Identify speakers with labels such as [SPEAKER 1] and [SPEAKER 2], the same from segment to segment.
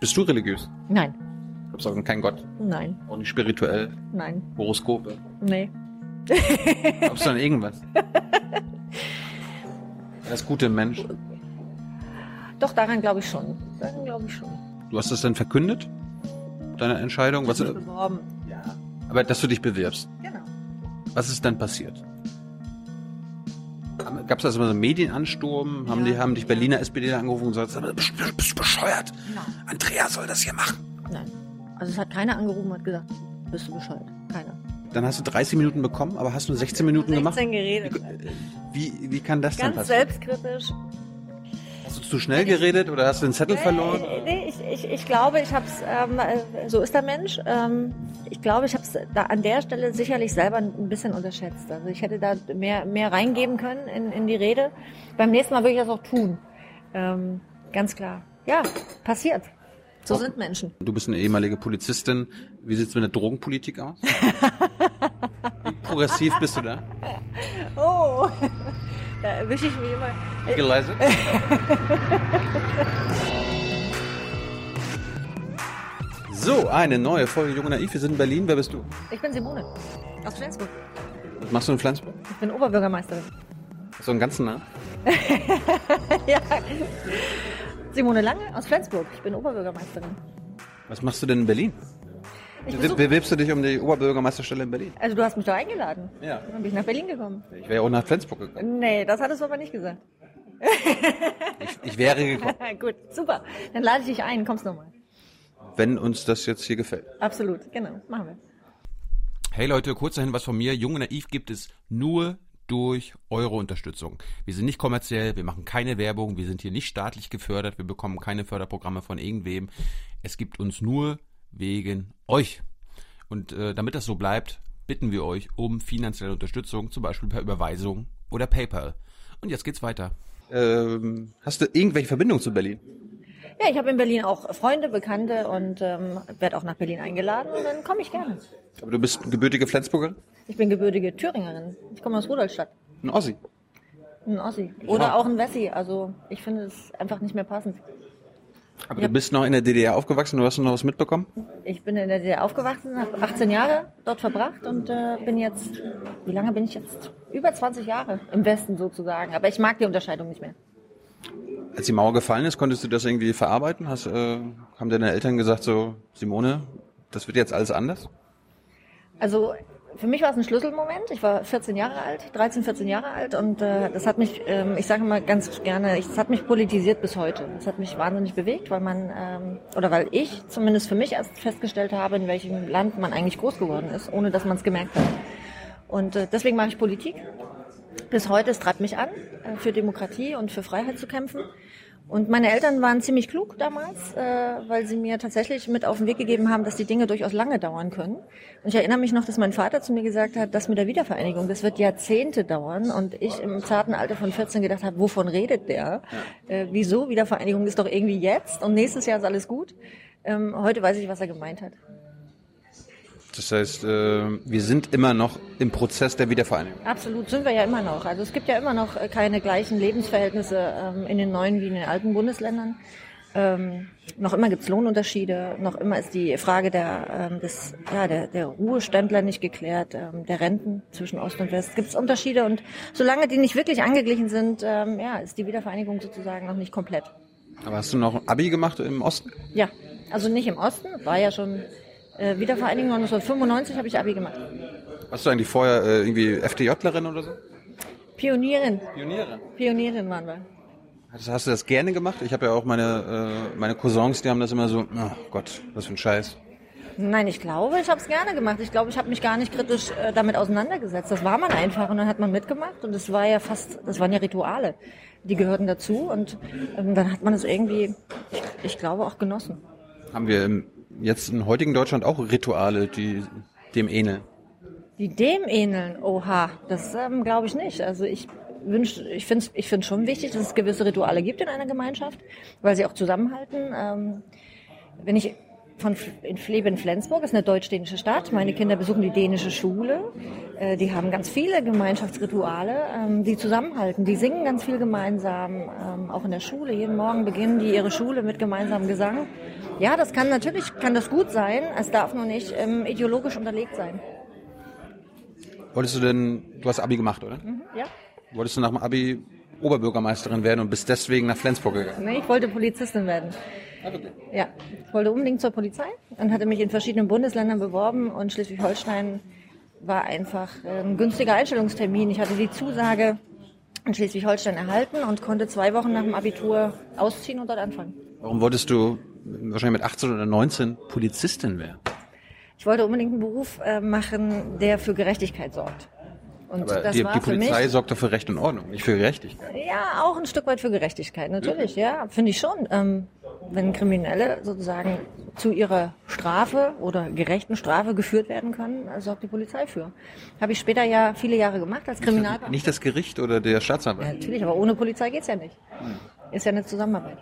[SPEAKER 1] Bist du religiös?
[SPEAKER 2] Nein.
[SPEAKER 1] Glaubst du an keinen Gott?
[SPEAKER 2] Nein.
[SPEAKER 1] Auch nicht spirituell?
[SPEAKER 2] Nein.
[SPEAKER 1] Horoskope?
[SPEAKER 2] Nee.
[SPEAKER 1] Glaubst du an irgendwas? Als guter Mensch.
[SPEAKER 2] Doch, daran glaube ich schon. Daran glaube ich schon.
[SPEAKER 1] Du hast das dann verkündet? Deine Entscheidung? Was,
[SPEAKER 2] Ich beworben.
[SPEAKER 1] ja. Aber dass du dich bewirbst.
[SPEAKER 2] Genau.
[SPEAKER 1] Was ist dann passiert? Gab es da so einen Medienansturm? Haben,
[SPEAKER 2] Ja.
[SPEAKER 1] die, haben dich Berliner SPD angerufen und gesagt, "Sag mal, bist, bist du bescheuert?
[SPEAKER 2] Nein.
[SPEAKER 1] Andrea soll das hier machen.
[SPEAKER 2] Nein. Also es hat keiner angerufen und hat gesagt, bist du Bescheid? Keiner.
[SPEAKER 1] Dann hast du 30 Minuten bekommen, aber hast nur 16 Minuten gemacht?
[SPEAKER 2] 16 geredet.
[SPEAKER 1] Wie, wie kann das dann
[SPEAKER 2] Ganz
[SPEAKER 1] passieren?
[SPEAKER 2] selbstkritisch.
[SPEAKER 1] Hast du zu schnell geredet oder hast du den Zettel verloren?
[SPEAKER 2] Nee, nee, ich, ich, ich glaube, ich habe es, ähm, äh, so ist der Mensch. Ähm, ich glaube, ich habe es an der Stelle sicherlich selber ein bisschen unterschätzt. Also ich hätte da mehr, mehr reingeben können in, in die Rede. Beim nächsten Mal würde ich das auch tun. Ähm, ganz klar. Ja, passiert. So sind Menschen.
[SPEAKER 1] Du bist eine ehemalige Polizistin. Wie sieht's mit der Drogenpolitik aus? Wie progressiv bist du da?
[SPEAKER 2] Oh, da erwische ich mich immer.
[SPEAKER 1] Geleistet? So, eine neue Folge Junge Naiv. Wir sind in Berlin. Wer bist du?
[SPEAKER 2] Ich bin Simone aus Flensburg.
[SPEAKER 1] Was machst du in Flensburg?
[SPEAKER 2] Ich bin Oberbürgermeisterin.
[SPEAKER 1] So einen ganzen Namen?
[SPEAKER 2] ja. Simone Lange aus Flensburg. Ich bin Oberbürgermeisterin.
[SPEAKER 1] Was machst du denn in Berlin? Be bewirbst du dich um die Oberbürgermeisterstelle in Berlin?
[SPEAKER 2] also du hast mich da eingeladen.
[SPEAKER 1] Ja.
[SPEAKER 2] Dann bin ich nach Berlin gekommen.
[SPEAKER 1] Ich wäre auch nach Flensburg gekommen.
[SPEAKER 2] Nee, das hattest du aber nicht gesagt.
[SPEAKER 1] Ich, ich wäre gekommen,
[SPEAKER 2] Gut, super. Dann lade ich dich ein. Kommst nochmal.
[SPEAKER 1] wenn uns das jetzt hier gefällt.
[SPEAKER 2] Absolut, genau. Machen wir.
[SPEAKER 1] Hey Leute, kurz dahin was von mir. Junge Naiv gibt es nur durch eure Unterstützung. Wir sind nicht kommerziell, wir machen keine Werbung, wir sind hier nicht staatlich gefördert, wir bekommen keine Förderprogramme von irgendwem. Es gibt uns nur wegen euch. Und äh, damit das so bleibt, bitten wir euch um finanzielle Unterstützung, zum Beispiel per Überweisung oder PayPal. Und jetzt geht's weiter. Ähm, hast du irgendwelche Verbindungen zu Berlin?
[SPEAKER 2] Ja, ich habe in Berlin auch Freunde, Bekannte und ähm, werde auch nach Berlin eingeladen und dann komme ich gerne.
[SPEAKER 1] Aber du bist gebürtige Flensburger?
[SPEAKER 2] Ich bin gebürtige Thüringerin. Ich komme aus Rudolstadt.
[SPEAKER 1] Ein Ossi.
[SPEAKER 2] Ein Ossi. Oder auch ein Wessi. Also ich finde es einfach nicht mehr passend.
[SPEAKER 1] Aber du bist noch in der DDR aufgewachsen, du hast noch was mitbekommen?
[SPEAKER 2] Ich bin in der DDR aufgewachsen, habe 18 Jahre dort verbracht und äh, bin jetzt, wie lange bin ich jetzt? Über 20 Jahre im Westen sozusagen. Aber ich mag die Unterscheidung nicht mehr.
[SPEAKER 1] Als die Mauer gefallen ist, konntest du das irgendwie verarbeiten? Hast, äh, haben deine Eltern gesagt so, Simone, das wird jetzt alles anders?
[SPEAKER 2] Also für mich war es ein Schlüsselmoment. Ich war 14 Jahre alt, 13, 14 Jahre alt und äh, das hat mich, ähm, ich sage mal ganz gerne, ich, das hat mich politisiert bis heute. Das hat mich wahnsinnig bewegt, weil man, ähm, oder weil ich zumindest für mich erst festgestellt habe, in welchem Land man eigentlich groß geworden ist, ohne dass man es gemerkt hat. Und äh, deswegen mache ich Politik. Bis heute, es treibt mich an, äh, für Demokratie und für Freiheit zu kämpfen. Und meine Eltern waren ziemlich klug damals, äh, weil sie mir tatsächlich mit auf den Weg gegeben haben, dass die Dinge durchaus lange dauern können. Und ich erinnere mich noch, dass mein Vater zu mir gesagt hat, das mit der Wiedervereinigung, das wird Jahrzehnte dauern. Und ich im zarten Alter von 14 gedacht habe, wovon redet der? Äh, wieso? Wiedervereinigung ist doch irgendwie jetzt und nächstes Jahr ist alles gut. Ähm, heute weiß ich, was er gemeint hat.
[SPEAKER 1] Das heißt, äh, wir sind immer noch im Prozess der Wiedervereinigung.
[SPEAKER 2] Absolut, sind wir ja immer noch. Also es gibt ja immer noch äh, keine gleichen Lebensverhältnisse ähm, in den neuen wie in den alten Bundesländern. Ähm, noch immer gibt's Lohnunterschiede, noch immer ist die Frage der, ähm, des, ja, der, der Ruheständler nicht geklärt, ähm, der Renten zwischen Ost und West. Gibt's Unterschiede und solange die nicht wirklich angeglichen sind, ähm, ja, ist die Wiedervereinigung sozusagen noch nicht komplett.
[SPEAKER 1] Aber hast du noch ein Abi gemacht im Osten?
[SPEAKER 2] Ja, also nicht im Osten, war ja schon äh, Wiedervereinigung 1995 habe ich Abi gemacht.
[SPEAKER 1] Warst du eigentlich vorher äh, irgendwie FDJlerin oder so?
[SPEAKER 2] Pionierin,
[SPEAKER 1] Pioniere.
[SPEAKER 2] Pionierin waren wir.
[SPEAKER 1] Hast, hast du das gerne gemacht? Ich habe ja auch meine, äh, meine Cousins, die haben das immer so, oh Gott, was für ein Scheiß.
[SPEAKER 2] Nein, ich glaube, ich habe es gerne gemacht. Ich glaube, ich habe mich gar nicht kritisch äh, damit auseinandergesetzt. Das war man einfach und dann hat man mitgemacht und es war ja fast, das waren ja Rituale, die gehörten dazu und ähm, dann hat man es irgendwie, ich, ich glaube, auch genossen.
[SPEAKER 1] Haben wir im, jetzt in heutigen Deutschland auch Rituale, die dem ähneln?
[SPEAKER 2] Die dem ähneln, oha, das ähm, glaube ich nicht. Also ich wünsch, ich finde ich finde schon wichtig, dass es gewisse Rituale gibt in einer Gemeinschaft, weil sie auch zusammenhalten. Ähm, wenn ich von in lebe in Flensburg, ist eine deutsch-dänische Stadt. Meine Kinder besuchen die dänische Schule. Äh, die haben ganz viele Gemeinschaftsrituale, ähm, die zusammenhalten. Die singen ganz viel gemeinsam, ähm, auch in der Schule. Jeden Morgen beginnen die ihre Schule mit gemeinsamem Gesang. Ja, das kann natürlich, kann das gut sein. Es darf nur nicht ähm, ideologisch unterlegt sein.
[SPEAKER 1] Wolltest du denn, du hast Abi gemacht, oder?
[SPEAKER 2] Mhm, ja.
[SPEAKER 1] Wolltest du nach dem Abi Oberbürgermeisterin werden und bist deswegen nach Flensburg gegangen?
[SPEAKER 2] Nee, ich wollte Polizistin werden. Ja, ich wollte unbedingt zur Polizei und hatte mich in verschiedenen Bundesländern beworben und Schleswig-Holstein war einfach ein günstiger Einstellungstermin. Ich hatte die Zusage in Schleswig-Holstein erhalten und konnte zwei Wochen nach dem Abitur ausziehen und dort anfangen.
[SPEAKER 1] Warum wolltest du wahrscheinlich mit 18 oder 19 Polizistin werden?
[SPEAKER 2] Ich wollte unbedingt einen Beruf äh, machen, der für Gerechtigkeit sorgt. Und
[SPEAKER 1] Aber die, die Polizei
[SPEAKER 2] mich,
[SPEAKER 1] sorgt doch für Recht und Ordnung, nicht für Gerechtigkeit.
[SPEAKER 2] ja auch ein Stück weit für Gerechtigkeit, natürlich, ja, finde ich schon. Ähm, wenn Kriminelle sozusagen zu ihrer Strafe oder gerechten Strafe geführt werden können, sorgt die Polizei für. Habe ich später ja viele Jahre gemacht als Kriminalbeamter.
[SPEAKER 1] Nicht das Gericht oder der
[SPEAKER 2] Ja,
[SPEAKER 1] Staatsanwalt.
[SPEAKER 2] natürlich, aber ohne Polizei geht's ja nicht. Ist ja eine Zusammenarbeit.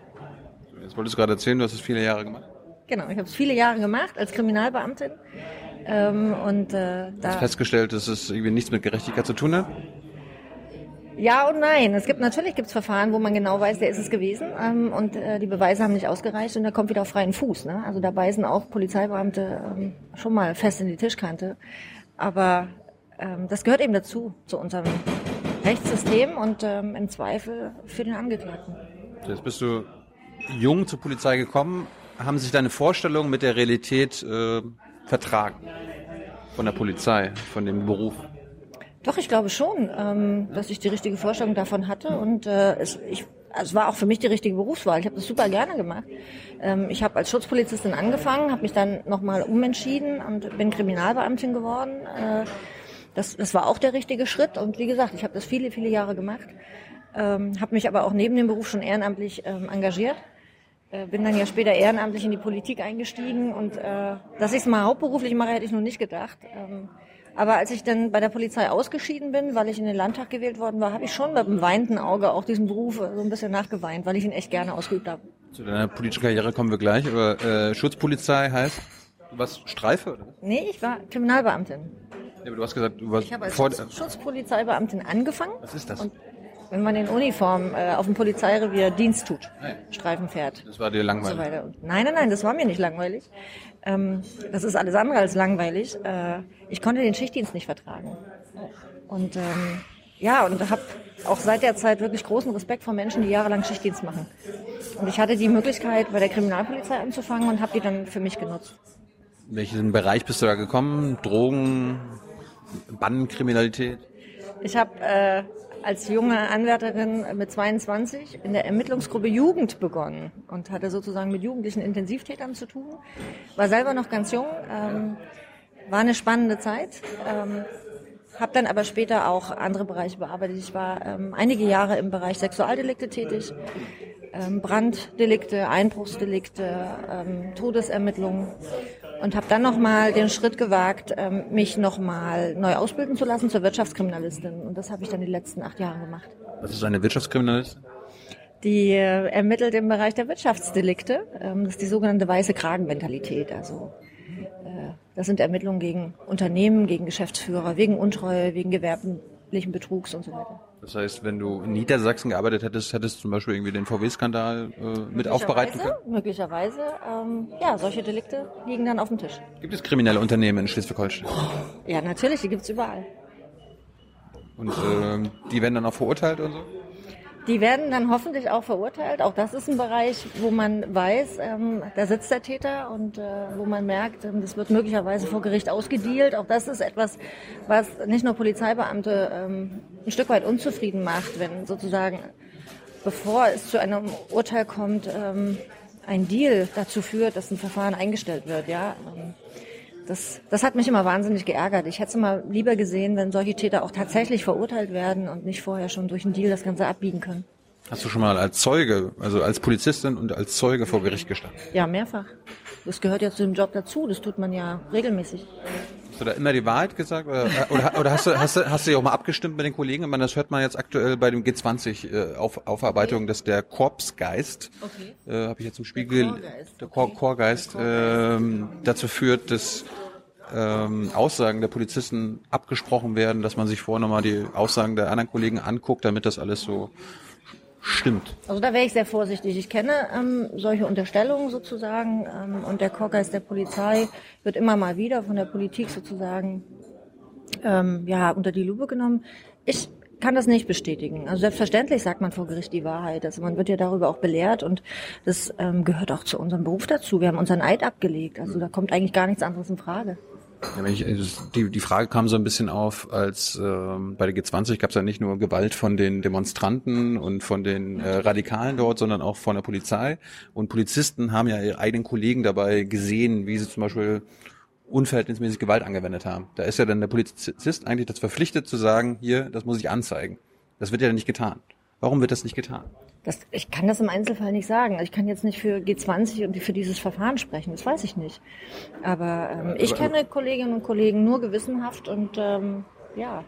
[SPEAKER 1] Jetzt wolltest du gerade erzählen, du hast es viele Jahre gemacht.
[SPEAKER 2] Genau, ich habe es viele Jahre gemacht als Kriminalbeamtin. Ähm, und äh,
[SPEAKER 1] Hast
[SPEAKER 2] da
[SPEAKER 1] festgestellt, dass es irgendwie nichts mit Gerechtigkeit zu tun hat?
[SPEAKER 2] Ja und nein. Es gibt natürlich gibt's Verfahren, wo man genau weiß, der ist es gewesen ähm, und äh, die Beweise haben nicht ausgereicht und er kommt wieder auf freien Fuß. Ne? Also da beißen auch Polizeibeamte ähm, schon mal fest in die Tischkante. Aber ähm, das gehört eben dazu zu unserem Rechtssystem und ähm, im Zweifel für den Angeklagten.
[SPEAKER 1] Jetzt bist du jung zur Polizei gekommen. Haben sich deine Vorstellungen mit der Realität äh, vertragen? Von der Polizei, von dem Beruf?
[SPEAKER 2] Doch, ich glaube schon, ähm, dass ich die richtige Vorstellung davon hatte und äh, es, ich, es war auch für mich die richtige Berufswahl. Ich habe das super gerne gemacht. Ähm, ich habe als Schutzpolizistin angefangen, habe mich dann nochmal umentschieden und bin Kriminalbeamtin geworden. Äh, das, das war auch der richtige Schritt und wie gesagt, ich habe das viele, viele Jahre gemacht, ähm, habe mich aber auch neben dem Beruf schon ehrenamtlich ähm, engagiert. Äh, bin dann ja später ehrenamtlich in die Politik eingestiegen und äh, dass ich es mal hauptberuflich mache, hätte ich noch nicht gedacht. Ähm, aber als ich dann bei der Polizei ausgeschieden bin, weil ich in den Landtag gewählt worden war, habe ich schon mit einem weinenden Auge auch diesen Beruf so ein bisschen nachgeweint, weil ich ihn echt gerne ausgeübt habe.
[SPEAKER 1] Zu deiner politischen Karriere kommen wir gleich, aber äh, Schutzpolizei heißt, du warst Streife, oder?
[SPEAKER 2] Nee, ich war Kriminalbeamtin.
[SPEAKER 1] Ja, aber du hast gesagt, du warst
[SPEAKER 2] Ich habe als Schutz, Schutzpolizeibeamtin angefangen.
[SPEAKER 1] Was ist das?
[SPEAKER 2] Und wenn man in Uniform äh, auf dem Polizeirevier Dienst tut,
[SPEAKER 1] Nein.
[SPEAKER 2] Streifen fährt
[SPEAKER 1] das war dir
[SPEAKER 2] so
[SPEAKER 1] langweilig.
[SPEAKER 2] Und Nein, nein, nein, das war mir nicht langweilig. Ähm, das ist alles andere als langweilig. Äh, ich konnte den Schichtdienst nicht vertragen. Und ähm, ja, und habe auch seit der Zeit wirklich großen Respekt vor Menschen, die jahrelang Schichtdienst machen. Und ich hatte die Möglichkeit, bei der Kriminalpolizei anzufangen und habe die dann für mich genutzt.
[SPEAKER 1] In welchen Bereich bist du da gekommen? Drogen, Bandenkriminalität?
[SPEAKER 2] Ich habe äh, als junge Anwärterin mit 22 in der Ermittlungsgruppe Jugend begonnen und hatte sozusagen mit jugendlichen Intensivtätern zu tun. War selber noch ganz jung, ähm, war eine spannende Zeit. Ähm, habe dann aber später auch andere Bereiche bearbeitet. Ich war ähm, einige Jahre im Bereich Sexualdelikte tätig, ähm, Branddelikte, Einbruchsdelikte, ähm, Todesermittlungen und habe dann nochmal den Schritt gewagt, ähm, mich nochmal neu ausbilden zu lassen zur Wirtschaftskriminalistin. Und das habe ich dann die letzten acht Jahre gemacht.
[SPEAKER 1] Was ist eine Wirtschaftskriminalistin?
[SPEAKER 2] Die äh, ermittelt im Bereich der Wirtschaftsdelikte. Ähm, das ist die sogenannte weiße Kragenmentalität. Also äh, das sind Ermittlungen gegen Unternehmen, gegen Geschäftsführer, wegen Untreue, wegen gewerblichen Betrugs und so weiter.
[SPEAKER 1] Das heißt, wenn du in Niedersachsen gearbeitet hättest, hättest du zum Beispiel irgendwie den VW-Skandal äh, mit aufbereiten können?
[SPEAKER 2] Möglicherweise, ähm, ja, solche Delikte liegen dann auf dem Tisch.
[SPEAKER 1] Gibt es kriminelle Unternehmen in Schleswig-Holstein?
[SPEAKER 2] Ja, natürlich, die gibt's überall.
[SPEAKER 1] Und ähm, die werden dann auch verurteilt und so?
[SPEAKER 2] Die werden dann hoffentlich auch verurteilt. Auch das ist ein Bereich, wo man weiß, ähm, da sitzt der Täter und äh, wo man merkt, ähm, das wird möglicherweise vor Gericht ausgedealt. Auch das ist etwas, was nicht nur Polizeibeamte ähm, ein Stück weit unzufrieden macht, wenn sozusagen, bevor es zu einem Urteil kommt, ähm, ein Deal dazu führt, dass ein Verfahren eingestellt wird. Ja, das, das hat mich immer wahnsinnig geärgert. Ich hätte es mal lieber gesehen, wenn solche Täter auch tatsächlich verurteilt werden und nicht vorher schon durch einen Deal das Ganze abbiegen können.
[SPEAKER 1] Hast du schon mal als Zeuge, also als Polizistin und als Zeuge vor Gericht gestanden?
[SPEAKER 2] Ja, mehrfach. Das gehört ja zu dem Job dazu. Das tut man ja regelmäßig.
[SPEAKER 1] Hast du da immer die Wahrheit gesagt? Oder, oder, oder hast, du, hast, du, hast du dich auch mal abgestimmt mit den Kollegen? Ich meine, das hört man jetzt aktuell bei dem G20 äh, Aufarbeitung, dass der Korpsgeist,
[SPEAKER 2] Okay.
[SPEAKER 1] äh, habe ich jetzt im Spiegel, der Chor,
[SPEAKER 2] okay.
[SPEAKER 1] Ähm, dazu führt, dass ähm, Aussagen der Polizisten abgesprochen werden, dass man sich vorher nochmal die Aussagen der anderen Kollegen anguckt, damit das alles so stimmt?
[SPEAKER 2] Also da wäre ich sehr vorsichtig. Ich kenne ähm, solche Unterstellungen sozusagen ähm, und der Korkgeist der Polizei wird immer mal wieder von der Politik sozusagen ähm, ja unter die Lupe genommen. Ich kann das nicht bestätigen. Also selbstverständlich sagt man vor Gericht die Wahrheit. Also man wird ja darüber auch belehrt und das ähm, gehört auch zu unserem Beruf dazu. Wir haben unseren Eid abgelegt. Also da kommt eigentlich gar nichts anderes in Frage.
[SPEAKER 1] Ich, die, Frage kam so ein bisschen auf, als ähm, bei der G20 gab es ja nicht nur Gewalt von den Demonstranten und von den äh, Radikalen dort, sondern auch von der Polizei. Und Polizisten haben ja ihre eigenen Kollegen dabei gesehen, wie sie zum Beispiel unverhältnismäßig Gewalt angewendet haben. Da ist ja dann der Polizist eigentlich das verpflichtet zu sagen, hier, das muss ich anzeigen. Das wird ja nicht getan. Warum wird das nicht getan?
[SPEAKER 2] Das, ich kann das im Einzelfall nicht sagen. Ich kann jetzt nicht für G20 und für dieses Verfahren sprechen, das weiß ich nicht. Aber ähm, ich Aber, kenne Kolleginnen und Kollegen nur gewissenhaft und ähm, ja.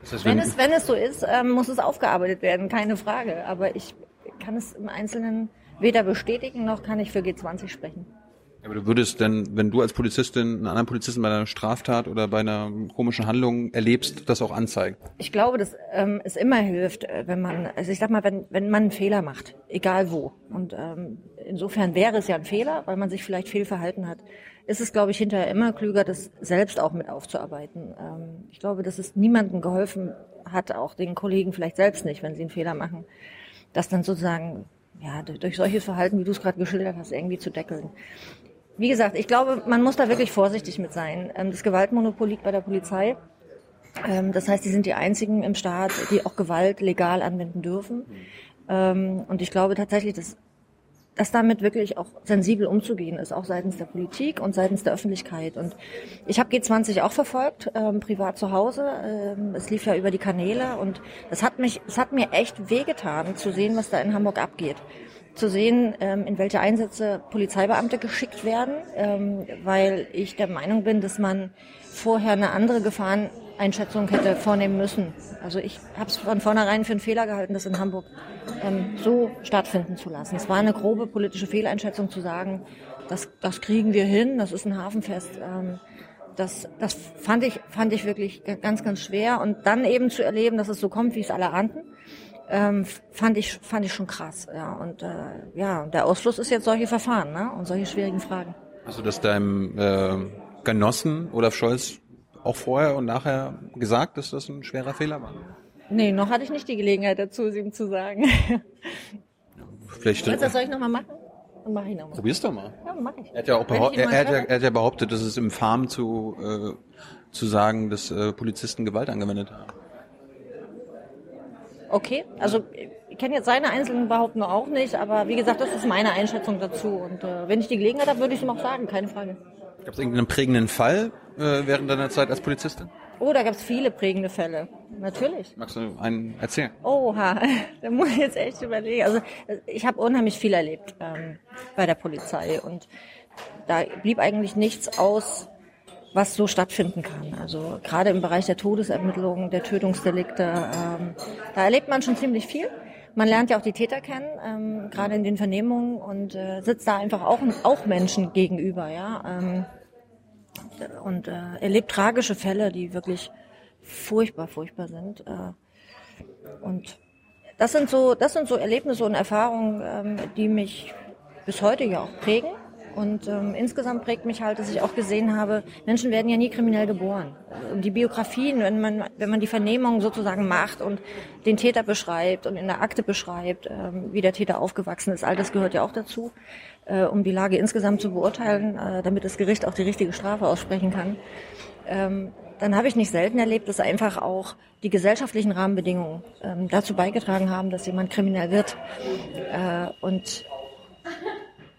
[SPEAKER 2] Das, wenn, wenn, es, wenn es so ist, ähm, muss es aufgearbeitet werden, keine Frage. Aber ich kann es im Einzelnen weder bestätigen noch kann ich für G20 sprechen.
[SPEAKER 1] Aber du würdest denn, wenn du als Polizistin einen anderen Polizisten bei einer Straftat oder bei einer komischen Handlung erlebst, das auch anzeigen?
[SPEAKER 2] Ich glaube, dass ähm, es immer hilft, äh, wenn man, also ich sag mal, wenn, wenn man einen Fehler macht, egal wo. Und ähm, insofern wäre es ja ein Fehler, weil man sich vielleicht fehlverhalten hat. Ist es, glaube ich, hinterher immer klüger, das selbst auch mit aufzuarbeiten. Ähm, ich glaube, dass es niemandem geholfen hat, auch den Kollegen vielleicht selbst nicht, wenn sie einen Fehler machen, das dann sozusagen ja, durch solches Verhalten, wie du es gerade geschildert hast, irgendwie zu deckeln wie gesagt, ich glaube, man muss da wirklich vorsichtig mit sein. Ähm, das Gewaltmonopol liegt bei der Polizei. Ähm, das heißt, die sind die einzigen im Staat, die auch Gewalt legal anwenden dürfen. Ähm, und ich glaube tatsächlich, dass, dass damit wirklich auch sensibel umzugehen ist, auch seitens der Politik und seitens der Öffentlichkeit. Und ich habe G20 auch verfolgt, privat zu Hause. es lief ja über die Kanäle und es hat mich, es hat mir echt wehgetan zu sehen, was da in Hamburg abgeht zu sehen, ähm, in welche Einsätze Polizeibeamte geschickt werden, ähm, weil ich der Meinung bin, dass man vorher eine andere Gefahreneinschätzung hätte vornehmen müssen. Also ich habe es von vornherein für einen Fehler gehalten, das in Hamburg ähm, so stattfinden zu lassen. Es war eine grobe politische Fehleinschätzung zu sagen, das, das kriegen wir hin, das ist ein Hafenfest. das, das fand ich, fand ich wirklich ganz, ganz schwer. Und dann eben zu erleben, dass es so kommt, wie es alle ahnten ähm, fand ich fand ich schon krass. Ja und äh, ja, der Ausschluss ist jetzt solche Verfahren ne? und solche schwierigen Fragen.
[SPEAKER 1] Hast du das deinem äh, Genossen Olaf Scholz auch vorher und nachher gesagt, dass das ein schwerer Fehler war?
[SPEAKER 2] Nee, noch hatte ich nicht die Gelegenheit dazu, es ihm zu sagen.
[SPEAKER 1] Vielleicht
[SPEAKER 2] Willst, das soll ich nochmal machen?
[SPEAKER 1] Dann mach ich nochmal. Probier's doch mal.
[SPEAKER 2] Ja, mach ich.
[SPEAKER 1] Er hat ja, auch er, er, hat ja, er hat ja behauptet, dass es im Farm zu, äh, zu sagen, dass äh, Polizisten Gewalt angewendet haben.
[SPEAKER 2] Okay, also ich kenne jetzt seine einzelnen Behauptungen auch nicht, aber wie gesagt, das ist meine Einschätzung dazu. Und äh, wenn ich die Gelegenheit habe, würde ich es ihm auch sagen, keine Frage.
[SPEAKER 1] Gab es irgendeinen prägenden Fall äh, während deiner Zeit als Polizistin?
[SPEAKER 2] Oh, da gab es viele prägende Fälle. Natürlich.
[SPEAKER 1] Magst du einen erzählen?
[SPEAKER 2] Oha, da muss ich jetzt echt überlegen. Also ich habe unheimlich viel erlebt ähm, bei der Polizei und da blieb eigentlich nichts aus, was so stattfinden kann. Also gerade im Bereich der Todesermittlungen, der Tötungsdelikte, ähm, da erlebt man schon ziemlich viel. Man lernt ja auch die Täter kennen, ähm, gerade in den Vernehmungen und äh, sitzt da einfach auch, auch Menschen gegenüber, ja. Ähm, und äh, erlebt tragische Fälle, die wirklich furchtbar, furchtbar sind. Äh, und das sind so, das sind so Erlebnisse und Erfahrungen, ähm, die mich bis heute ja auch prägen und ähm, insgesamt prägt mich halt, dass ich auch gesehen habe, Menschen werden ja nie kriminell geboren. Die Biografien, wenn man, wenn man die Vernehmung sozusagen macht und den Täter beschreibt und in der Akte beschreibt, ähm, wie der Täter aufgewachsen ist, all das gehört ja auch dazu, äh, um die Lage insgesamt zu beurteilen, äh, damit das Gericht auch die richtige Strafe aussprechen kann. Ähm, dann habe ich nicht selten erlebt, dass einfach auch die gesellschaftlichen Rahmenbedingungen ähm, dazu beigetragen haben, dass jemand kriminell wird. Äh, und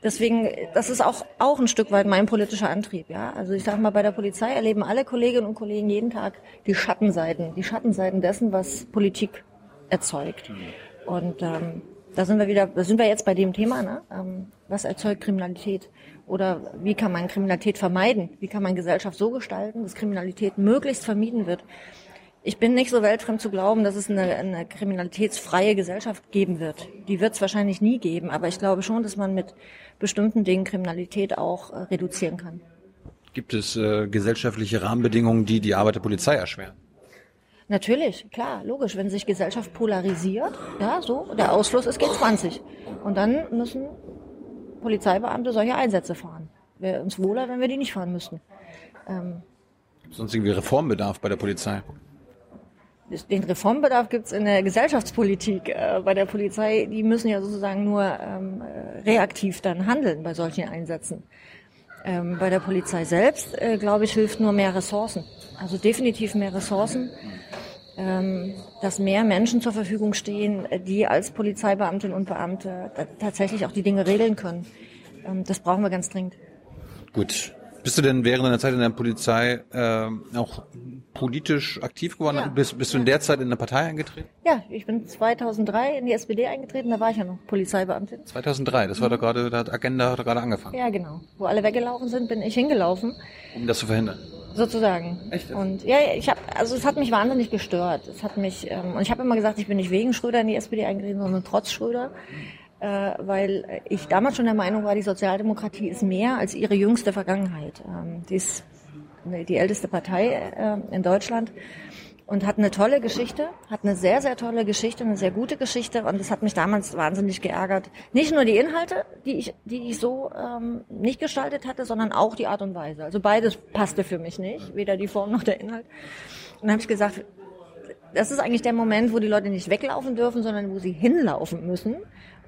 [SPEAKER 2] Deswegen, das ist auch, auch ein Stück weit mein politischer Antrieb, ja. Also ich sage mal, bei der Polizei erleben alle Kolleginnen und Kollegen jeden Tag die Schattenseiten, die Schattenseiten dessen, was Politik erzeugt. Und ähm, da sind wir wieder, da sind wir jetzt bei dem Thema, ne? Ähm, was erzeugt Kriminalität? Oder wie kann man Kriminalität vermeiden? Wie kann man Gesellschaft so gestalten, dass Kriminalität möglichst vermieden wird? Ich bin nicht so weltfremd zu glauben, dass es eine, eine kriminalitätsfreie Gesellschaft geben wird. Die wird es wahrscheinlich nie geben, aber ich glaube schon, dass man mit bestimmten Dingen Kriminalität auch äh, reduzieren kann.
[SPEAKER 1] Gibt es äh, gesellschaftliche Rahmenbedingungen, die die Arbeit der Polizei erschweren?
[SPEAKER 2] Natürlich, klar, logisch. Wenn sich Gesellschaft polarisiert, ja, so, der Ausschluss ist G20. Und dann müssen Polizeibeamte solche Einsätze fahren. Wäre uns wohler, wenn wir die nicht fahren müssten.
[SPEAKER 1] Ähm, Sonst irgendwie Reformbedarf bei der Polizei?
[SPEAKER 2] Den Reformbedarf gibt's in der Gesellschaftspolitik. Äh, bei der Polizei, die müssen ja sozusagen nur ähm, reaktiv dann handeln bei solchen Einsätzen. Ähm, bei der Polizei selbst, äh, glaube ich, hilft nur mehr Ressourcen. Also definitiv mehr Ressourcen, ähm, dass mehr Menschen zur Verfügung stehen, die als Polizeibeamtinnen und Beamte tatsächlich auch die Dinge regeln können. Ähm, das brauchen wir ganz dringend.
[SPEAKER 1] Gut, bist du denn während deiner Zeit in der Polizei äh, auch politisch aktiv geworden? Ja. Bist, bist du in der Zeit in eine Partei eingetreten?
[SPEAKER 2] Ja, ich bin 2003 in die SPD eingetreten, da war ich ja noch Polizeibeamtin.
[SPEAKER 1] 2003, das war mhm. da gerade, da hat Agenda gerade angefangen.
[SPEAKER 2] Ja, genau. Wo alle weggelaufen sind, bin ich hingelaufen.
[SPEAKER 1] Um das zu verhindern?
[SPEAKER 2] Sozusagen.
[SPEAKER 1] Echt?
[SPEAKER 2] Und ja, ich habe, also es hat mich wahnsinnig gestört. Es hat mich, ähm, und ich habe immer gesagt, ich bin nicht wegen Schröder in die SPD eingetreten, sondern trotz Schröder. Mhm äh, weil ich damals schon der Meinung war, die Sozialdemokratie ist mehr als ihre jüngste Vergangenheit. Ähm, die ist die älteste Partei äh, in Deutschland und hat eine tolle Geschichte, hat eine sehr, sehr tolle Geschichte, eine sehr gute Geschichte und das hat mich damals wahnsinnig geärgert. Nicht nur die Inhalte, die ich, die ich so ähm, nicht gestaltet hatte, sondern auch die Art und Weise. Also beides passte für mich nicht, weder die Form noch der Inhalt. Und dann habe ich gesagt, das ist eigentlich der Moment, wo die Leute nicht weglaufen dürfen, sondern wo sie hinlaufen müssen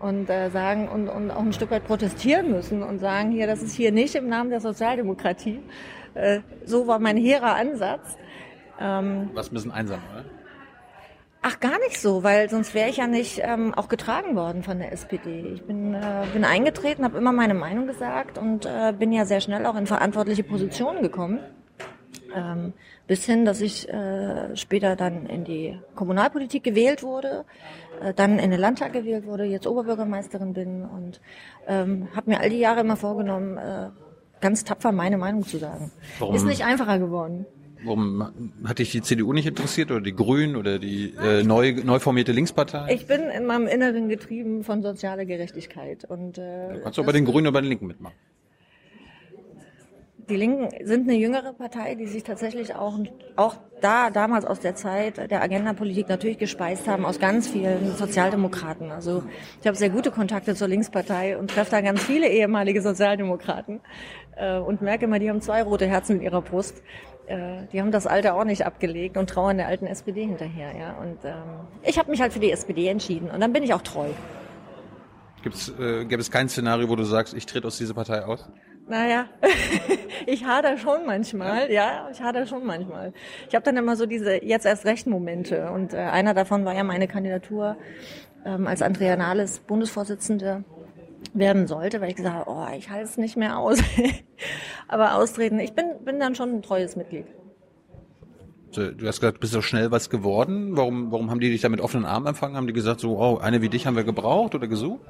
[SPEAKER 2] und äh, sagen und, und auch ein Stück weit protestieren müssen und sagen, hier, das ist hier nicht im Namen der Sozialdemokratie. Äh, so war mein hehrer Ansatz.
[SPEAKER 1] Ähm, Was ein bisschen einsam, oder?
[SPEAKER 2] Ach, gar nicht so, weil sonst wäre ich ja nicht ähm, auch getragen worden von der SPD. Ich bin, äh, bin eingetreten, habe immer meine Meinung gesagt und äh, bin ja sehr schnell auch in verantwortliche Positionen gekommen. Ähm, bis hin, dass ich äh, später dann in die Kommunalpolitik gewählt wurde, äh, dann in den Landtag gewählt wurde, jetzt Oberbürgermeisterin bin und ähm, habe mir all die Jahre immer vorgenommen, äh, ganz tapfer meine Meinung zu sagen. Warum? Ist nicht einfacher geworden.
[SPEAKER 1] Warum hat dich die CDU nicht interessiert oder die Grünen oder die äh, neu, neu formierte Linkspartei?
[SPEAKER 2] Ich bin in meinem Inneren getrieben von sozialer Gerechtigkeit. Und,
[SPEAKER 1] äh, kannst du bei den Grünen oder bei den Linken mitmachen.
[SPEAKER 2] Die Linken sind eine jüngere Partei, die sich tatsächlich auch, auch da damals aus der Zeit der Agendapolitik natürlich gespeist haben aus ganz vielen Sozialdemokraten. Also ich habe sehr gute Kontakte zur Linkspartei und treffe da ganz viele ehemalige Sozialdemokraten äh, und merke immer, die haben zwei rote Herzen in ihrer Brust. Äh, die haben das Alte auch nicht abgelegt und trauern der alten SPD hinterher. Ja. Und ähm, ich habe mich halt für die SPD entschieden und dann bin ich auch treu.
[SPEAKER 1] Gibt's, äh, gäbe es kein Szenario, wo du sagst, ich trete aus dieser Partei aus?
[SPEAKER 2] Naja, ich hader schon manchmal, ja, ich hader schon manchmal. Ich habe dann immer so diese jetzt erst recht Momente und äh, einer davon war ja meine Kandidatur ähm, als Andrea Nahles Bundesvorsitzende werden sollte, weil ich gesagt habe, oh, ich halte es nicht mehr aus. Aber austreten, ich bin, bin dann schon ein treues Mitglied.
[SPEAKER 1] Du hast gesagt, bist du schnell was geworden. Warum, warum haben die dich da mit offenen Armen empfangen? Haben die gesagt, so, oh, eine wie dich haben wir gebraucht oder gesucht?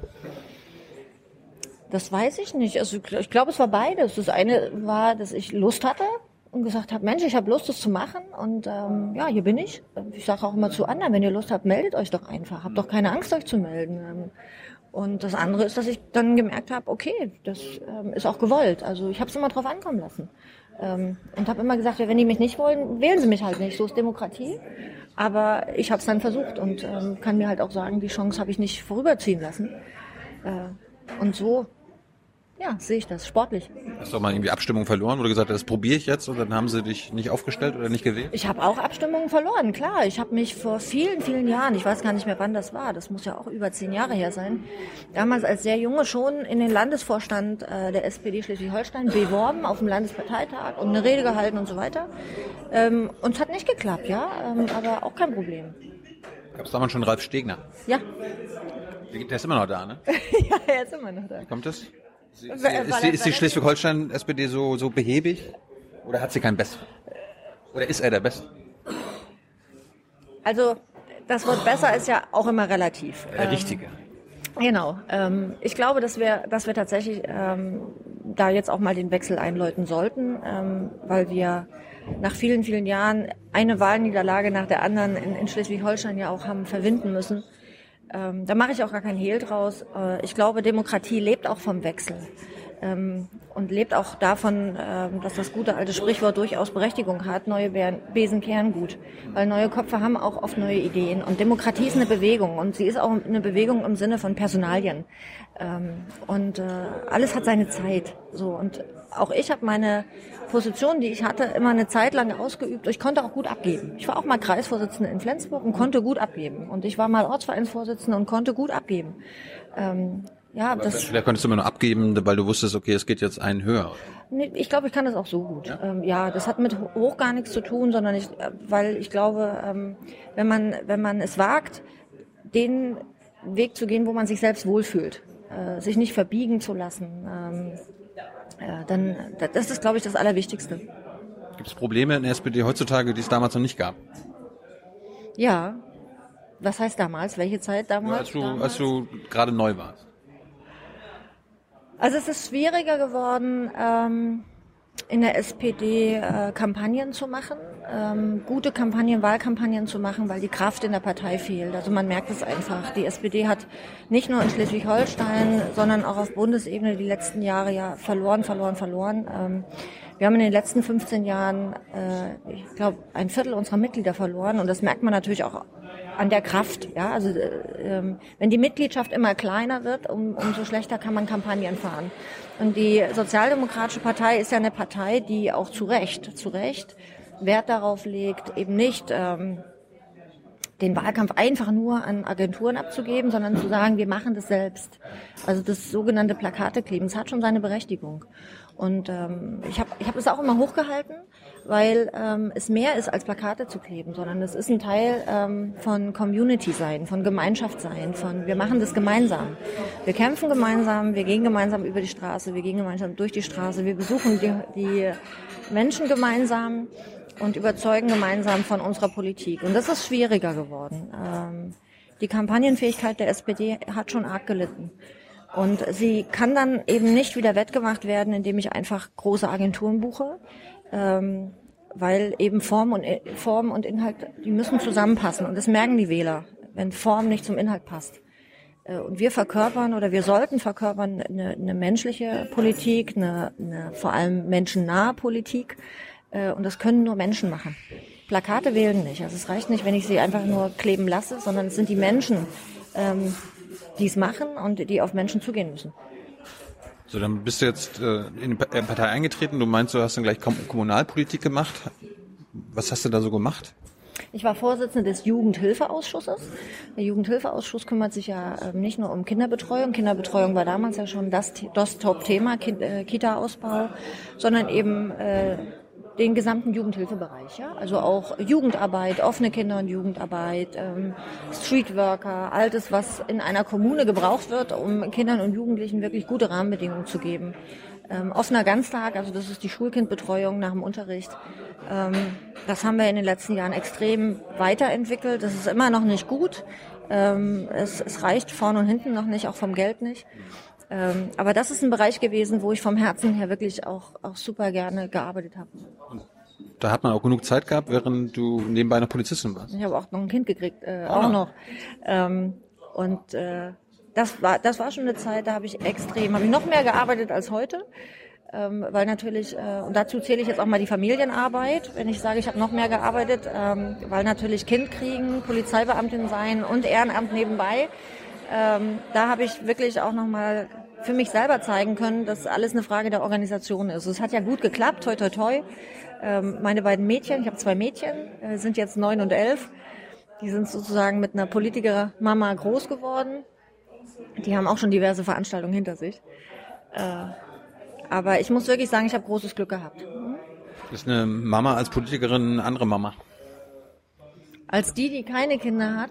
[SPEAKER 2] Das weiß ich nicht. Also ich glaube, es war beides. Das eine war, dass ich Lust hatte und gesagt habe, Mensch, ich habe Lust, das zu machen. Und ähm, ja, hier bin ich. Ich sage auch immer zu anderen, wenn ihr Lust habt, meldet euch doch einfach. Habt doch keine Angst, euch zu melden. Und das andere ist, dass ich dann gemerkt habe, okay, das ähm, ist auch gewollt. Also ich habe es immer drauf ankommen lassen. Ähm, und habe immer gesagt, wenn die mich nicht wollen, wählen sie mich halt nicht. So ist Demokratie. Aber ich habe es dann versucht und ähm, kann mir halt auch sagen, die Chance habe ich nicht vorüberziehen lassen. Äh, und so ja, sehe ich das, sportlich.
[SPEAKER 1] Hast du auch mal irgendwie Abstimmungen verloren, wo du gesagt hast, das probiere ich jetzt und dann haben sie dich nicht aufgestellt oder nicht gewählt?
[SPEAKER 2] Ich habe auch Abstimmungen verloren, klar. Ich habe mich vor vielen, vielen Jahren, ich weiß gar nicht mehr, wann das war, das muss ja auch über zehn Jahre her sein, damals als sehr junge schon in den Landesvorstand äh, der SPD Schleswig-Holstein beworben auf dem Landesparteitag und eine Rede gehalten und so weiter. Ähm, und es hat nicht geklappt, ja, ähm, aber auch kein Problem.
[SPEAKER 1] Gab es damals schon Ralf Stegner?
[SPEAKER 2] Ja.
[SPEAKER 1] Der ist immer noch da, ne?
[SPEAKER 2] ja, er ist immer noch da.
[SPEAKER 1] Wie kommt das? Ist, ist, die, ist die Schleswig-Holstein-SPD so, so behäbig? Oder hat sie keinen Best? Oder ist er der Beste?
[SPEAKER 2] Also, das Wort besser ist ja auch immer relativ.
[SPEAKER 1] Der Richtige.
[SPEAKER 2] Ähm, genau. Ähm, ich glaube, dass wir, dass wir tatsächlich ähm, da jetzt auch mal den Wechsel einläuten sollten, ähm, weil wir nach vielen, vielen Jahren eine Wahlniederlage nach der anderen in, in Schleswig-Holstein ja auch haben verwinden müssen. Ähm, da mache ich auch gar keinen Hehl draus. Äh, ich glaube, Demokratie lebt auch vom Wechsel. ähm, und lebt auch davon, ähm, dass das gute alte Sprichwort durchaus Berechtigung hat, neue Besen kehren gut. Weil neue Köpfe haben auch oft neue Ideen. Und Demokratie ist eine Bewegung und sie ist auch eine Bewegung im Sinne von Personalien. Ähm, und äh, alles hat seine Zeit. So und auch ich habe meine Position, die ich hatte, immer eine Zeit lang ausgeübt. Ich konnte auch gut abgeben. Ich war auch mal Kreisvorsitzende in Flensburg und konnte gut abgeben. Und ich war mal Ortsvereinsvorsitzende und konnte gut abgeben. Ähm,
[SPEAKER 1] ja, das. Vielleicht konntest du immer nur abgeben, weil du wusstest, okay, es geht jetzt einen höher.
[SPEAKER 2] Nee, ich glaube, ich kann das auch so gut. Ja? Ähm, ja, das hat mit hoch gar nichts zu tun, sondern ich, äh, weil ich glaube, ähm, wenn man wenn man es wagt, den Weg zu gehen, wo man sich selbst wohlfühlt, äh, sich nicht verbiegen zu lassen, ähm, äh, dann das ist, glaube ich, das Allerwichtigste.
[SPEAKER 1] Gibt es Probleme in der SPD heutzutage, die es damals noch nicht gab?
[SPEAKER 2] Ja. Was heißt damals? Welche Zeit damals? Ja,
[SPEAKER 1] als du, du gerade neu warst.
[SPEAKER 2] Also es ist schwieriger geworden, ähm, in der SPD äh, Kampagnen zu machen, ähm, gute Kampagnen, Wahlkampagnen zu machen, weil die Kraft in der Partei fehlt. Also man merkt es einfach. Die SPD hat nicht nur in Schleswig-Holstein, sondern auch auf Bundesebene die letzten Jahre ja verloren, verloren, verloren. Ähm, wir haben in den letzten 15 Jahren, äh, ich glaube, ein Viertel unserer Mitglieder verloren und das merkt man natürlich auch an der Kraft. Ja, also äh, ähm, wenn die Mitgliedschaft immer kleiner wird, um, umso schlechter kann man Kampagnen fahren. Und die Sozialdemokratische Partei ist ja eine Partei, die auch zu Recht, zu Recht Wert darauf legt, eben nicht ähm, den Wahlkampf einfach nur an Agenturen abzugeben, sondern zu sagen, wir machen das selbst. Also das sogenannte Plakatekleben, das hat schon seine Berechtigung. Und ähm, ich habe ich hab es auch immer hochgehalten, weil ähm, es mehr ist als Plakate zu kleben, sondern es ist ein Teil ähm, von Community sein, von Gemeinschaft sein, von wir machen das gemeinsam. Wir kämpfen gemeinsam, wir gehen gemeinsam über die Straße, wir gehen gemeinsam durch die Straße, wir besuchen die, die Menschen gemeinsam und überzeugen gemeinsam von unserer Politik. Und das ist schwieriger geworden. Ähm, die Kampagnenfähigkeit der SPD hat schon arg gelitten. Und sie kann dann eben nicht wieder wettgemacht werden, indem ich einfach große Agenturen buche, ähm, weil eben Form und, Form und Inhalt, die müssen zusammenpassen. Und das merken die Wähler, wenn Form nicht zum Inhalt passt. Äh, und wir verkörpern oder wir sollten verkörpern eine, eine menschliche Politik, eine, eine vor allem menschennahe Politik. Äh, und das können nur Menschen machen. Plakate wählen nicht. Also es reicht nicht, wenn ich sie einfach nur kleben lasse, sondern es sind die Menschen, ähm, die es machen und die auf Menschen zugehen müssen.
[SPEAKER 1] So, dann bist du jetzt äh, in die Partei eingetreten. Du meinst, du hast dann gleich Kommunalpolitik gemacht. Was hast du da so gemacht?
[SPEAKER 2] Ich war Vorsitzende des Jugendhilfeausschusses. Der Jugendhilfeausschuss kümmert sich ja ähm, nicht nur um Kinderbetreuung. Kinderbetreuung war damals ja schon das, das Top-Thema, äh, Kita-Ausbau, sondern eben äh, den gesamten Jugendhilfebereich, ja, also auch Jugendarbeit, offene Kinder- und Jugendarbeit, ähm, Streetworker, alles, was in einer Kommune gebraucht wird, um Kindern und Jugendlichen wirklich gute Rahmenbedingungen zu geben. Ähm, offener Ganztag, also das ist die Schulkindbetreuung nach dem Unterricht. Ähm, das haben wir in den letzten Jahren extrem weiterentwickelt. Das ist immer noch nicht gut. Ähm, es, es reicht vorne und hinten noch nicht, auch vom Geld nicht. Ähm, aber das ist ein Bereich gewesen, wo ich vom Herzen her wirklich auch, auch super gerne gearbeitet habe.
[SPEAKER 1] Da hat man auch genug Zeit gehabt, während du nebenbei noch Polizistin warst.
[SPEAKER 2] Ich habe auch noch ein Kind gekriegt, äh, auch, auch noch. Ähm, und äh, das war das war schon eine Zeit, da habe ich extrem, habe ich noch mehr gearbeitet als heute. Ähm, weil natürlich, äh, und dazu zähle ich jetzt auch mal die Familienarbeit, wenn ich sage, ich habe noch mehr gearbeitet, ähm, weil natürlich Kind kriegen, Polizeibeamtin sein und Ehrenamt nebenbei ähm, da habe ich wirklich auch nochmal für mich selber zeigen können, dass alles eine Frage der Organisation ist. Es hat ja gut geklappt, toi toi toi. Ähm, meine beiden Mädchen, ich habe zwei Mädchen, äh, sind jetzt neun und elf. Die sind sozusagen mit einer Politiker-Mama groß geworden. Die haben auch schon diverse Veranstaltungen hinter sich. Äh, aber ich muss wirklich sagen, ich habe großes Glück gehabt.
[SPEAKER 1] Ist eine Mama als Politikerin eine andere Mama?
[SPEAKER 2] Als die, die keine Kinder hat,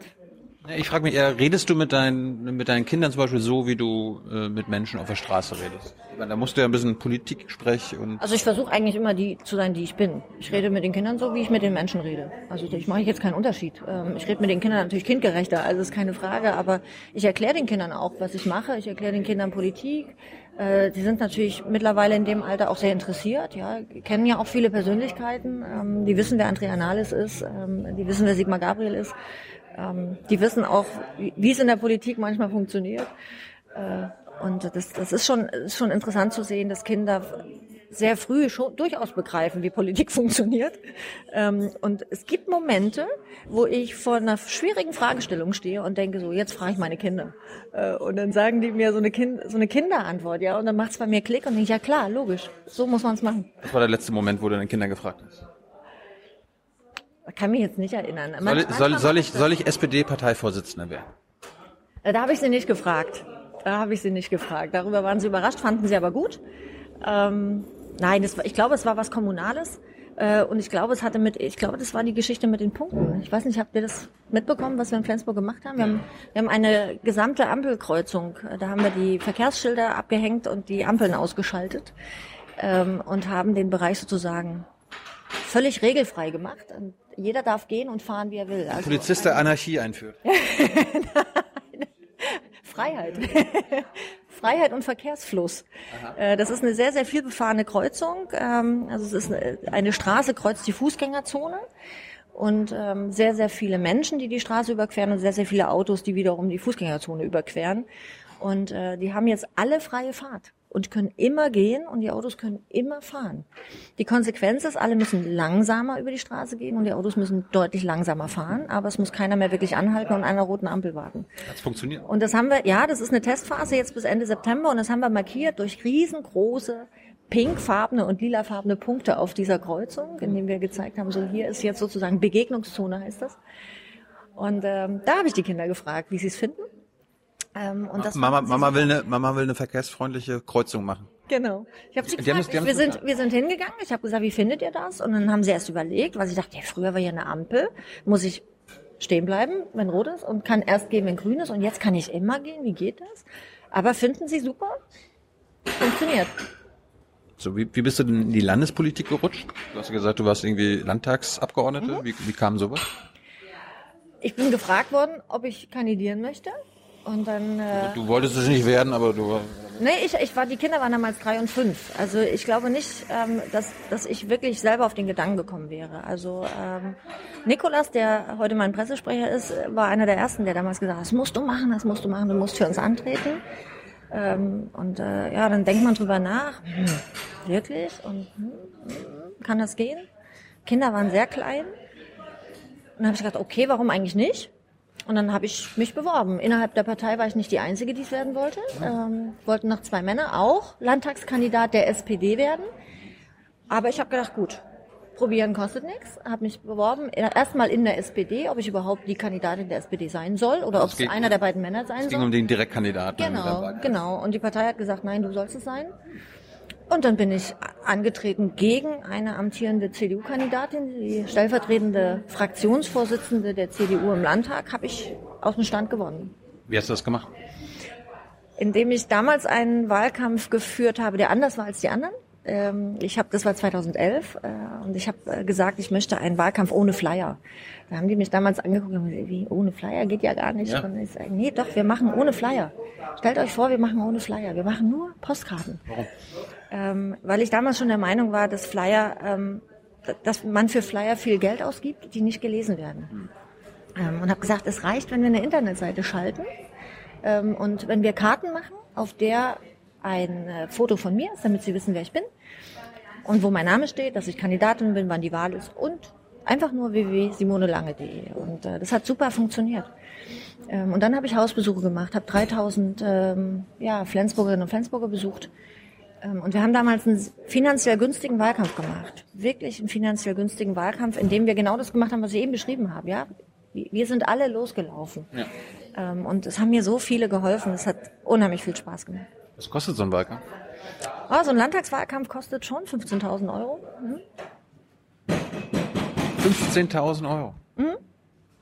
[SPEAKER 1] ich frage mich eher, redest du mit deinen, mit deinen Kindern zum Beispiel so, wie du äh, mit Menschen auf der Straße redest? Meine, da musst du ja ein bisschen Politik sprechen und.
[SPEAKER 2] Also ich versuche eigentlich immer die zu sein, die ich bin. Ich rede mit den Kindern so, wie ich mit den Menschen rede. Also ich mache jetzt keinen Unterschied. Ähm, ich rede mit den Kindern natürlich kindgerechter, also ist keine Frage, aber ich erkläre den Kindern auch, was ich mache. Ich erkläre den Kindern Politik. Äh, die sind natürlich mittlerweile in dem Alter auch sehr interessiert, ja, kennen ja auch viele Persönlichkeiten. Ähm, die wissen, wer Andrea Nahles ist, ähm, die wissen, wer Sigmar Gabriel ist. Ähm, die wissen auch, wie es in der Politik manchmal funktioniert. Äh, Und das, das ist schon, ist schon interessant zu sehen, dass Kinder sehr früh schon durchaus begreifen, wie Politik funktioniert. Ähm, und es gibt Momente, wo ich vor einer schwierigen Fragestellung stehe und denke so, jetzt frage ich meine Kinder. Äh, und dann sagen die mir so eine, kind, so eine Kinderantwort, ja, und dann macht es bei mir Klick und denke, ja klar, logisch, so muss man es machen.
[SPEAKER 1] Was war der letzte Moment, wo du deine Kinder gefragt hast?
[SPEAKER 2] Kann mich jetzt nicht erinnern.
[SPEAKER 1] Soll, ich- soll, soll ich, soll ich SPD-Parteivorsitzender werden?
[SPEAKER 2] Äh, Da habe ich sie nicht gefragt. Da habe ich sie nicht gefragt. Darüber waren sie überrascht, fanden sie aber gut. Ähm, nein, war, ich glaube, es war was Kommunales. Äh, und ich glaube, es hatte mit, ich glaube, das war die Geschichte mit den Punkten. Ich weiß nicht, habt ihr das mitbekommen, was wir in Flensburg gemacht haben? Wir haben, wir haben eine gesamte Ampelkreuzung. Äh, Da haben wir die Verkehrsschilder abgehängt und die Ampeln ausgeschaltet. Ähm, und haben den Bereich sozusagen völlig regelfrei gemacht. Und jeder darf gehen und fahren, wie er will. Also,
[SPEAKER 1] Polizist, der Anarchie einführt.
[SPEAKER 2] Freiheit. Freiheit und Verkehrsfluss. Äh, Das ist eine sehr, sehr viel befahrene Kreuzung. Ähm, Also es ist eine- eine Straße, kreuzt die Fußgängerzone. Und ähm, sehr, sehr viele Menschen, die die Straße überqueren und sehr, sehr viele Autos, die wiederum die Fußgängerzone überqueren. Und äh, die haben jetzt alle freie Fahrt und können immer gehen und die Autos können immer fahren. Die Konsequenz ist, alle müssen langsamer über die Straße gehen und die Autos müssen deutlich langsamer fahren, aber es muss keiner mehr wirklich anhalten und einer roten Ampel warten.
[SPEAKER 1] Hat's funktioniert?
[SPEAKER 2] Und das haben wir, ja, das ist eine Testphase jetzt bis Ende September und das haben wir markiert durch riesengroße pinkfarbene und lilafarbene Punkte auf dieser Kreuzung, indem wir gezeigt haben, so hier ist jetzt sozusagen Begegnungszone heißt das. Und ähm, da habe ich die Kinder gefragt, wie sie es finden. Ähm, und das
[SPEAKER 1] Mama,
[SPEAKER 2] sie
[SPEAKER 1] Mama will eine, Mama will eine verkehrsfreundliche Kreuzung machen.
[SPEAKER 2] Genau. Ich habe sie
[SPEAKER 1] Die
[SPEAKER 2] gefragt,
[SPEAKER 1] haben
[SPEAKER 2] wir sind, wir sind hingegangen. Ich habe gesagt, wie findet ihr das? Und dann haben sie erst überlegt, weil sie dachte, ja, früher war ja eine Ampel, muss ich stehen bleiben, wenn rot ist und kann erst gehen, wenn grün ist und jetzt kann ich immer gehen. Wie geht das? Aber finden sie super? Funktioniert.
[SPEAKER 1] So, wie, wie bist du denn in die Landespolitik gerutscht? Du hast ja gesagt, du warst irgendwie Landtagsabgeordnete. Wie, wie kam sowas?
[SPEAKER 2] Ich bin gefragt worden, ob ich kandidieren möchte. Und dann, äh,
[SPEAKER 1] Du wolltest es nicht werden, aber du
[SPEAKER 2] nee, ich, ich war, die Kinder waren damals drei und fünf. Also ich glaube nicht, ähm, dass, dass ich wirklich selber auf den Gedanken gekommen wäre. Also ähm, Nikolas, der heute mein Pressesprecher ist, war einer der ersten, der damals gesagt hat, das musst du machen, das musst du machen, du musst für uns antreten. Ähm, und äh, ja, dann denkt man drüber nach, hm, wirklich? Und hm, kann das gehen? Kinder waren sehr klein. Und dann habe ich gedacht, okay, warum eigentlich nicht? Und dann habe ich mich beworben. Innerhalb der Partei war ich nicht die Einzige, die es werden wollte. Ähm, wollten noch zwei Männer auch Landtagskandidat der SPD werden. Aber ich habe gedacht, gut, probieren kostet nichts. Habe mich beworben, erstmal in der SPD, ob ich überhaupt die Kandidatin der SPD sein soll oder ob es einer der beiden Männer sein
[SPEAKER 1] es ging
[SPEAKER 2] soll.
[SPEAKER 1] um den Direktkandidaten.
[SPEAKER 2] Genau, genau. Und die Partei hat gesagt, nein, du sollst es sein. Und dann bin ich angetreten gegen eine amtierende CDU-Kandidatin, die stellvertretende Fraktionsvorsitzende der CDU im Landtag, habe ich aus dem Stand gewonnen.
[SPEAKER 1] Wie hast du das gemacht?
[SPEAKER 2] Indem ich damals einen Wahlkampf geführt habe, der anders war als die anderen. Ähm, Ich habe, das war 2011, äh, und ich habe äh, gesagt, ich möchte einen Wahlkampf ohne Flyer. Da haben die mich damals angeguckt und gesagt, wie ohne Flyer geht ja gar nicht.
[SPEAKER 1] Ja.
[SPEAKER 2] Und ich sage, nee, doch, wir machen ohne Flyer. Stellt euch vor, wir machen ohne Flyer. Wir machen nur Postkarten.
[SPEAKER 1] Warum?
[SPEAKER 2] Ähm, weil ich damals schon der Meinung war, dass Flyer, ähm, dass man für Flyer viel Geld ausgibt, die nicht gelesen werden. Ähm, und habe gesagt, es reicht, wenn wir eine Internetseite schalten ähm, und wenn wir Karten machen, auf der ein äh, Foto von mir ist, damit Sie wissen, wer ich bin und wo mein Name steht, dass ich Kandidatin bin, wann die Wahl ist und einfach nur www.simonelange.de. Und äh, das hat super funktioniert. Ähm, und dann habe ich Hausbesuche gemacht, habe 3000 ähm, ja, Flensburgerinnen und Flensburger besucht. Ähm, Und wir haben damals einen finanziell günstigen Wahlkampf gemacht. Wirklich einen finanziell günstigen Wahlkampf, in dem wir genau das gemacht haben, was ich eben beschrieben habe. Ja, wir sind alle losgelaufen.
[SPEAKER 1] Ja.
[SPEAKER 2] Ähm, Und es haben mir so viele geholfen. Es hat unheimlich viel Spaß gemacht.
[SPEAKER 1] Was kostet so ein Wahlkampf?
[SPEAKER 2] Oh, so ein Landtagswahlkampf kostet schon 15.000 Euro. Mhm.
[SPEAKER 1] 15.000 Euro.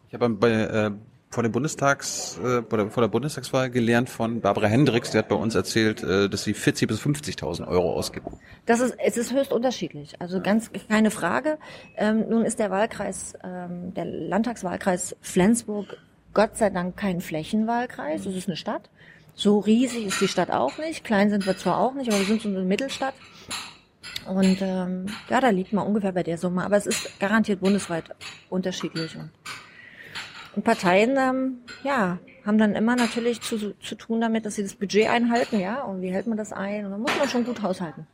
[SPEAKER 1] Ich habe bei, äh, vor, dem Bundestags, äh, vor, der, Bundestagswahl gelernt von Barbara Hendricks, die hat bei uns erzählt, äh, dass sie 40.000 bis 50.000 Euro ausgibt.
[SPEAKER 2] Das ist, es ist höchst unterschiedlich. Also ganz keine Frage. Ähm, nun ist der Wahlkreis, ähm, der Landtagswahlkreis Flensburg Gott sei Dank kein Flächenwahlkreis. Es ist eine Stadt. So riesig ist die Stadt auch nicht. Klein sind wir zwar auch nicht, aber wir sind so eine Mittelstadt. Und ähm, ja, da liegt man ungefähr bei der Summe. Aber es ist garantiert bundesweit unterschiedlich. Und Und Parteien, ähm, ja, haben dann immer natürlich zu, zu tun damit, dass sie das Budget einhalten, ja. Und wie hält man das ein? Und dann muss man schon gut haushalten.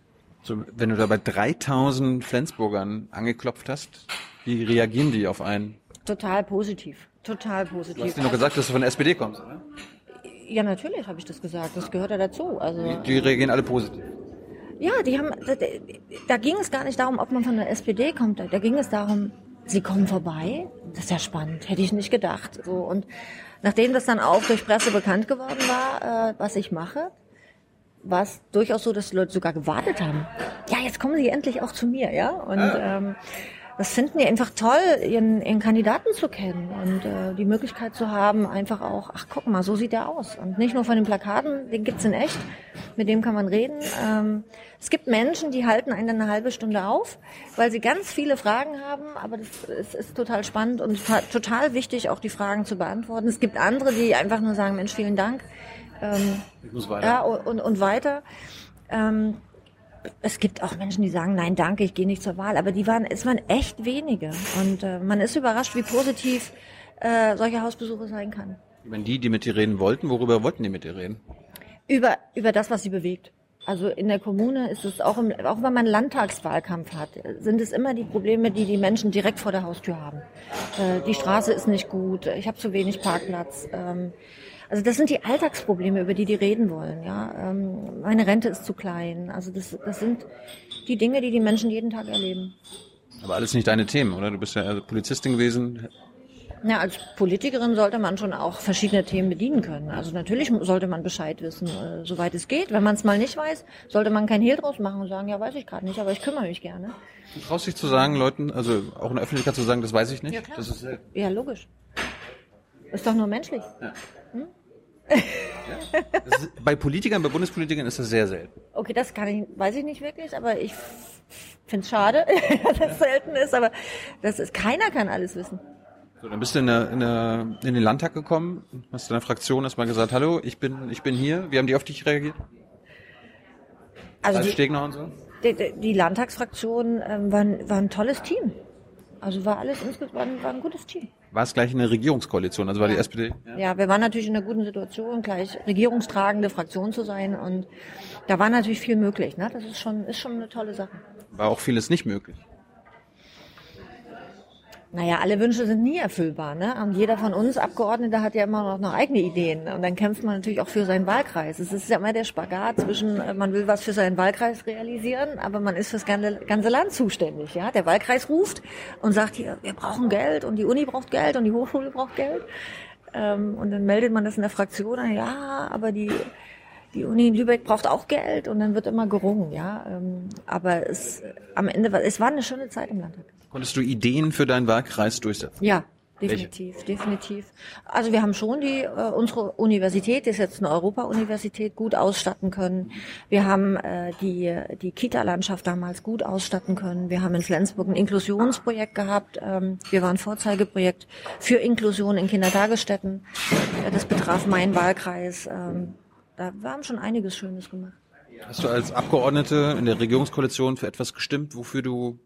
[SPEAKER 1] So, wenn du da bei 3000 Flensburgern angeklopft hast, wie reagieren die auf einen?
[SPEAKER 2] Total positiv. Total positiv.
[SPEAKER 1] Du hast dir noch gesagt, dass du von der SPD kommst, oder?
[SPEAKER 2] Ja, natürlich habe ich das gesagt. Das gehört ja dazu. Also
[SPEAKER 1] Die, die reagieren alle positiv.
[SPEAKER 2] ja, die haben. Da, da ging es gar nicht darum, ob man von der SPD kommt. Da ging es darum, sie kommen vorbei. Das ist ja spannend. Hätte ich nicht gedacht. So und nachdem das dann auch durch Presse bekannt geworden war, äh, was ich mache, war es durchaus so, dass die Leute sogar gewartet haben. Ja, jetzt kommen sie endlich auch zu mir, ja. Und ähm, das finden die einfach toll, ihren, ihren Kandidaten zu kennen und äh, die Möglichkeit zu haben, einfach auch, ach guck mal, so sieht der aus. Und nicht nur von den Plakaten, den gibt's in echt, mit dem kann man reden. Ähm, es gibt Menschen, die halten einen eine halbe Stunde auf, weil sie ganz viele Fragen haben, aber das ist, ist total spannend und ta- total wichtig, auch die Fragen zu beantworten. Es gibt andere, die einfach nur sagen, Mensch, vielen Dank. Ähm,
[SPEAKER 1] Ich muss weiter.
[SPEAKER 2] ja, und, und weiter. Ähm, es gibt auch Menschen, die sagen, nein, danke, ich gehe nicht zur Wahl. Aber die waren, es waren echt wenige. Und äh, man ist überrascht, wie positiv äh, solche Hausbesuche sein kann.
[SPEAKER 1] Wenn die, die mit dir reden wollten, worüber wollten die mit dir reden?
[SPEAKER 2] Über, über das, was sie bewegt. Also in der Kommune ist es auch, im, auch wenn man Landtagswahlkampf hat, sind es immer die Probleme, die die Menschen direkt vor der Haustür haben. Äh, die Straße ist nicht gut, ich habe zu wenig Parkplatz. Ähm, also das sind die Alltagsprobleme, über die die reden wollen. Ja, ähm, meine Rente ist zu klein. Also das, das sind die Dinge, die die Menschen jeden Tag erleben.
[SPEAKER 1] Aber alles nicht deine Themen, oder? Du bist ja Polizistin gewesen.
[SPEAKER 2] Ja, als Politikerin sollte man schon auch verschiedene Themen bedienen können. Also natürlich sollte man Bescheid wissen, äh, soweit es geht. Wenn man es mal nicht weiß, sollte man kein Hehl draus machen und sagen, ja, weiß ich gerade nicht, aber ich kümmere mich gerne.
[SPEAKER 1] Du traust dich zu sagen, Leuten, also auch in der Öffentlichkeit zu sagen, das weiß ich nicht?
[SPEAKER 2] Ja, klar.
[SPEAKER 1] Das ist äh,
[SPEAKER 2] Ja, logisch. Ist doch nur menschlich.
[SPEAKER 1] Das ist, bei Politikern, bei Bundespolitikern ist das sehr selten.
[SPEAKER 2] Okay, das kann ich, weiß ich nicht wirklich, aber ich finde es schade, dass es selten ist, aber das ist, keiner kann alles wissen.
[SPEAKER 1] So, dann bist du in, der, in, der, in den Landtag gekommen, hast deiner Fraktion erstmal gesagt, hallo, ich bin, ich bin hier. Wie haben die auf dich reagiert?
[SPEAKER 2] Also
[SPEAKER 1] Ralf
[SPEAKER 2] die,
[SPEAKER 1] Stegner und so?
[SPEAKER 2] die, die Landtagsfraktion ähm, war, war ein tolles Team. Also war alles insgesamt war ein, war ein gutes Team.
[SPEAKER 1] War es gleich eine Regierungskoalition, also war die
[SPEAKER 2] Ja.
[SPEAKER 1] SPD?
[SPEAKER 2] Ja, wir waren natürlich in einer guten Situation, gleich regierungstragende Fraktion zu sein und da war natürlich viel möglich. Ne? Das ist schon, ist schon eine tolle Sache.
[SPEAKER 1] War auch vieles nicht möglich.
[SPEAKER 2] Naja, alle Wünsche sind nie erfüllbar. Ne? Und jeder von uns Abgeordnete hat ja immer noch, noch eigene Ideen. Und dann kämpft man natürlich auch für seinen Wahlkreis. Es ist ja immer der Spagat zwischen, äh, man will was für seinen Wahlkreis realisieren, aber man ist fürs ganze, ganze Land zuständig. Ja? Der Wahlkreis ruft und sagt hier, wir brauchen Geld und die Uni braucht Geld und die Hochschule braucht Geld. Ähm, und dann meldet man das in der Fraktion an, ja, aber die, die Uni in Lübeck braucht auch Geld und dann wird immer gerungen, ja. Ähm, aber es, am Ende es war eine schöne Zeit im Landtag.
[SPEAKER 1] Konntest du Ideen für deinen Wahlkreis durchsetzen?
[SPEAKER 2] Ja, definitiv, definitiv. Also wir haben schon die äh, unsere Universität, die ist jetzt eine Europa-Universität, gut ausstatten können. Wir haben äh, die die Kita-Landschaft damals gut ausstatten können. Wir haben in Flensburg ein Inklusionsprojekt gehabt. Ähm, wir waren Vorzeigeprojekt für Inklusion in Kindertagesstätten. Äh, das betraf meinen Wahlkreis. Ähm, da wir haben schon einiges Schönes gemacht.
[SPEAKER 1] Hast du als Abgeordnete in der Regierungskoalition für etwas gestimmt, wofür du,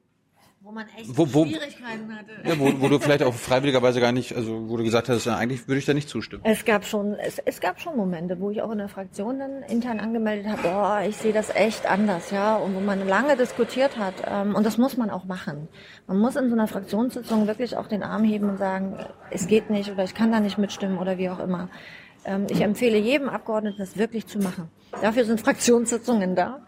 [SPEAKER 2] Wo man echt
[SPEAKER 1] Wo- wo-
[SPEAKER 2] Schwierigkeiten hatte.
[SPEAKER 1] ja, wo, wo du vielleicht auch freiwilligerweise gar nicht, also wo du gesagt hast, ja, eigentlich würde ich da nicht zustimmen?
[SPEAKER 2] Es gab schon, es, es gab schon Momente, wo ich auch in der Fraktion dann intern angemeldet habe, boah, ich sehe das echt anders, ja, und wo man lange diskutiert hat. Ähm, und das muss man auch machen. Man muss in so einer Fraktionssitzung wirklich auch den Arm heben und sagen, es geht nicht oder ich kann da nicht mitstimmen oder wie auch immer. Ähm, ich empfehle jedem Abgeordneten, das wirklich zu machen. Dafür sind Fraktionssitzungen da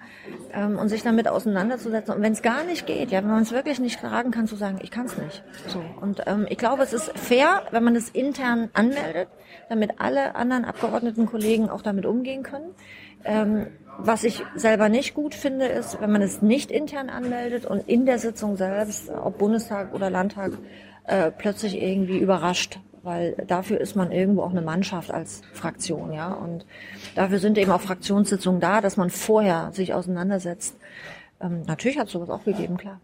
[SPEAKER 2] ähm, und sich damit auseinanderzusetzen. Und wenn es gar nicht geht, ja, wenn man es wirklich nicht tragen kann, zu sagen, ich kann es nicht. So. Und ähm, ich glaube, es ist fair, wenn man es intern anmeldet, damit alle anderen Abgeordneten Kollegen auch damit umgehen können. Ähm, was ich selber nicht gut finde, ist, wenn man es nicht intern anmeldet und in der Sitzung selbst, ob Bundestag oder Landtag, äh, plötzlich irgendwie überrascht, weil dafür ist man irgendwo auch eine Mannschaft als Fraktion, ja. Und dafür sind eben auch Fraktionssitzungen da, dass man vorher sich auseinandersetzt. Ähm, natürlich hat es sowas auch gegeben, klar.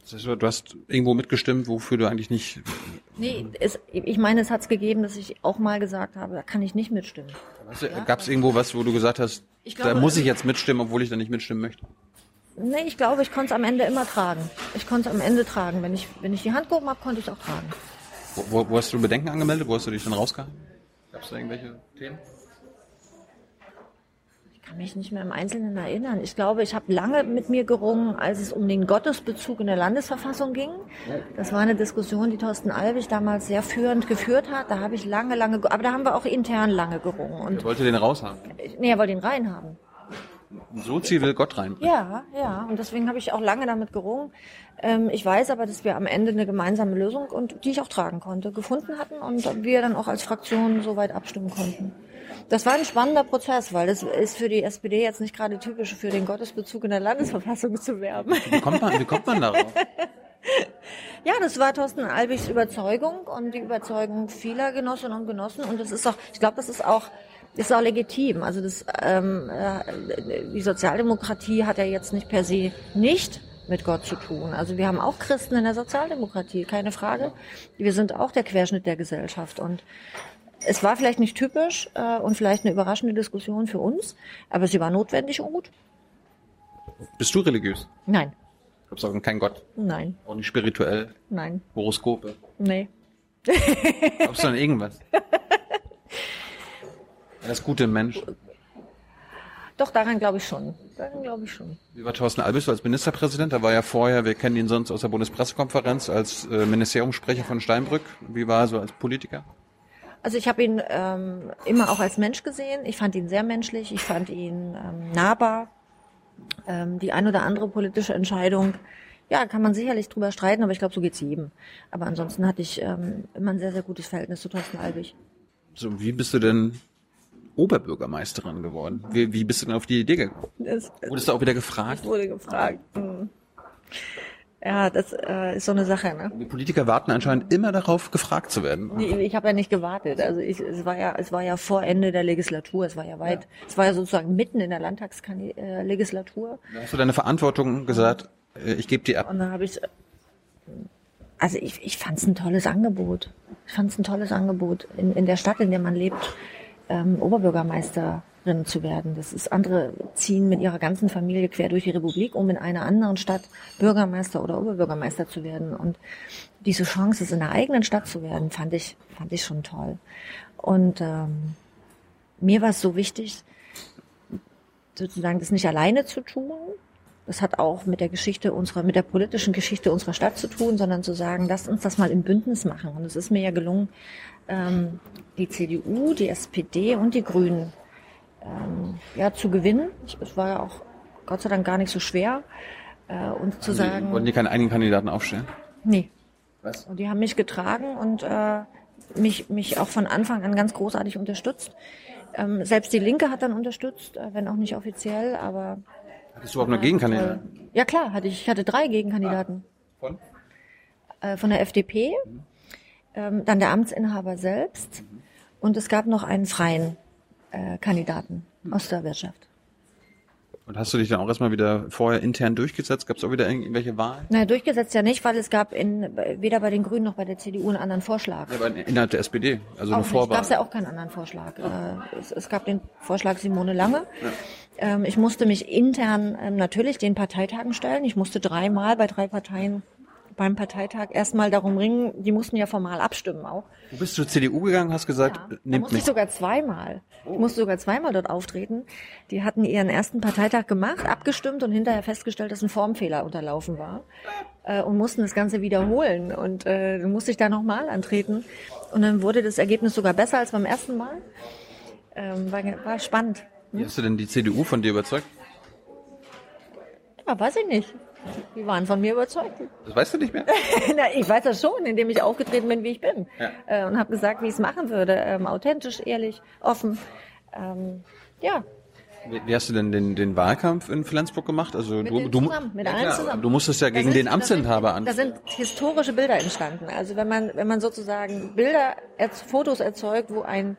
[SPEAKER 1] Das heißt, du hast irgendwo mitgestimmt, wofür du eigentlich nicht.
[SPEAKER 2] Nee, es, ich meine, es hat es gegeben, dass ich auch mal gesagt habe, da kann ich nicht mitstimmen.
[SPEAKER 1] Gab es irgendwo was, wo du gesagt hast,
[SPEAKER 2] Ich
[SPEAKER 1] da
[SPEAKER 2] glaube,
[SPEAKER 1] muss ich jetzt mitstimmen, obwohl ich da nicht mitstimmen möchte?
[SPEAKER 2] Nee, ich glaube, ich konnte es am Ende immer tragen. Ich konnte es am Ende tragen. Wenn ich, wenn ich die Hand gehoben habe, konnte ich es auch tragen.
[SPEAKER 1] Wo, wo, wo hast du Bedenken angemeldet? Wo hast du dich dann rausgehalten? Gab es da irgendwelche Themen?
[SPEAKER 2] Ich kann mich nicht mehr im Einzelnen erinnern. Ich glaube, ich habe lange mit mir gerungen, als es um den Gottesbezug in der Landesverfassung ging. Das war eine Diskussion, die Thorsten Albig damals sehr führend geführt hat. Da habe ich lange, lange, aber da haben wir auch intern lange gerungen. Und
[SPEAKER 1] Er wollte den raushaben.
[SPEAKER 2] nee, er wollte ihn reinhaben.
[SPEAKER 1] So Ziel will Gott rein.
[SPEAKER 2] Ja, ja. Und deswegen habe ich auch lange damit gerungen. Ähm, ich weiß aber, dass wir am Ende eine gemeinsame Lösung und die ich auch tragen konnte, gefunden hatten und wir dann auch als Fraktion soweit abstimmen konnten. Das war ein spannender Prozess, weil das ist für die SPD jetzt nicht gerade typisch, für den Gottesbezug in der Landesverfassung zu werben.
[SPEAKER 1] Wie kommt man, wie kommt man darauf?
[SPEAKER 2] Ja, das war Thorsten Albigs Überzeugung und die Überzeugung vieler Genossinnen und Genossen. Und das ist auch, ich glaube, das ist auch, ist auch legitim. Also das, ähm, äh, die Sozialdemokratie hat ja jetzt nicht per se nicht mit Gott zu tun. Also wir haben auch Christen in der Sozialdemokratie, keine Frage. Wir sind auch der Querschnitt der Gesellschaft und es war vielleicht nicht typisch äh, und vielleicht eine überraschende Diskussion für uns, aber sie war notwendig und gut.
[SPEAKER 1] Bist du religiös?
[SPEAKER 2] Nein,
[SPEAKER 1] Glaubst du keinen Gott?
[SPEAKER 2] nein,
[SPEAKER 1] Auch nicht spirituell?
[SPEAKER 2] nein,
[SPEAKER 1] Horoskope?
[SPEAKER 2] nee.
[SPEAKER 1] Glaubst du an irgendwas? An das gute Mensch.
[SPEAKER 2] Doch, daran glaube ich schon. Daran glaube ich schon.
[SPEAKER 1] Wie war Thorsten Albis als Ministerpräsident? Da war ja vorher, wir kennen ihn sonst aus der Bundespressekonferenz, als äh, Ministeriumssprecher von Steinbrück. Wie war er so als Politiker?
[SPEAKER 2] Also ich habe ihn ähm, immer auch als Mensch gesehen. Ich fand ihn sehr menschlich. Ich fand ihn ähm, nahbar. Ähm, die ein oder andere politische Entscheidung, ja, kann man sicherlich drüber streiten, aber ich glaube, so geht's jedem. Aber ansonsten hatte ich ähm, immer ein sehr, sehr gutes Verhältnis zu Thorsten Albig.
[SPEAKER 1] So, wie bist du denn Oberbürgermeisterin geworden? Wie, wie bist du denn auf die Idee gekommen?
[SPEAKER 2] Das,
[SPEAKER 1] Wurdest du auch wieder gefragt?
[SPEAKER 2] wurde gefragt. Hm. Ja, das äh, ist so eine Sache, ne?
[SPEAKER 1] Die Politiker warten anscheinend immer darauf, gefragt zu werden.
[SPEAKER 2] Nee, Ich habe ja nicht gewartet. Also ich, es war ja, es war ja vor Ende der Legislatur. Es war ja weit, es war ja sozusagen mitten in der Landtagslegislatur.
[SPEAKER 1] Da hast du deine Verantwortung gesagt, äh, ich gebe die ab.
[SPEAKER 2] Und dann habe ich, also ich, ich fand es ein tolles Angebot. Ich fand es ein tolles Angebot in, in der Stadt, in der man lebt, ähm, Oberbürgermeisterin zu werden. Das ist andere ziehen mit ihrer ganzen Familie quer durch die Republik, um in einer anderen Stadt Bürgermeister oder Oberbürgermeister zu werden. Und diese Chance, es in der eigenen Stadt zu werden, fand ich, fand ich schon toll. Und ähm, mir war es so wichtig, sozusagen das nicht alleine zu tun. Das hat auch mit der Geschichte unserer, mit der politischen Geschichte unserer Stadt zu tun, sondern zu sagen, lasst uns das mal im Bündnis machen. Und es ist mir ja gelungen, ähm, die CDU, die SPD und die Grünen ähm, ja, zu gewinnen. Es war ja auch Gott sei Dank gar nicht so schwer. Äh, und zu sagen,
[SPEAKER 1] Wollten die keinen eigenen Kandidaten aufstellen?
[SPEAKER 2] nee,
[SPEAKER 1] Was?
[SPEAKER 2] und die haben mich getragen und äh, mich, mich auch von Anfang an ganz großartig unterstützt. Ähm, selbst die Linke hat dann unterstützt, äh, wenn auch nicht offiziell, aber
[SPEAKER 1] Hattest du überhaupt noch Gegenkandidaten?
[SPEAKER 2] ja klar, hatte ich, ich hatte drei Gegenkandidaten
[SPEAKER 1] Von?
[SPEAKER 2] äh, von der FDP, ähm, dann der Amtsinhaber selbst und es gab noch einen freien äh, Kandidaten aus der Wirtschaft.
[SPEAKER 1] Und hast du dich dann auch erstmal wieder vorher intern durchgesetzt? Gab es auch wieder irgendwelche Wahlen?
[SPEAKER 2] Naja, durchgesetzt ja nicht, weil es gab in, weder bei den Grünen noch bei der CDU einen anderen Vorschlag.
[SPEAKER 1] Ja, aber innerhalb der SPD, also eine
[SPEAKER 2] Auch nicht.
[SPEAKER 1] Vorwahl.
[SPEAKER 2] Gab es ja auch keinen anderen Vorschlag. Äh, es, es gab den Vorschlag Simone Lange. Ähm, ich musste mich intern ähm, natürlich den Parteitagen stellen. Ich musste dreimal bei drei Parteien beim Parteitag erstmal darum ringen, die mussten ja formal abstimmen auch.
[SPEAKER 1] Du bist zur CDU gegangen, hast gesagt,
[SPEAKER 2] Ja,
[SPEAKER 1] nimmt
[SPEAKER 2] musste
[SPEAKER 1] mich.
[SPEAKER 2] ich sogar zweimal. Ich musste sogar zweimal dort auftreten. Die hatten ihren ersten Parteitag gemacht, abgestimmt und hinterher festgestellt, dass ein Formfehler unterlaufen war äh, und mussten das Ganze wiederholen. Und äh, dann musste ich da nochmal antreten. Und dann wurde das Ergebnis sogar besser als beim ersten Mal. Ähm, war, war spannend.
[SPEAKER 1] Wie hast du denn die CDU von dir überzeugt?
[SPEAKER 2] Ja, weiß ich nicht. Die waren von mir überzeugt.
[SPEAKER 1] Das weißt du nicht mehr?
[SPEAKER 2] Na, ich weiß das schon, indem ich aufgetreten bin, wie ich bin.
[SPEAKER 1] Ja.
[SPEAKER 2] Äh, und habe gesagt, wie ich es machen würde. Ähm, authentisch, ehrlich, offen. Ähm, ja,
[SPEAKER 1] Wie, wie hast du denn den, den Wahlkampf in Flensburg gemacht? Also
[SPEAKER 2] Mit
[SPEAKER 1] du, du,
[SPEAKER 2] zusammen, mit allen
[SPEAKER 1] klar,
[SPEAKER 2] zusammen.
[SPEAKER 1] Du musstest ja gegen
[SPEAKER 2] sind-
[SPEAKER 1] den Amtsinhaber an.
[SPEAKER 2] Da sind historische Bilder entstanden. Also wenn man, wenn man sozusagen Bilder, Fotos erzeugt, wo ein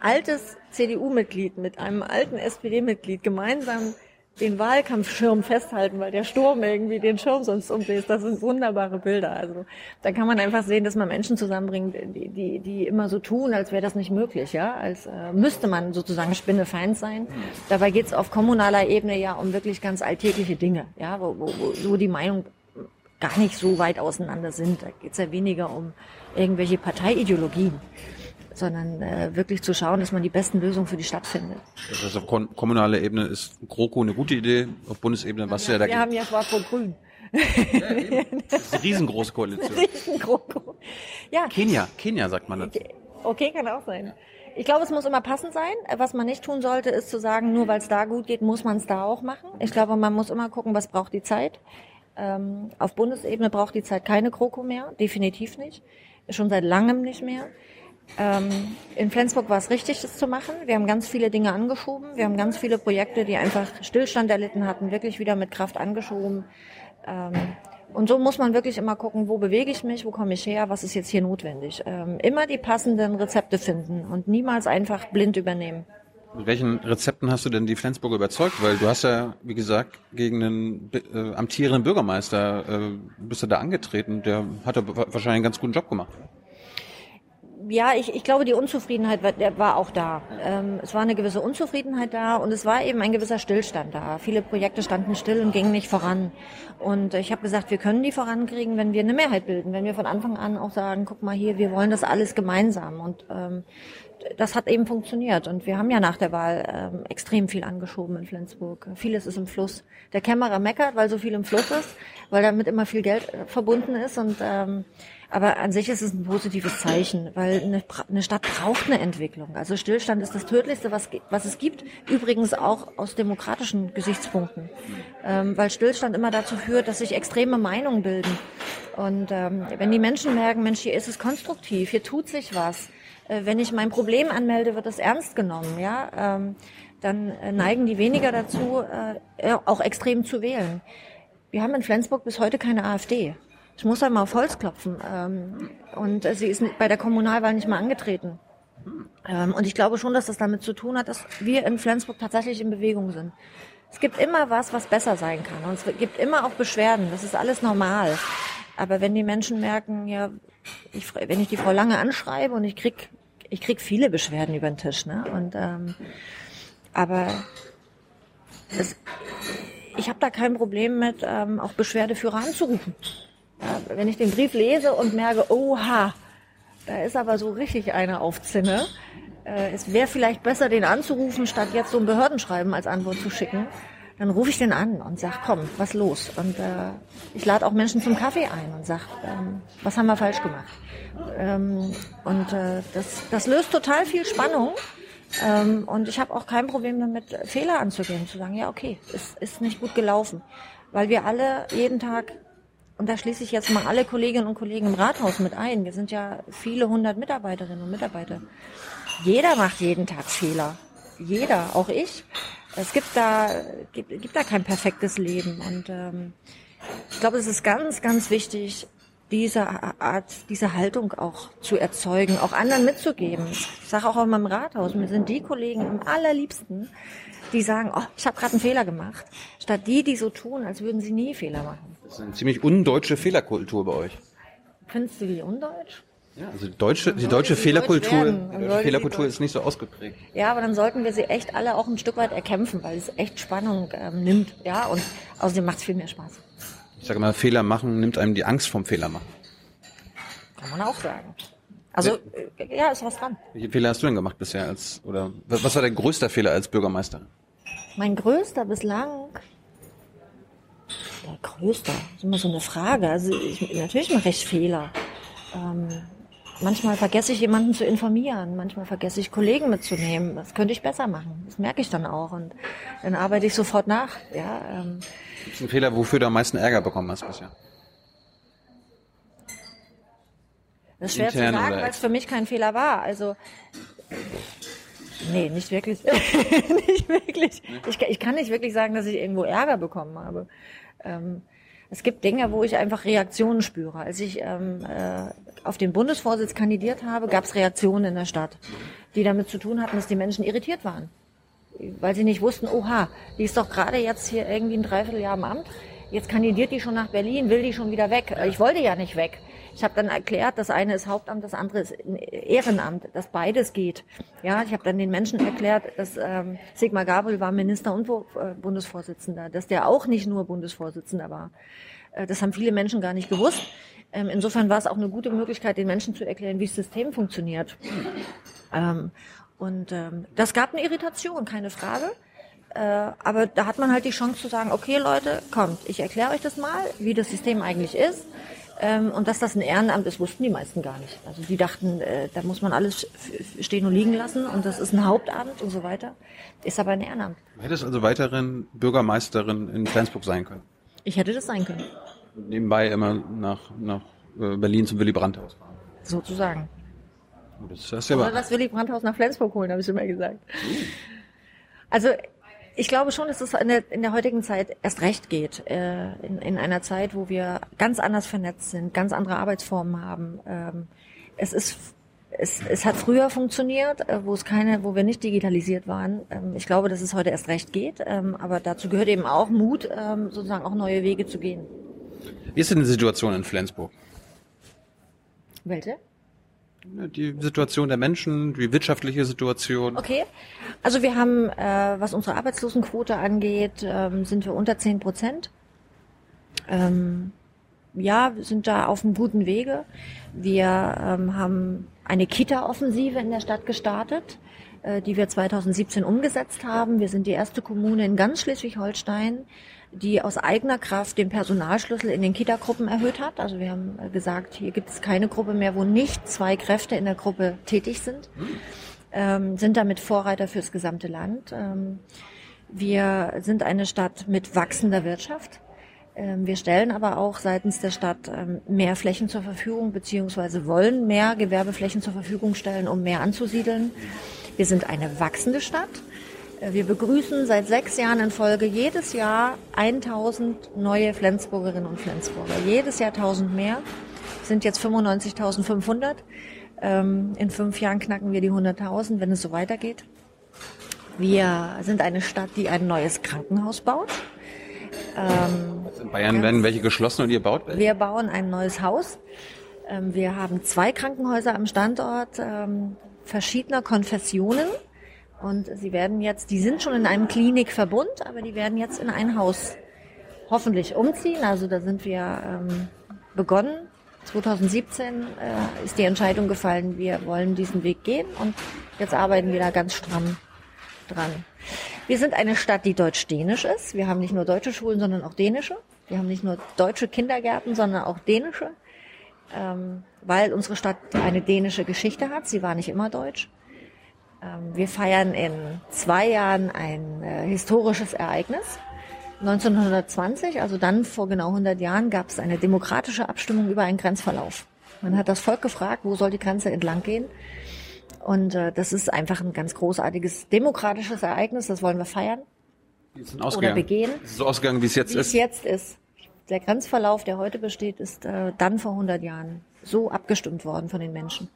[SPEAKER 2] altes CDU-Mitglied mit einem alten SPD-Mitglied gemeinsam den Wahlkampfschirm festhalten, weil der Sturm irgendwie den Schirm sonst umbläst. Das sind wunderbare Bilder. Also da kann man einfach sehen, dass man Menschen zusammenbringt, die, die, die immer so tun, als wäre das nicht möglich, ja, als äh, müsste man sozusagen Spinnefeind sein. Dabei geht es auf kommunaler Ebene ja um wirklich ganz alltägliche Dinge, ja, wo, wo, wo, wo die Meinung gar nicht so weit auseinander sind. Da geht es ja weniger um irgendwelche Parteiideologien, sondern äh, wirklich zu schauen, dass man die besten Lösungen für die Stadt findet.
[SPEAKER 1] Das heißt, auf kommunaler Ebene ist GroKo eine gute Idee, auf Bundesebene, was ja, ja
[SPEAKER 2] dagegen? Wir haben ja Schwarz-Rot-Grün.
[SPEAKER 1] Ja, das ist eine riesengroße Koalition.
[SPEAKER 2] Riesengroße. Ja.
[SPEAKER 1] Kenia, Kenia sagt man dazu.
[SPEAKER 2] Okay, kann auch sein. Ich glaube, es muss immer passend sein. Was man nicht tun sollte, ist zu sagen, nur weil es da gut geht, muss man es da auch machen. Ich glaube, man muss immer gucken, was braucht die Zeit. Ähm, auf Bundesebene braucht die Zeit keine Kroko mehr, definitiv nicht. Schon seit langem nicht mehr. Ähm, in Flensburg war es richtig, das zu machen. Wir haben ganz viele Dinge angeschoben. Wir haben ganz viele Projekte, die einfach Stillstand erlitten hatten, wirklich wieder mit Kraft angeschoben. Ähm, und so muss man wirklich immer gucken, wo bewege ich mich, wo komme ich her, was ist jetzt hier notwendig. Ähm, immer die passenden Rezepte finden und niemals einfach blind übernehmen.
[SPEAKER 1] Mit welchen Rezepten hast du denn die Flensburger überzeugt? Weil du hast ja, wie gesagt, gegen einen äh, amtierenden Bürgermeister äh, bist du da angetreten. Der hat wahrscheinlich einen ganz guten Job gemacht
[SPEAKER 2] ja, ich, ich glaube, die Unzufriedenheit war, war auch da. Ähm, es war eine gewisse Unzufriedenheit da und es war eben ein gewisser Stillstand da. Viele Projekte standen still und gingen nicht voran. Und ich habe gesagt, wir können die vorankriegen, wenn wir eine Mehrheit bilden, wenn wir von Anfang an auch sagen, guck mal hier, wir wollen das alles gemeinsam. Und ähm, das hat eben funktioniert. Und wir haben ja nach der Wahl ähm, extrem viel angeschoben in Flensburg. Vieles ist im Fluss. Der Kämmerer meckert, weil so viel im Fluss ist, weil damit immer viel Geld äh, verbunden ist und ähm, aber an sich ist es ein positives Zeichen, weil eine, eine, Stadt braucht eine Entwicklung. Also Stillstand ist das Tödlichste, was, was es gibt. Übrigens auch aus demokratischen Gesichtspunkten. Ähm, weil Stillstand immer dazu führt, dass sich extreme Meinungen bilden. Und ähm, wenn die Menschen merken, Mensch, hier ist es konstruktiv, hier tut sich was. Äh, wenn ich mein Problem anmelde, wird es ernst genommen. Ja, ähm, dann äh, neigen die weniger dazu, äh, auch extrem zu wählen. Wir haben in Flensburg bis heute keine AfD. Ich muss einmal auf Holz klopfen. Ähm, und sie ist bei der Kommunalwahl nicht mal angetreten. Ähm, und ich glaube schon, dass das damit zu tun hat, dass wir in Flensburg tatsächlich in Bewegung sind. Es gibt immer was, was besser sein kann. Und es gibt immer auch Beschwerden. Das ist alles normal. Aber wenn die Menschen merken, ja, ich, wenn ich die Frau lange anschreibe und ich krieg, ich krieg viele Beschwerden über den Tisch, ne? Und ähm, aber es, ich habe da kein Problem mit, ähm, auch Beschwerdeführer anzurufen. Ja, wenn ich den Brief lese und merke, oha, da ist aber so richtig eine auf Zinne. Äh, es wäre vielleicht besser, den anzurufen, statt jetzt so ein Behördenschreiben als Antwort zu schicken. Dann rufe ich den an und sag, komm, was los? Und äh, ich lade auch Menschen zum Kaffee ein und sag, ähm, was haben wir falsch gemacht? Ähm, und äh, das, das löst total viel Spannung. Ähm, und ich habe auch kein Problem damit, Fehler anzugehen, zu sagen, ja, okay, es ist nicht gut gelaufen. Weil wir alle jeden Tag und da schließe ich jetzt mal alle Kolleginnen und Kollegen im Rathaus mit ein. Wir sind ja viele hundert Mitarbeiterinnen und Mitarbeiter. Jeder macht jeden Tag Fehler. Jeder, auch ich. Es gibt da, gibt, gibt da kein perfektes Leben. Und ähm, ich glaube, es ist ganz, ganz wichtig, diese Art, diese Haltung auch zu erzeugen, auch anderen mitzugeben. Ich sage auch in meinem Rathaus, mir sind die Kollegen am allerliebsten, die sagen, oh, ich habe gerade einen Fehler gemacht, statt die, die so tun, als würden sie nie Fehler machen.
[SPEAKER 1] Das ist eine ziemlich undeutsche Fehlerkultur bei euch.
[SPEAKER 2] Findest du die undeutsch?
[SPEAKER 1] Ja, also die deutsche, die deutsche Fehlerkultur, die deutsche Fehlerkultur ist nicht so ausgeprägt.
[SPEAKER 2] Ja, aber dann sollten wir sie echt alle auch ein Stück weit erkämpfen, weil es echt Spannung ähm, nimmt, ja, und außerdem macht es viel mehr Spaß.
[SPEAKER 1] Ich sage mal, Fehler machen nimmt einem die Angst vom Fehler machen.
[SPEAKER 2] Kann man auch sagen. Also, äh, ja, ist was dran.
[SPEAKER 1] Welche Fehler hast du denn gemacht bisher als, oder was war dein größter Fehler als Bürgermeister?
[SPEAKER 2] Mein größter bislang? Der größte? Das ist immer so eine Frage. Also, ich, natürlich mache ich Fehler. Ähm, manchmal vergesse ich jemanden zu informieren, manchmal vergesse ich Kollegen mitzunehmen. Das könnte ich besser machen. Das merke ich dann auch und dann arbeite ich sofort nach. Ja, ähm.
[SPEAKER 1] Gibt es einen Fehler, wofür du am meisten Ärger bekommen hast bisher?
[SPEAKER 2] Das ist schwer Intern zu sagen, weil es für mich kein Fehler war. Also nee, nicht wirklich. nicht wirklich. Ich, ich, kann nicht wirklich sagen, dass ich irgendwo Ärger bekommen habe. Ähm, es gibt Dinge, wo ich einfach Reaktionen spüre. Als ich ähm, äh, auf den Bundesvorsitz kandidiert habe, gab es Reaktionen in der Stadt, die damit zu tun hatten, dass die Menschen irritiert waren. Weil sie nicht wussten, oha, die ist doch gerade jetzt hier irgendwie ein Dreivierteljahr im Amt jetzt kandidiert die schon nach Berlin, will die schon wieder weg. Ich wollte ja nicht weg. Ich habe dann erklärt, das eine ist Hauptamt, das andere ist Ehrenamt, dass beides geht. Ja, ich habe dann den Menschen erklärt, dass ähm, Sigmar Gabriel war Minister und äh, Bundesvorsitzender, dass der auch nicht nur Bundesvorsitzender war. Äh, das haben viele Menschen gar nicht gewusst. Ähm, insofern war es auch eine gute Möglichkeit, den Menschen zu erklären, wie das System funktioniert. Ähm, und ähm, das gab eine Irritation, keine Frage. Äh, aber da hat man halt die Chance zu sagen, okay Leute, kommt, ich erkläre euch das mal, wie das System eigentlich ist. Ähm, und dass das ein Ehrenamt ist, wussten die meisten gar nicht. Also die dachten, äh, da muss man alles stehen und liegen lassen und das ist ein Hauptamt und so weiter. Ist aber ein Ehrenamt.
[SPEAKER 1] Du hättest also weiterhin Bürgermeisterin in Flensburg sein können.
[SPEAKER 2] Ich hätte das sein können.
[SPEAKER 1] Nebenbei immer nach, nach äh, Berlin zum Willy Brandt-Haus fahren.
[SPEAKER 2] Sozusagen.
[SPEAKER 1] Oh, das ist ja
[SPEAKER 2] Oder das Willy Brandt-Haus nach Flensburg holen, habe ich immer gesagt. Also ich glaube schon, dass es in der, in der heutigen Zeit erst recht geht. Äh, in, in einer Zeit, wo wir ganz anders vernetzt sind, ganz andere Arbeitsformen haben. Ähm, es ist es, es hat früher funktioniert, äh, wo es keine, wo wir nicht digitalisiert waren. Ähm, ich glaube, dass es heute erst recht geht, ähm, aber dazu gehört eben auch Mut, ähm, sozusagen auch neue Wege zu gehen.
[SPEAKER 1] Wie ist denn die Situation in Flensburg?
[SPEAKER 2] Welche?
[SPEAKER 1] Die Situation der Menschen, die wirtschaftliche Situation.
[SPEAKER 2] Okay, also wir haben, äh, was unsere Arbeitslosenquote angeht, ähm, sind wir unter 10 Prozent. Ähm, ja, wir sind da auf einem guten Wege. Wir ähm, haben eine Kita-Offensive in der Stadt gestartet, äh, die wir 2017 umgesetzt haben. Wir sind die erste Kommune in ganz Schleswig-Holstein, die aus eigener Kraft den Personalschlüssel in den Kita-Gruppen erhöht hat. Also wir haben gesagt, hier gibt es keine Gruppe mehr, wo nicht zwei Kräfte in der Gruppe tätig sind. Ähm, sind damit Vorreiter fürs gesamte Land. Ähm, wir sind eine Stadt mit wachsender Wirtschaft. Ähm, wir stellen aber auch seitens der Stadt ähm, mehr Flächen zur Verfügung, beziehungsweise wollen mehr Gewerbeflächen zur Verfügung stellen, um mehr anzusiedeln. Wir sind eine wachsende Stadt. Äh, wir begrüßen seit sechs Jahren in Folge jedes Jahr 1000 neue Flensburgerinnen und Flensburger. Jedes Jahr 1000 mehr. Sind jetzt 95.500. Ähm, in fünf Jahren knacken wir die 100.000, wenn es so weitergeht. Wir sind eine Stadt, die ein neues Krankenhaus baut.
[SPEAKER 1] Ähm, in Bayern werden welche geschlossen und ihr baut welche?
[SPEAKER 2] Wir bauen ein neues Haus. Ähm, wir haben zwei Krankenhäuser am Standort verschiedener Konfessionen. Und sie werden jetzt, die sind schon in einem Klinikverbund, aber die werden jetzt in ein Haus hoffentlich umziehen. Also da sind wir ähm, begonnen. 2017 äh, ist die Entscheidung gefallen, wir wollen diesen Weg gehen und jetzt arbeiten wir da ganz stramm dran. Wir sind eine Stadt, die deutsch-dänisch ist. Wir haben nicht nur deutsche Schulen, sondern auch dänische. Wir haben nicht nur deutsche Kindergärten, sondern auch dänische, ähm, weil unsere Stadt eine dänische Geschichte hat. Sie war nicht immer deutsch. Ähm, wir feiern in zwei Jahren ein äh, historisches Ereignis. 1920, also dann vor genau 100 Jahren, gab es eine demokratische Abstimmung über einen Grenzverlauf. Man hat das Volk gefragt, wo soll die Grenze entlang gehen? Und äh, das ist einfach ein ganz großartiges demokratisches Ereignis, das wollen wir feiern.
[SPEAKER 1] Ist Oder
[SPEAKER 2] begehen.
[SPEAKER 1] Ist es so ausgegangen, wie es jetzt
[SPEAKER 2] wie
[SPEAKER 1] ist?
[SPEAKER 2] Wie es jetzt ist. Der Grenzverlauf, der heute besteht, ist äh, dann vor 100 Jahren so abgestimmt worden von den Menschen.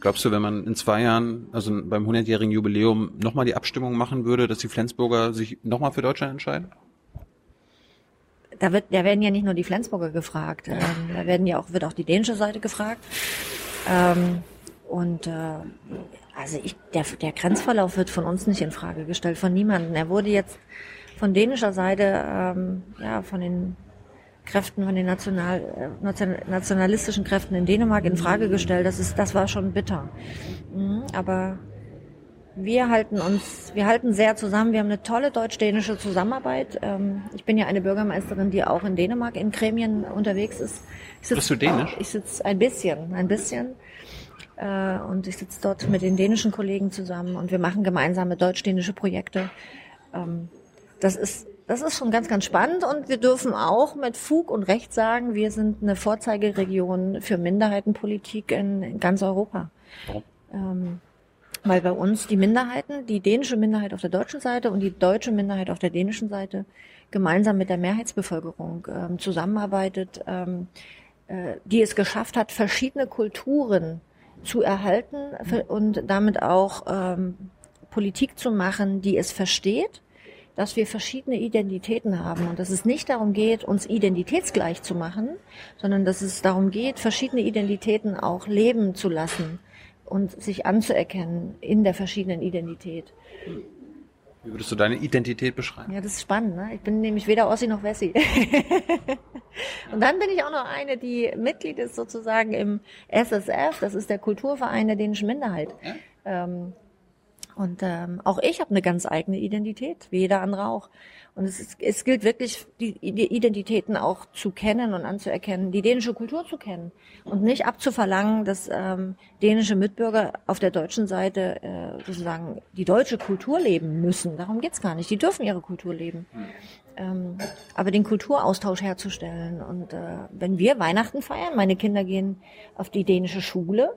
[SPEAKER 1] Glaubst du, wenn man in zwei Jahren, also beim 100-jährigen Jubiläum, nochmal die Abstimmung machen würde, dass die Flensburger sich nochmal für Deutschland entscheiden?
[SPEAKER 2] Da, wird, da werden ja nicht nur die Flensburger gefragt, ähm, da werden ja auch, wird auch die dänische Seite gefragt. Ähm, und äh, also ich, der, der Grenzverlauf wird von uns nicht in Frage gestellt, von niemandem. Er wurde jetzt von dänischer Seite, ähm, ja, von den Kräften, von den national, äh, nationalistischen Kräften in Dänemark in Frage gestellt. Das ist, das war schon bitter. Mhm, aber wir halten uns, wir halten sehr zusammen. Wir haben eine tolle deutsch-dänische Zusammenarbeit. Ähm, ich bin ja eine Bürgermeisterin, die auch in Dänemark in Gremien unterwegs ist.
[SPEAKER 1] Sitz, Bist du dänisch?
[SPEAKER 2] Ich sitze ein bisschen, ein bisschen. Äh, und ich sitze dort mit den dänischen Kollegen zusammen und wir machen gemeinsame deutsch-dänische Projekte. Ähm, das ist das ist schon ganz, ganz spannend und wir dürfen auch mit Fug und Recht sagen, wir sind eine Vorzeigeregion für Minderheitenpolitik in, in ganz Europa. Warum? Ähm, weil bei uns die Minderheiten, die dänische Minderheit auf der deutschen Seite und die deutsche Minderheit auf der dänischen Seite gemeinsam mit der Mehrheitsbevölkerung ähm, zusammenarbeitet, ähm, äh, die es geschafft hat, verschiedene Kulturen zu erhalten und damit auch ähm, Politik zu machen, die es versteht dass wir verschiedene Identitäten haben und dass es nicht darum geht, uns identitätsgleich zu machen, sondern dass es darum geht, verschiedene Identitäten auch leben zu lassen und sich anzuerkennen in der verschiedenen Identität.
[SPEAKER 1] Wie würdest du deine Identität beschreiben?
[SPEAKER 2] Ja, das ist spannend. Ne? Ich bin nämlich weder Ossi noch Wessi. und dann bin ich auch noch eine, die Mitglied ist sozusagen im SSF, das ist der Kulturverein der dänischen Minderheit. Ja? Ähm, und ähm, auch ich habe eine ganz eigene Identität, wie jeder andere auch. Und es, ist, es gilt wirklich, die, die Identitäten auch zu kennen und anzuerkennen, die dänische Kultur zu kennen und nicht abzuverlangen, dass ähm, dänische Mitbürger auf der deutschen Seite äh, sozusagen die deutsche Kultur leben müssen. Darum geht's gar nicht. Die dürfen ihre Kultur leben. Ähm, aber den Kulturaustausch herzustellen. Und äh, wenn wir Weihnachten feiern, meine Kinder gehen auf die dänische Schule,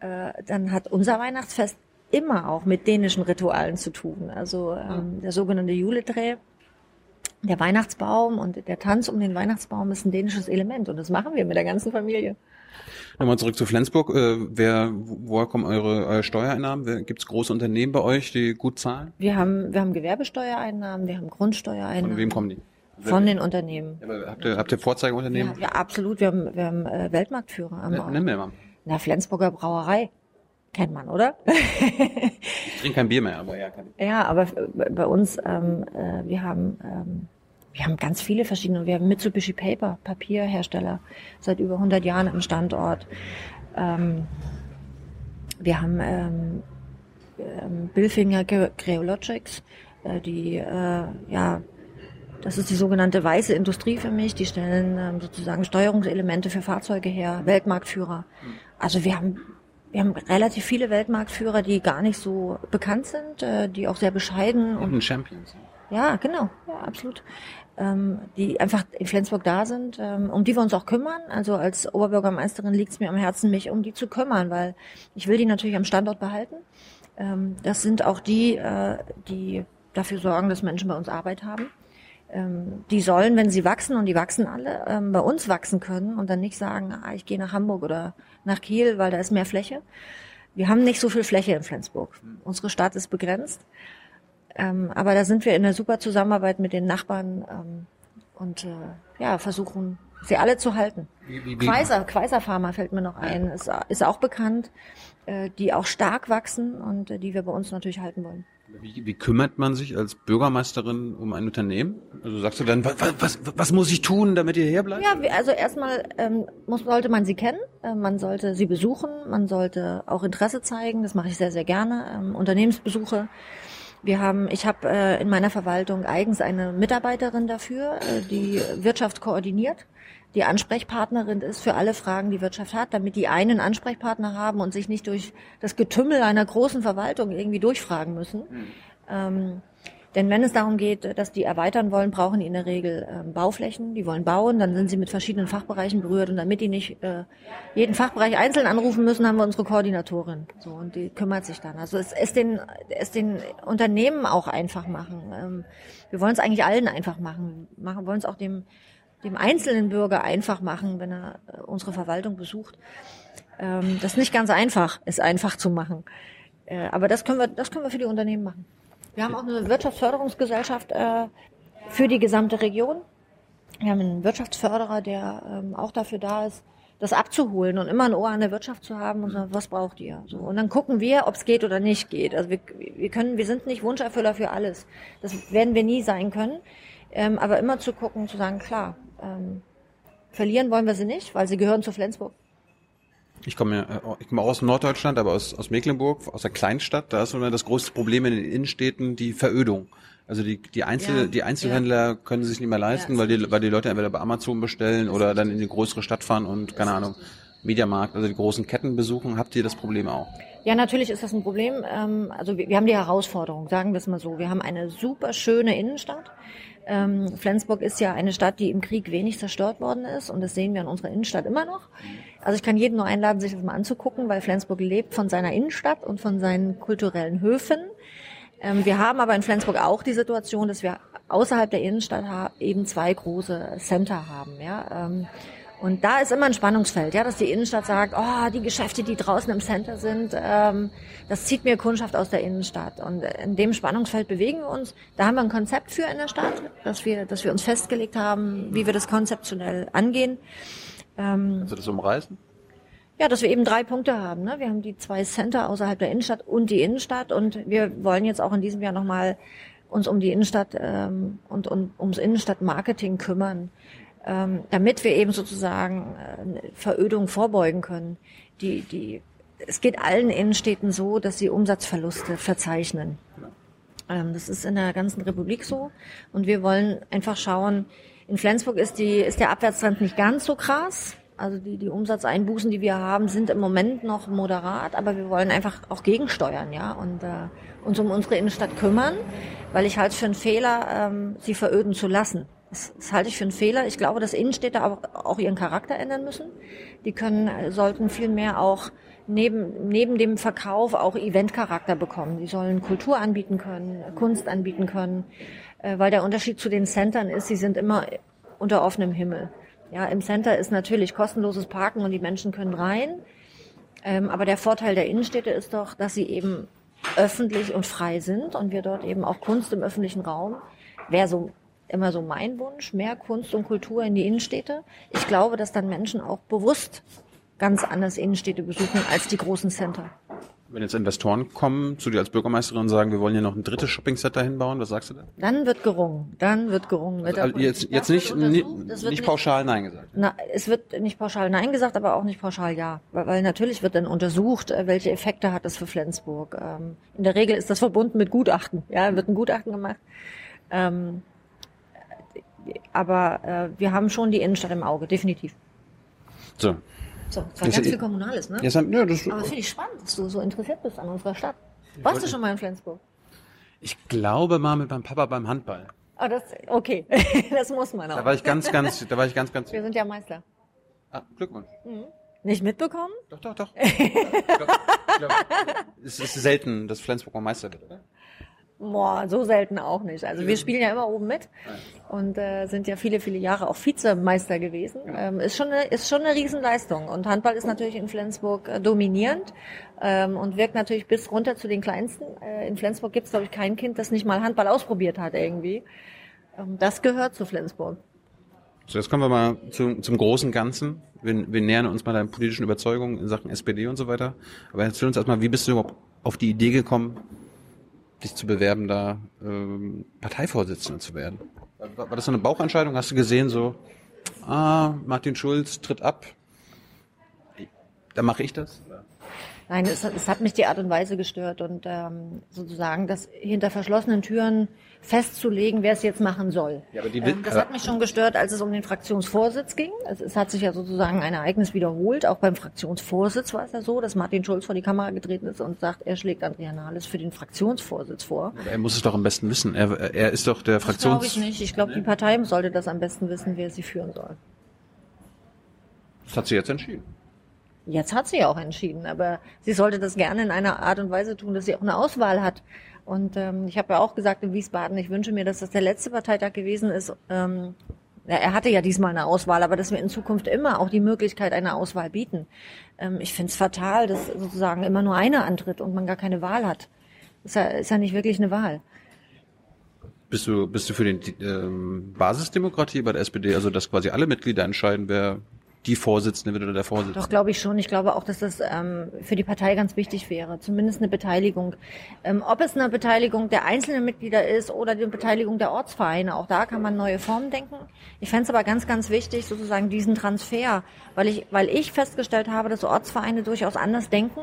[SPEAKER 2] äh, dann hat unser Weihnachtsfest immer auch mit dänischen Ritualen zu tun. Also ähm, der sogenannte Juledreh, der Weihnachtsbaum und der Tanz um den Weihnachtsbaum ist ein dänisches Element und das machen wir mit der ganzen Familie.
[SPEAKER 1] Nochmal zurück zu Flensburg. Äh, wer, woher kommen eure, eure Steuereinnahmen? Gibt es große Unternehmen bei euch, die gut zahlen?
[SPEAKER 2] Wir haben, wir haben Gewerbesteuereinnahmen, wir haben Grundsteuereinnahmen.
[SPEAKER 1] Von wem kommen die?
[SPEAKER 2] Von den Unternehmen.
[SPEAKER 1] Ja, habt, ihr, habt ihr Vorzeigeunternehmen?
[SPEAKER 2] Ja, ja, absolut. Wir haben, wir haben äh, Weltmarktführer. Am
[SPEAKER 1] ja, nimm mir mal.
[SPEAKER 2] Na, Flensburger Brauerei. Kennt man, oder?
[SPEAKER 1] ich trinke kein Bier mehr, aber ja. Kann
[SPEAKER 2] ich. Ja, aber bei uns, ähm, äh, wir haben ähm, wir haben ganz viele verschiedene. Wir haben Mitsubishi Paper, Papierhersteller, seit über 100 Jahren im Standort. Ähm, wir haben ähm, ähm, Billfinger Creologics, äh, die äh, ja das ist die sogenannte weiße Industrie für mich. Die stellen ähm, sozusagen Steuerungselemente für Fahrzeuge her, Weltmarktführer. Also wir haben wir haben relativ viele Weltmarktführer, die gar nicht so bekannt sind, äh, die auch sehr bescheiden
[SPEAKER 1] und, und Champions.
[SPEAKER 2] Ja, genau, ja, absolut. Ähm, die einfach in Flensburg da sind, ähm, um die wir uns auch kümmern. Also als Oberbürgermeisterin liegt es mir am Herzen, mich um die zu kümmern, weil ich will die natürlich am Standort behalten. Ähm, das sind auch die, äh, die dafür sorgen, dass Menschen bei uns Arbeit haben die sollen, wenn sie wachsen, und die wachsen alle, ähm, bei uns wachsen können und dann nicht sagen, ah, ich gehe nach Hamburg oder nach Kiel, weil da ist mehr Fläche. Wir haben nicht so viel Fläche in Flensburg. Unsere Stadt ist begrenzt. Ähm, aber da sind wir in einer super Zusammenarbeit mit den Nachbarn ähm, und äh, ja, versuchen, sie alle zu halten. Quaiser, Quaiser Pharma fällt mir noch ein, ist, ist auch bekannt, äh, die auch stark wachsen und äh, die wir bei uns natürlich halten wollen.
[SPEAKER 1] Wie, wie kümmert man sich als Bürgermeisterin um ein Unternehmen? Also sagst du dann, was, was, was muss ich tun, damit ihr herbleibt?
[SPEAKER 2] Ja, also erstmal ähm, muss, sollte man sie kennen, äh, man sollte sie besuchen, man sollte auch Interesse zeigen, das mache ich sehr, sehr gerne, ähm, Unternehmensbesuche. Wir haben, ich habe äh, in meiner Verwaltung eigens eine Mitarbeiterin dafür, äh, die Wirtschaft koordiniert die Ansprechpartnerin ist für alle Fragen, die Wirtschaft hat, damit die einen Ansprechpartner haben und sich nicht durch das Getümmel einer großen Verwaltung irgendwie durchfragen müssen. Mhm. Ähm, denn wenn es darum geht, dass die erweitern wollen, brauchen die in der Regel ähm, Bauflächen. Die wollen bauen, dann sind sie mit verschiedenen Fachbereichen berührt und damit die nicht äh, jeden Fachbereich einzeln anrufen müssen, haben wir unsere Koordinatorin. So und die kümmert sich dann. Also es, es den es den Unternehmen auch einfach machen. Ähm, wir wollen es eigentlich allen einfach machen. Machen wollen es auch dem dem einzelnen Bürger einfach machen, wenn er äh, unsere Verwaltung besucht. Ähm, das ist nicht ganz einfach, es einfach zu machen. Äh, aber das können wir, das können wir für die Unternehmen machen. Wir haben auch eine Wirtschaftsförderungsgesellschaft äh, für die gesamte Region. Wir haben einen Wirtschaftsförderer, der ähm, auch dafür da ist, das abzuholen und immer ein Ohr an der Wirtschaft zu haben und sagen, was braucht ihr? So. Und dann gucken wir, ob es geht oder nicht geht. Also wir, wir können, wir sind nicht Wunscherfüller für alles. Das werden wir nie sein können. Ähm, aber immer zu gucken, zu sagen, klar, ähm, verlieren wollen wir sie nicht, weil sie gehören zu Flensburg.
[SPEAKER 1] Ich komme ja, äh, ich komme auch aus Norddeutschland, aber aus, aus Mecklenburg, aus der Kleinstadt. Da ist immer das größte Problem in den Innenstädten die Verödung. Also die, die, Einzel, ja, die Einzelhändler ja. können sich nicht mehr leisten, ja, weil, die, weil die Leute entweder bei Amazon bestellen oder dann in die größere Stadt fahren und, keine Ahnung, Mediamarkt, also die großen Ketten besuchen. Habt ihr das Problem auch?
[SPEAKER 2] Ja, natürlich ist das ein Problem. Ähm, also wir haben die Herausforderung, sagen wir es mal so. Wir haben eine super schöne Innenstadt. Ähm, Flensburg ist ja eine Stadt, die im Krieg wenig zerstört worden ist und das sehen wir in unserer Innenstadt immer noch. Also ich kann jeden nur einladen, sich das mal anzugucken, weil Flensburg lebt von seiner Innenstadt und von seinen kulturellen Höfen. Ähm, wir haben aber in Flensburg auch die Situation, dass wir außerhalb der Innenstadt eben zwei große Center haben. Ja? Ähm, Und da ist immer ein Spannungsfeld, ja, dass die Innenstadt sagt, oh, die Geschäfte, die draußen im Center sind, ähm, das zieht mir Kundschaft aus der Innenstadt. Und in dem Spannungsfeld bewegen wir uns. Da haben wir ein Konzept für in der Stadt, dass wir, dass wir uns festgelegt haben, wie wir das konzeptionell angehen.
[SPEAKER 1] Ähm, Kannst du das umreißen?
[SPEAKER 2] Ja, dass wir eben drei Punkte haben. Ne? Wir haben die zwei Center außerhalb der Innenstadt und die Innenstadt und wir wollen jetzt auch in diesem Jahr nochmal uns um die Innenstadt ähm, und, und ums Innenstadtmarketing kümmern, ähm, damit wir eben sozusagen äh, Verödung vorbeugen können. Die, die, es geht allen Innenstädten so, dass sie Umsatzverluste verzeichnen. Ähm, das ist in der ganzen Republik so und wir wollen einfach schauen, in Flensburg ist, die, ist der Abwärtstrend nicht ganz so krass. Also die, die Umsatzeinbußen, die wir haben, sind im Moment noch moderat, aber wir wollen einfach auch gegensteuern, ja, und äh, uns um unsere Innenstadt kümmern, weil ich halte es für einen Fehler, ähm, sie veröden zu lassen. Das, das halte ich für einen Fehler. Ich glaube, dass Innenstädte auch, auch ihren Charakter ändern müssen. Die können, äh, sollten viel mehr auch neben, neben dem Verkauf auch Eventcharakter bekommen. Die sollen Kultur anbieten können, Kunst anbieten können, äh, weil der Unterschied zu den Centern ist, sie sind immer unter offenem Himmel. Ja, im Center ist natürlich kostenloses Parken und die Menschen können rein. Ähm, aber der Vorteil der Innenstädte ist doch, dass sie eben öffentlich und frei sind und wir dort eben auch Kunst im öffentlichen Raum. Wäre so immer so mein Wunsch, mehr Kunst und Kultur in die Innenstädte. Ich glaube, dass dann Menschen auch bewusst ganz anders Innenstädte besuchen als die großen Center.
[SPEAKER 1] Wenn jetzt Investoren kommen zu dir als Bürgermeisterin und sagen, wir wollen hier noch ein drittes Shopping-Center hinbauen, was sagst du da?
[SPEAKER 2] Dann wird gerungen. Dann wird gerungen.
[SPEAKER 1] Mit also jetzt jetzt nicht, nicht, nicht pauschal Nein gesagt.
[SPEAKER 2] Na, es wird nicht pauschal Nein gesagt, aber auch nicht pauschal Ja. Weil, weil natürlich wird dann untersucht, äh, welche Effekte hat das für Flensburg. Ähm, in der Regel ist das verbunden mit Gutachten. Ja, wird ein Gutachten gemacht. Ähm, aber äh, wir haben schon die Innenstadt im Auge, definitiv.
[SPEAKER 1] So,
[SPEAKER 2] so, das war das ganz viel Kommunales, ne?
[SPEAKER 1] Ja, ja, das
[SPEAKER 2] Aber finde ich spannend, dass du so interessiert bist an unserer Stadt. Warst du schon mal in Flensburg?
[SPEAKER 1] Ich glaube mal mit meinem Papa beim Handball.
[SPEAKER 2] Ah, das, okay. das muss man auch.
[SPEAKER 1] Da war ich ganz, ganz, da war ich ganz, ganz.
[SPEAKER 2] Wir sind ja Meister.
[SPEAKER 1] Ah, Glückwunsch. Mhm.
[SPEAKER 2] Nicht mitbekommen?
[SPEAKER 1] Doch, doch, doch. ich glaub, ich glaub, es ist selten, dass Flensburg mal Meister wird, oder?
[SPEAKER 2] Boah, so selten auch nicht. Also wir spielen ja immer oben mit und äh, sind ja viele, viele Jahre auch Vizemeister gewesen. Ähm, ist schon eine, ist schon eine Riesenleistung. Und Handball ist natürlich in Flensburg äh, dominierend ähm, und wirkt natürlich bis runter zu den Kleinsten. Äh, in Flensburg gibt es, glaube ich, kein Kind, das nicht mal Handball ausprobiert hat irgendwie. Ähm, das gehört zu Flensburg.
[SPEAKER 1] So, jetzt kommen wir mal zum, zum großen Ganzen. Wir, wir nähern uns mal deinen politischen Überzeugungen in Sachen SPD und so weiter. Aber erzähl uns erstmal, wie bist du überhaupt auf die Idee gekommen, dich zu bewerben, da ähm, Parteivorsitzender zu werden? War, war das eine Bauchentscheidung? Hast du gesehen, so, ah, Martin Schulz tritt ab, da mache ich das?
[SPEAKER 2] Nein, es, es, hat mich die Art und Weise gestört und ähm, sozusagen das hinter verschlossenen Türen festzulegen, wer es jetzt machen soll. Ja, ähm, das hat mich schon gestört, als es um den Fraktionsvorsitz ging. Es, es, hat sich ja sozusagen ein Ereignis wiederholt. Auch beim Fraktionsvorsitz war es ja so, dass Martin Schulz vor die Kamera getreten ist und sagt, er schlägt Andrea Nahles für den Fraktionsvorsitz vor.
[SPEAKER 1] Aber er muss es doch am besten wissen. Er, er ist doch der Fraktions...
[SPEAKER 2] Das glaube ich nicht. Ich glaube, die Partei sollte das am besten wissen, wer sie führen soll.
[SPEAKER 1] Das hat sie jetzt entschieden.
[SPEAKER 2] Jetzt hat sie auch entschieden, aber sie sollte das gerne in einer Art und Weise tun, dass sie auch eine Auswahl hat. Und ähm, ich habe ja auch gesagt in Wiesbaden, ich wünsche mir, dass das der letzte Parteitag gewesen ist. Ähm, er hatte ja diesmal eine Auswahl, aber dass wir in Zukunft immer auch die Möglichkeit einer Auswahl bieten. Ähm, ich finde es fatal, dass sozusagen immer nur einer antritt und man gar keine Wahl hat. Ist ja, ist ja nicht wirklich eine Wahl.
[SPEAKER 1] Bist du, bist du für die ähm, Basisdemokratie bei der SPD, also dass quasi alle Mitglieder entscheiden, wer die Vorsitzende wird oder der Vorsitzende.
[SPEAKER 2] Doch, glaube ich schon. Ich glaube auch, dass das ähm, für die Partei ganz wichtig wäre. Zumindest eine Beteiligung. Ähm, ob es eine Beteiligung der einzelnen Mitglieder ist oder die Beteiligung der Ortsvereine, auch da kann man neue Formen denken. Ich fände es aber ganz, ganz wichtig, sozusagen diesen Transfer, weil ich, weil ich festgestellt habe, dass Ortsvereine durchaus anders denken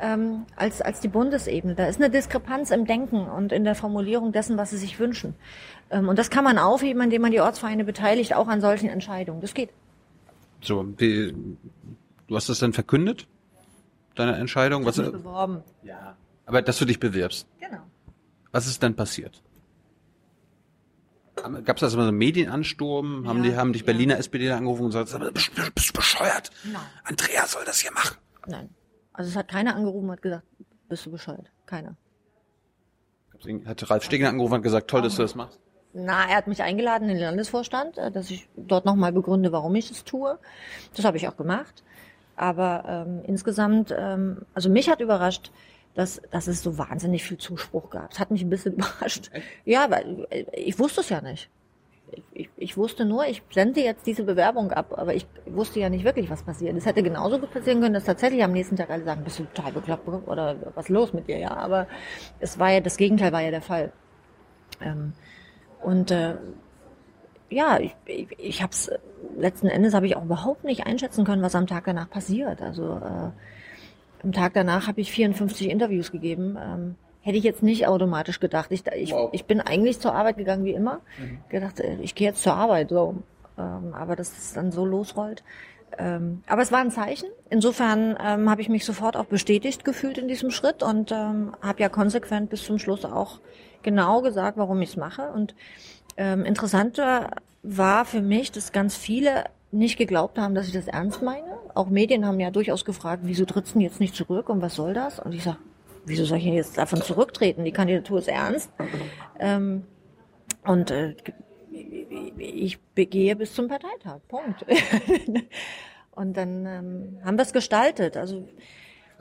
[SPEAKER 2] ähm, als, als die Bundesebene. Da ist eine Diskrepanz im Denken und in der Formulierung dessen, was sie sich wünschen. Ähm, und das kann man aufheben, indem man die Ortsvereine beteiligt, auch an solchen Entscheidungen. Das geht.
[SPEAKER 1] So, die, du hast das dann verkündet? Deine Entscheidung?
[SPEAKER 2] Ich Was, beworben.
[SPEAKER 1] Ja. Aber dass du dich bewirbst.
[SPEAKER 2] Genau.
[SPEAKER 1] Was ist dann passiert? Gab es da so einen Medienansturm? Ja, haben die haben dich Berliner ja. SPD angerufen und gesagt, bist, bist du bescheuert? Nein. Andrea soll das hier machen.
[SPEAKER 2] Nein. Also es hat keiner angerufen und hat gesagt, bist du bescheuert? Keiner.
[SPEAKER 1] Hat Ralf Stegner angerufen und gesagt, toll, dass du das machst?
[SPEAKER 2] Na, er hat mich eingeladen in den Landesvorstand, äh, dass ich dort nochmal begründe, warum ich es tue. Das habe ich auch gemacht. Aber ähm, insgesamt, ähm, also mich hat überrascht, dass, dass es so wahnsinnig viel Zuspruch gab. Das hat mich ein bisschen überrascht. Ja, weil äh, ich wusste es ja nicht. Ich, ich wusste nur, ich sende jetzt diese Bewerbung ab, aber ich wusste ja nicht wirklich, was passiert. Es hätte genauso gut passieren können, dass tatsächlich am nächsten Tag alle sagen, bist du total bekloppt oder was ist los mit dir, ja. Aber es war ja, das Gegenteil war ja der Fall. Ähm, und äh, ja, ich, ich, ich habe es letzten Endes habe ich auch überhaupt nicht einschätzen können, was am Tag danach passiert. Also äh, am Tag danach habe ich 54 Interviews gegeben. Ähm, hätte ich jetzt nicht automatisch gedacht. Ich, ich, wow. ich bin eigentlich zur Arbeit gegangen wie immer. Mhm. Gedacht, äh, ich gehe jetzt zur Arbeit. So. Ähm, aber dass es dann so losrollt. Ähm, aber es war ein Zeichen. Insofern ähm, habe ich mich sofort auch bestätigt gefühlt in diesem Schritt und ähm, habe ja konsequent bis zum Schluss auch genau gesagt, warum ich es mache. Und ähm, interessanter war für mich, dass ganz viele nicht geglaubt haben, dass ich das ernst meine. Auch Medien haben ja durchaus gefragt, wieso trittst du jetzt nicht zurück und was soll das? Und ich sage, wieso soll ich jetzt davon zurücktreten? Die Kandidatur ist ernst. Ähm, und äh, ich begehe bis zum Parteitag. Punkt. und dann ähm, haben wir es gestaltet. Also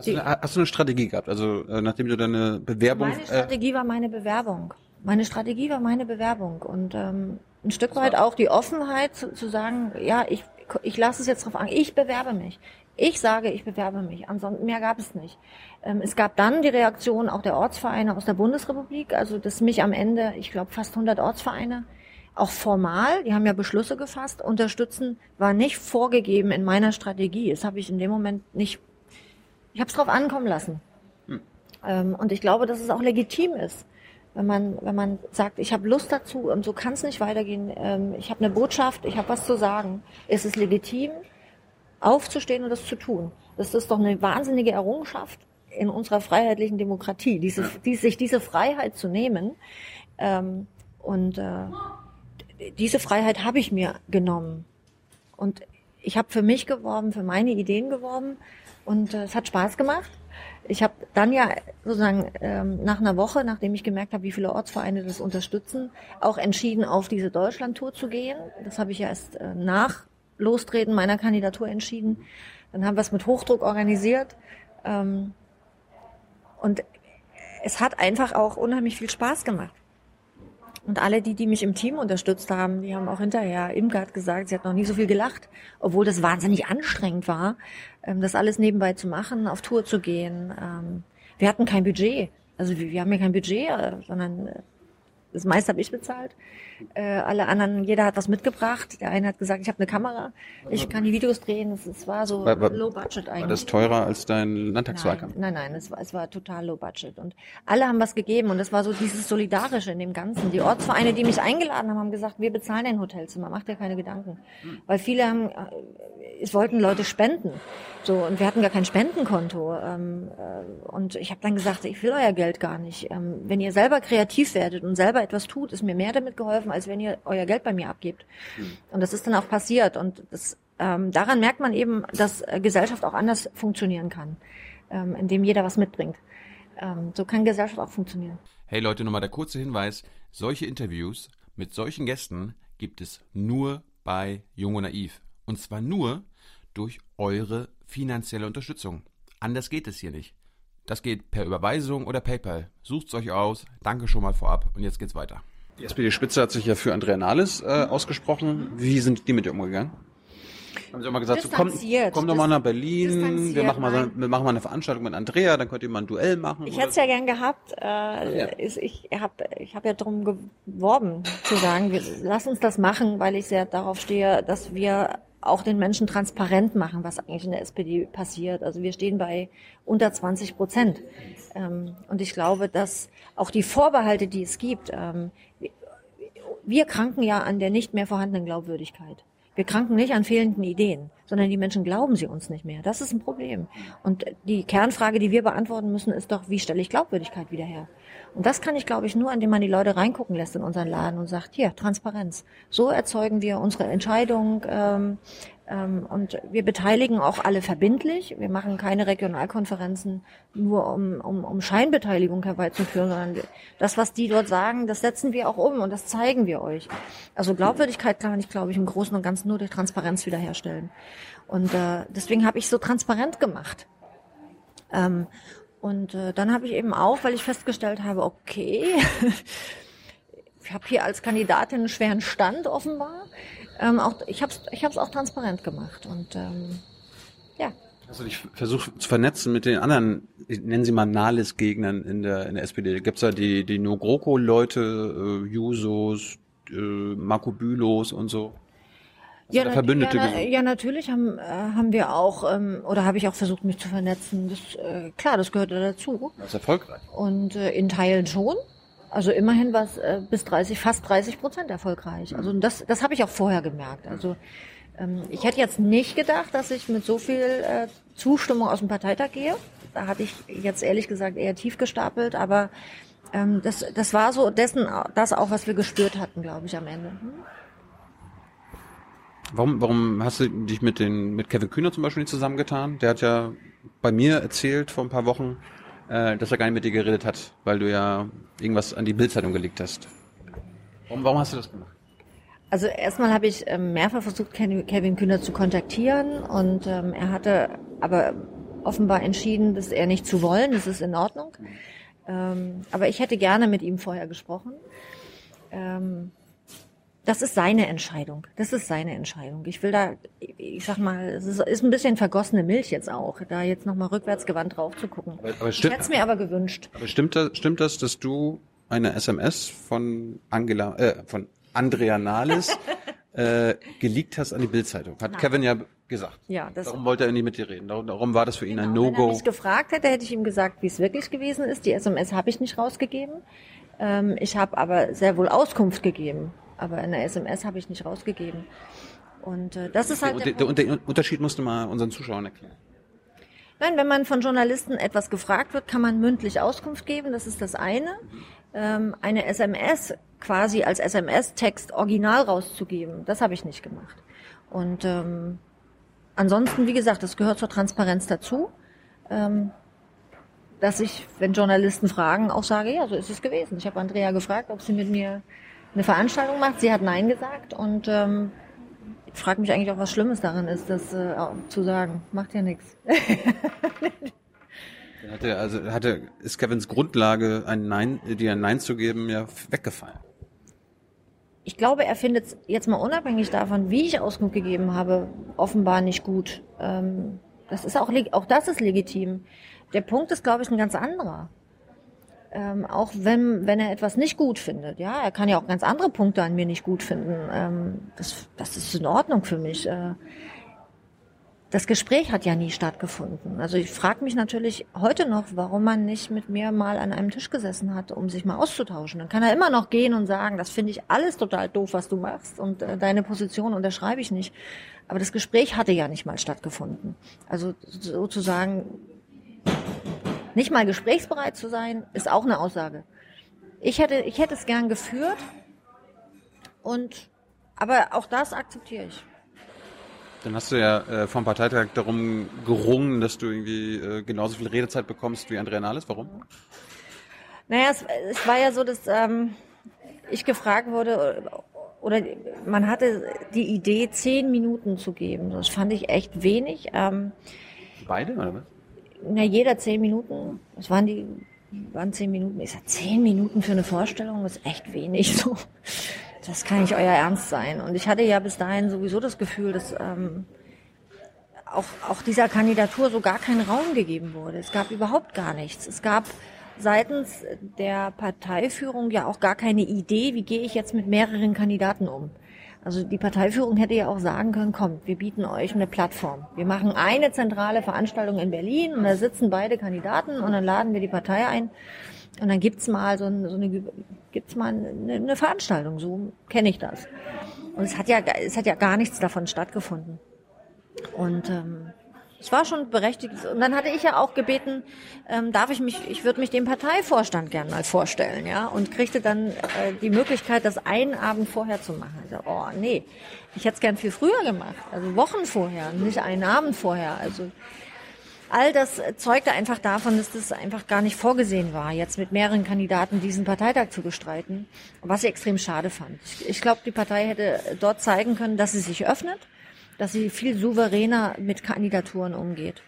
[SPEAKER 1] hast du, eine, hast du eine Strategie gehabt? Also äh, nachdem du deine Bewerbung.
[SPEAKER 2] Meine Strategie äh, war meine Bewerbung. Meine Strategie war meine Bewerbung und ähm, ein Stück weit auch die Offenheit zu, zu sagen, ja, ich, ich lasse es jetzt drauf an, ich bewerbe mich. Ich sage, ich bewerbe mich. Ansonsten mehr gab es nicht. Ähm, es gab dann die Reaktion auch der Ortsvereine aus der Bundesrepublik, also dass mich am Ende, ich glaube fast 100 Ortsvereine, auch formal, die haben ja Beschlüsse gefasst, unterstützen, war nicht vorgegeben in meiner Strategie. Das habe ich in dem Moment nicht, ich habe es drauf ankommen lassen. Hm. Ähm, und ich glaube, dass es auch legitim ist wenn man, wenn man sagt, ich habe Lust dazu und so kann es nicht weitergehen, ähm, ich habe eine Botschaft, ich habe was zu sagen, ist es legitim, aufzustehen und das zu tun. Das ist doch eine wahnsinnige Errungenschaft in unserer freiheitlichen Demokratie, diese, die, sich diese Freiheit zu nehmen. Ähm, und äh, diese Freiheit habe ich mir genommen. Und ich habe für mich geworben, für meine Ideen geworben und äh, es hat Spaß gemacht. Ich habe dann ja sozusagen ähm, nach einer Woche, nachdem ich gemerkt habe, wie viele Ortsvereine das unterstützen, auch entschieden, auf diese Deutschlandtour zu gehen. Das habe ich ja erst äh, nach Lostreten meiner Kandidatur entschieden. Dann haben wir es mit Hochdruck organisiert. Ähm, und es hat einfach auch unheimlich viel Spaß gemacht. Und alle, die, die mich im Team unterstützt haben, die haben auch hinterher, hat gesagt, sie hat noch nie so viel gelacht, obwohl das wahnsinnig anstrengend war, ähm, das alles nebenbei zu machen, auf Tour zu gehen. Ähm, wir hatten kein Budget. Also wir, wir haben ja kein Budget, äh, sondern äh, das meiste habe ich bezahlt. Äh, alle anderen, jeder hat was mitgebracht. Der eine hat gesagt, ich habe eine Kamera, ich kann die Videos drehen. Es, war so war, war, low budget eigentlich. War
[SPEAKER 1] das teurer als dein Landtagswahlkampf?
[SPEAKER 2] Nein, nein, nein, es war, es war total low budget. Und alle haben was gegeben und es war so dieses Solidarische in dem Ganzen. Die Ortsvereine, die mich eingeladen haben, haben gesagt, wir bezahlen ein Hotelzimmer, macht dir keine Gedanken. Weil viele haben, äh, es wollten Leute spenden. So, und wir hatten gar kein Spendenkonto. Ähm, äh, und ich habe dann gesagt, ich will euer Geld gar nicht. Ähm, wenn ihr selber kreativ werdet und selber etwas tut, ist mir mehr damit geholfen, als wenn ihr euer Geld bei mir abgebt. Mhm. Und das ist dann auch passiert. Und das, ähm, daran merkt man eben, dass äh, Gesellschaft auch anders funktionieren kann, ähm, indem jeder was mitbringt. Ähm, so kann Gesellschaft auch funktionieren.
[SPEAKER 1] Hey Leute, nochmal der kurze Hinweis. Solche Interviews mit solchen Gästen gibt es nur bei Jung und Naiv. Und zwar nur durch eure finanzielle Unterstützung. Anders geht es hier nicht. Das geht per Überweisung oder PayPal. Sucht's euch aus. Danke schon mal vorab und jetzt geht's weiter. Die SPD-Spitze hat sich ja für Andrea Nahles äh, ausgesprochen. Wie sind die mit dir umgegangen? Haben sie auch mal gesagt, so, komm, komm doch mal nach Berlin, wir machen mal, wir machen mal eine Veranstaltung mit Andrea, dann könnt ihr mal ein Duell machen.
[SPEAKER 2] Ich hätte es ja gern gehabt. Äh, ja. Ich habe ich hab ja darum geworben, zu sagen, wir, lass uns das machen, weil ich sehr darauf stehe, dass wir auch den Menschen transparent machen, was eigentlich in der SPD passiert. Also wir stehen bei unter 20 Prozent. Ähm, und ich glaube, dass auch die Vorbehalte, die es gibt, ähm, wir kranken ja an der nicht mehr vorhandenen Glaubwürdigkeit. Wir kranken nicht an fehlenden Ideen, sondern die Menschen glauben sie uns nicht mehr. Das ist ein Problem. Und die Kernfrage, die wir beantworten müssen, ist doch, wie stelle ich Glaubwürdigkeit wieder her? Und das kann ich, glaube ich, nur, indem man die Leute reingucken lässt in unseren Laden und sagt, hier, Transparenz. So erzeugen wir unsere Entscheidung. Ähm, Ähm, und wir beteiligen auch alle verbindlich. Wir machen keine Regionalkonferenzen nur, um, um, um Scheinbeteiligung herbeizuführen, sondern das, was die dort sagen, das setzen wir auch um und das zeigen wir euch. Also Glaubwürdigkeit kann ich, glaube ich, im Großen und Ganzen nur durch Transparenz wiederherstellen. Und äh, deswegen habe ich so transparent gemacht. Ähm, und äh, dann habe ich eben auch, weil ich festgestellt habe, okay, ich habe hier als Kandidatin einen schweren Stand offenbar. Ähm, auch, ich habe es ich hab's auch transparent gemacht. Und ähm, ja.
[SPEAKER 1] Hast du dich versucht zu vernetzen mit den anderen, nennen sie mal Nahles-Gegnern in der, in der SPD? Gibt's da die, die No-GroKo-Leute, äh, Jusos, äh, Marco Bülos und so?
[SPEAKER 2] Ja, Verbündete ja, ja, natürlich haben, äh, haben wir auch, ähm, oder habe ich auch versucht, mich zu vernetzen. Das, äh, klar, das gehört dazu.
[SPEAKER 1] Das ist erfolgreich.
[SPEAKER 2] Und äh, in Teilen schon. Also immerhin war es äh, bis 30, fast 30 Prozent erfolgreich. Also das, das habe ich auch vorher gemerkt. Also ähm, ich hätte jetzt nicht gedacht, dass ich mit so viel äh, Zustimmung aus dem Parteitag gehe. Da hatte ich jetzt ehrlich gesagt eher tief gestapelt, aber ähm, das, das war so dessen, das auch, was wir gespürt hatten, glaube ich, am Ende. Hm?
[SPEAKER 1] Warum, warum hast du dich mit den mit Kevin Kühner zum Beispiel nicht zusammengetan? Der hat ja bei mir erzählt vor ein paar Wochen, äh, dass er gar nicht mit dir geredet hat, weil du ja irgendwas an die Bildzeitung gelegt hast. Warum, warum hast du das gemacht?
[SPEAKER 2] Also erstmal habe ich ähm, mehrfach versucht, Kevin Kühner zu kontaktieren und ähm, er hatte aber offenbar entschieden, dass er nicht zu wollen. Das ist in Ordnung. Ähm, aber ich hätte gerne mit ihm vorher gesprochen. Ähm, das ist seine Entscheidung. Das ist seine Entscheidung. Ich will da, ich sag mal, es ist, ist ein bisschen vergossene Milch jetzt auch, da jetzt nochmal rückwärtsgewandt drauf zu gucken. Aber, aber ich hätte es mir aber gewünscht.
[SPEAKER 1] Aber stimmt das, stimmt das, dass du eine SMS von Angela, äh, von Andrea Nahles äh, geleakt hast an die Bildzeitung? Hat Nein. Kevin ja gesagt.
[SPEAKER 2] Ja,
[SPEAKER 1] das Darum wollte er nicht mit dir reden. Darum, darum war das für ihn genau, ein No-Go. Wenn
[SPEAKER 2] er mich gefragt hätte, hätte ich ihm gesagt, wie es wirklich gewesen ist. Die SMS habe ich nicht rausgegeben. Ähm, ich habe aber sehr wohl Auskunft gegeben aber eine SMS habe ich nicht rausgegeben. Und äh, das ist halt
[SPEAKER 1] der, der, der, Unterschied musst du mal unseren Zuschauern erklären.
[SPEAKER 2] Nein, wenn man von Journalisten etwas gefragt wird, kann man mündlich Auskunft geben. Das ist das eine. Ähm, eine SMS quasi als SMS-Text original rauszugeben, das habe ich nicht gemacht. Und ähm, ansonsten, wie gesagt, das gehört zur Transparenz dazu, ähm, dass ich, wenn Journalisten fragen, auch sage, ja, so ist es gewesen. Ich habe Andrea gefragt, ob sie mit mir eine Veranstaltung macht. Sie hat Nein gesagt und ähm, ich frage mich eigentlich auch, was Schlimmes daran ist, das äh, zu sagen. Macht ja nichts.
[SPEAKER 1] Hatte, also hatte, ist Kevins Grundlage, ein Nein, dir ein Nein zu geben, ja weggefallen.
[SPEAKER 2] Ich glaube, er findet es jetzt mal unabhängig davon, wie ich Auskunft gegeben habe, offenbar nicht gut. Ähm, das ist auch, auch das ist legitim. Der Punkt ist, glaube ich, ein ganz anderer ähm, auch wenn, wenn er etwas nicht gut findet. Ja, er kann ja auch ganz andere Punkte an mir nicht gut finden. Ähm, das, das ist in Ordnung für mich. Äh, das Gespräch hat ja nie stattgefunden. Also ich frage mich natürlich heute noch, warum man nicht mit mir mal an einem Tisch gesessen hat, um sich mal auszutauschen. Dann kann er immer noch gehen und sagen, das finde ich alles total doof, was du machst und äh, deine Position unterschreibe ich nicht. Aber das Gespräch hatte ja nicht mal stattgefunden. Also sozusagen nicht mal gesprächsbereit zu sein, ist auch eine Aussage. Ich hätte, ich hätte es gern geführt und, aber auch das akzeptiere ich.
[SPEAKER 1] Dann hast du ja äh, vom Parteitag darum gerungen, dass du irgendwie äh, genauso viel Redezeit bekommst wie Andrea Nahles. Warum?
[SPEAKER 2] Naja, es, es war ja so, dass ähm, ich gefragt wurde, oder man hatte die Idee, zehn Minuten zu geben. Das fand ich echt wenig. Ähm,
[SPEAKER 1] Beide, oder was?
[SPEAKER 2] Na, jeder zehn Minuten. Das waren die, waren zehn Minuten. Ich sag, zehn Minuten für eine Vorstellung ist echt wenig. So, das kann nicht euer Ernst sein. Und ich hatte ja bis dahin sowieso das Gefühl, dass ähm, auch, auch dieser Kandidatur so gar kein Raum gegeben wurde. Es gab überhaupt gar nichts. Es gab seitens der Parteiführung ja auch gar keine Idee, wie gehe ich jetzt mit mehreren Kandidaten um. Also die Parteiführung hätte ja auch sagen können, kommt, wir bieten euch eine Plattform. Wir machen eine zentrale Veranstaltung in Berlin und da sitzen beide Kandidaten und dann laden wir die Partei ein und dann gibt's mal so, eine, so eine gibt's mal eine, eine Veranstaltung. So kenne ich das. Und es hat ja es hat ja gar nichts davon stattgefunden. Und ähm, Es war schon berechtigt. Und dann hatte ich ja auch gebeten, ähm, darf ich mich, ich würde mich dem Parteivorstand gerne mal vorstellen, ja, und kriegte dann äh, die Möglichkeit, das einen Abend vorher zu machen. Ich so, oh nee, ich hätte es gern viel früher gemacht, also Wochen vorher, nicht einen Abend vorher. Also all das zeugte einfach davon, dass das einfach gar nicht vorgesehen war, jetzt mit mehreren Kandidaten diesen Parteitag zu bestreiten, was ich extrem schade fand. Ich, ich glaube, die Partei hätte dort zeigen können, dass sie sich öffnet dass sie viel souveräner mit Kandidaturen umgeht.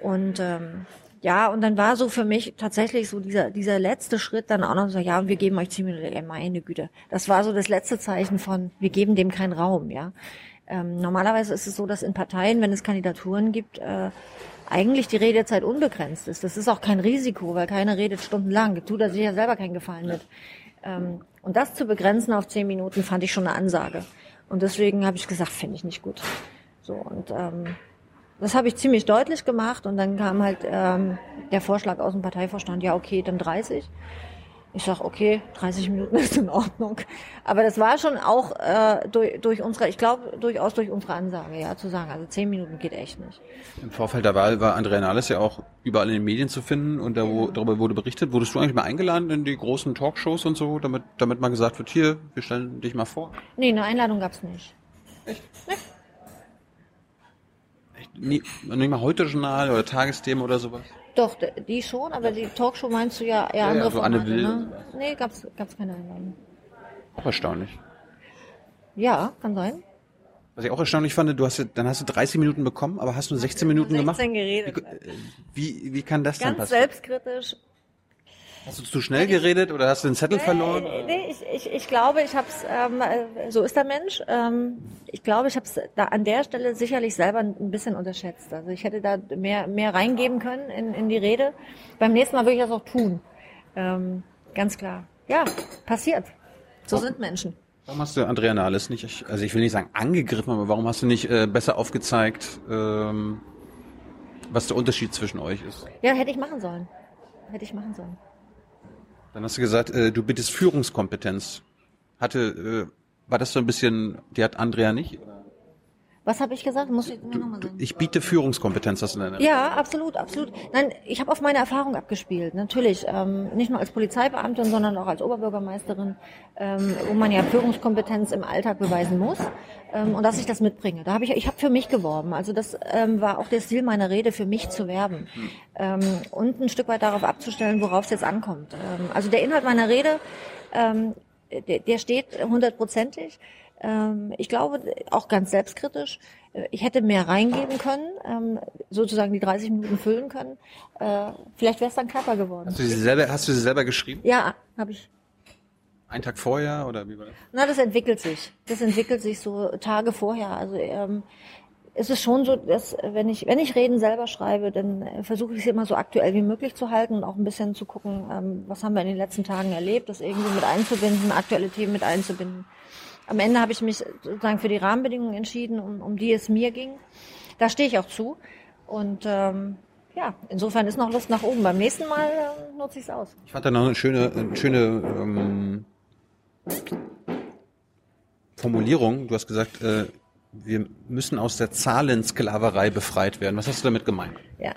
[SPEAKER 2] Und ähm, ja, und dann war so für mich tatsächlich so dieser, dieser letzte Schritt dann auch noch so, ja, wir geben euch zehn Minuten, ja, meine Güte. Das war so das letzte Zeichen von, wir geben dem keinen Raum, ja. Ähm, normalerweise ist es so, dass in Parteien, wenn es Kandidaturen gibt, äh, eigentlich die Redezeit unbegrenzt ist. Das ist auch kein Risiko, weil keiner redet stundenlang. Tut er sich ja selber keinen Gefallen mit. Ähm, und das zu begrenzen auf zehn Minuten fand ich schon eine Ansage. Und deswegen habe ich gesagt, finde ich nicht gut. So und ähm, das habe ich ziemlich deutlich gemacht und dann kam halt ähm, der Vorschlag aus dem Parteivorstand, ja okay, dann 30. Ich sag okay, 30 Minuten ist in Ordnung. Aber das war schon auch äh, durch, durch unsere, ich glaube durchaus durch unsere Ansage, ja, zu sagen, also 10 Minuten geht echt nicht.
[SPEAKER 1] Im Vorfeld der Wahl war Andrea Nahles ja auch überall in den Medien zu finden und da, wo, darüber wurde berichtet. Wurdest du eigentlich mal eingeladen in die großen Talkshows und so, damit, damit mal gesagt wird, hier, wir stellen dich mal vor?
[SPEAKER 2] Nee, eine Einladung gab's nicht.
[SPEAKER 1] Echt? Nee. Nie, nicht mal heute Journal oder Tagesthemen oder sowas?
[SPEAKER 2] Doch, die schon, aber die Talkshow meinst du ja eher ja, andere
[SPEAKER 1] also Formate, Anne Will. Ne?
[SPEAKER 2] Nee, gab's, gab's keine Einladung.
[SPEAKER 1] Auch erstaunlich.
[SPEAKER 2] Ja, kann sein.
[SPEAKER 1] Was ich auch erstaunlich fand, du hast, dann hast du 30 Minuten bekommen, aber hast nur 16 Minuten 16 gemacht.
[SPEAKER 2] geredet.
[SPEAKER 1] Wie, wie, wie kann das
[SPEAKER 2] Ganz
[SPEAKER 1] dann passieren?
[SPEAKER 2] Ganz selbstkritisch
[SPEAKER 1] Hast du zu schnell geredet oder hast du den Zettel nee, verloren?
[SPEAKER 2] Nee, ich, ich, ich glaube, ich habe es, ähm, so ist der Mensch. Ähm, ich glaube, ich habe es da an der Stelle sicherlich selber ein bisschen unterschätzt. Also ich hätte da mehr, mehr reingeben können in, in die Rede. Beim nächsten Mal würde ich das auch tun. Ähm, ganz klar. Ja, passiert. So sind Menschen.
[SPEAKER 1] Warum hast du Andrea Nahles nicht, also ich will nicht sagen angegriffen, aber warum hast du nicht äh, besser aufgezeigt, ähm, was der Unterschied zwischen euch ist?
[SPEAKER 2] Ja, hätte ich machen sollen. Hätte ich machen sollen.
[SPEAKER 1] Dann hast du gesagt, äh, du bittest Führungskompetenz. Hatte, äh, war das so ein bisschen, die hat Andrea nicht?
[SPEAKER 2] Was habe ich gesagt? Muss ich mir nochmal
[SPEAKER 1] sagen? Ich biete Führungskompetenz, du
[SPEAKER 2] deine Ja, absolut, absolut. Nein, ich habe auf meine Erfahrung abgespielt. Natürlich, ähm, nicht nur als Polizeibeamtin, sondern auch als Oberbürgermeisterin, ähm, wo man ja Führungskompetenz im Alltag beweisen muss ähm, und dass ich das mitbringe. Da habe ich, ich habe für mich geworben. Also das ähm, war auch der Stil meiner Rede, für mich zu werben ähm, und ein Stück weit darauf abzustellen, worauf es jetzt ankommt. Ähm, also der Inhalt meiner Rede, ähm, der, der steht hundertprozentig. Ähm, ich glaube, auch ganz selbstkritisch, äh, ich hätte mehr reingeben können, ähm, sozusagen die 30 Minuten füllen können. Äh, vielleicht wäre es dann knapper geworden.
[SPEAKER 1] Hast du sie selber, hast du sie selber geschrieben?
[SPEAKER 2] Ja, habe ich.
[SPEAKER 1] Ein Tag vorher oder wie war das?
[SPEAKER 2] Na, das entwickelt sich. Das entwickelt sich so Tage vorher. Also ähm, es ist schon so, dass wenn ich wenn ich Reden selber schreibe, dann äh, versuche ich sie immer so aktuell wie möglich zu halten und auch ein bisschen zu gucken, ähm, was haben wir in den letzten Tagen erlebt, das irgendwie mit einzubinden, aktuelle Themen mit einzubinden. Am Ende habe ich mich sozusagen für die Rahmenbedingungen entschieden, um, um die es mir ging. Da stehe ich auch zu. Und ähm, ja, insofern ist noch Lust nach oben. Beim nächsten Mal äh, nutze ich es aus.
[SPEAKER 1] Ich fand da noch eine schöne, eine schöne ähm, Formulierung. Du hast gesagt, äh, wir müssen aus der Zahlensklaverei befreit werden. Was hast du damit gemeint?
[SPEAKER 2] Ja,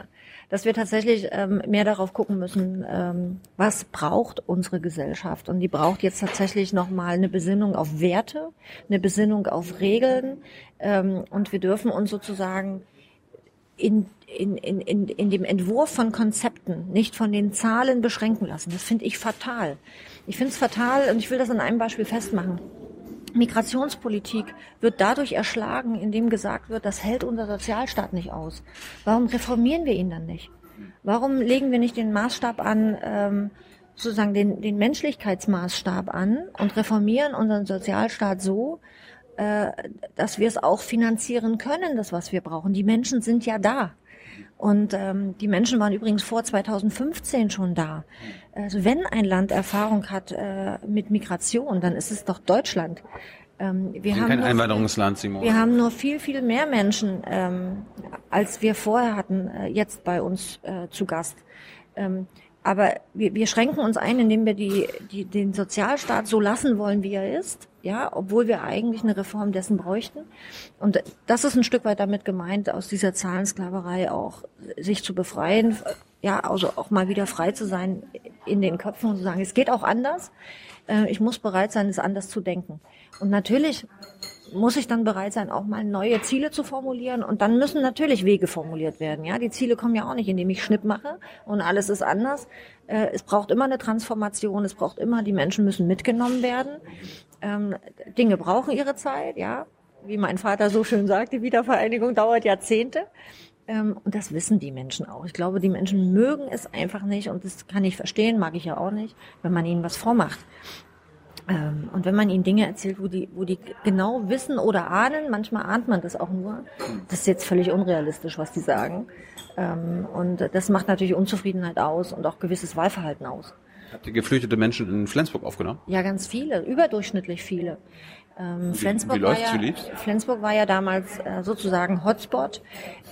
[SPEAKER 2] dass wir tatsächlich ähm, mehr darauf gucken müssen, ähm, was braucht unsere Gesellschaft. Und die braucht jetzt tatsächlich nochmal eine Besinnung auf Werte, eine Besinnung auf Regeln. Ähm, und wir dürfen uns sozusagen in, in, in, in, in dem Entwurf von Konzepten nicht von den Zahlen beschränken lassen. Das finde ich fatal. Ich finde es fatal und ich will das an einem Beispiel festmachen. Migrationspolitik wird dadurch erschlagen, indem gesagt wird, das hält unser Sozialstaat nicht aus. Warum reformieren wir ihn dann nicht? Warum legen wir nicht den Maßstab an, ähm, sozusagen den, den Menschlichkeitsmaßstab an und reformieren unseren Sozialstaat so, äh, dass wir es auch finanzieren können, das was wir brauchen. Die Menschen sind ja da. Und ähm, die Menschen waren übrigens vor 2015 schon da. Also wenn ein Land Erfahrung hat äh, mit Migration, dann ist es doch Deutschland.
[SPEAKER 1] Ähm, wir, wir haben kein nur, Einwanderungsland, Simon.
[SPEAKER 2] Wir haben nur viel, viel mehr Menschen, ähm, als wir vorher hatten, äh, jetzt bei uns äh, zu Gast. Ähm, aber wir, wir schränken uns ein, indem wir die, die, den Sozialstaat so lassen wollen, wie er ist, ja, obwohl wir eigentlich eine Reform dessen bräuchten. Und das ist ein Stück weit damit gemeint, aus dieser Zahlensklaverei auch sich zu befreien, ja, also auch mal wieder frei zu sein in den Köpfen und zu sagen, es geht auch anders. Äh, ich muss bereit sein, es anders zu denken. Und natürlich muss ich dann bereit sein, auch mal neue Ziele zu formulieren. Und dann müssen natürlich Wege formuliert werden. Ja, die Ziele kommen ja auch nicht, indem ich Schnipp mache und alles ist anders. Äh, es braucht immer eine Transformation. Es braucht immer, die Menschen müssen mitgenommen werden. Ähm, Dinge brauchen ihre Zeit. Ja, wie mein Vater so schön sagt, die Wiedervereinigung dauert Jahrzehnte. Ähm, und das wissen die Menschen auch. Ich glaube, die Menschen mögen es einfach nicht und das kann ich verstehen, mag ich ja auch nicht, wenn man ihnen was vormacht. Ähm, und wenn man ihnen Dinge erzählt, wo die, wo die genau wissen oder ahnen, manchmal ahnt man das auch nur, das ist jetzt völlig unrealistisch, was die sagen. Ähm, und das macht natürlich Unzufriedenheit aus und auch gewisses Wahlverhalten aus.
[SPEAKER 1] Habt ihr geflüchtete Menschen in Flensburg aufgenommen?
[SPEAKER 2] Ja, ganz viele, überdurchschnittlich viele.
[SPEAKER 1] Ähm, Flensburg, wie, wie war ja,
[SPEAKER 2] Flensburg war ja damals äh, sozusagen Hotspot.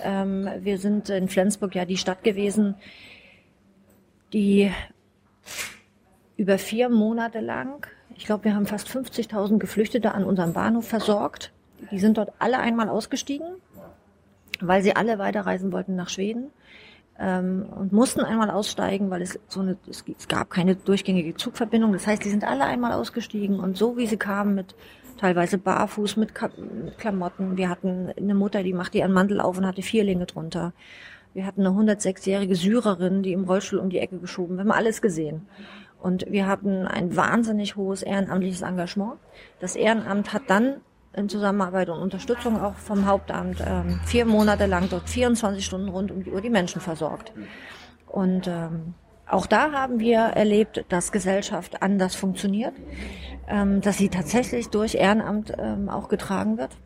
[SPEAKER 2] Ähm, wir sind in Flensburg ja die Stadt gewesen, die über vier Monate lang ich glaube, wir haben fast 50.000 Geflüchtete an unserem Bahnhof versorgt. Die sind dort alle einmal ausgestiegen, weil sie alle weiterreisen wollten nach Schweden ähm, und mussten einmal aussteigen, weil es so eine, es, es, gab keine durchgängige Zugverbindung. Das heißt, die sind alle einmal ausgestiegen und so wie sie kamen mit teilweise barfuß mit, Klamotten. Wir hatten eine Mutter, die machte ihren Mantel auf und hatte Vierlinge drunter. Wir hatten eine 106-jährige Syrerin, die im Rollstuhl um die Ecke geschoben. Wir haben alles gesehen. Und wir hatten ein wahnsinnig hohes ehrenamtliches Engagement. Das Ehrenamt hat dann in Zusammenarbeit und Unterstützung auch vom Hauptamt ähm, vier Monate lang dort 24 Stunden rund um die Uhr die Menschen versorgt. Und ähm, auch da haben wir erlebt, dass Gesellschaft anders funktioniert, ähm, dass sie tatsächlich durch Ehrenamt ähm, auch getragen wird.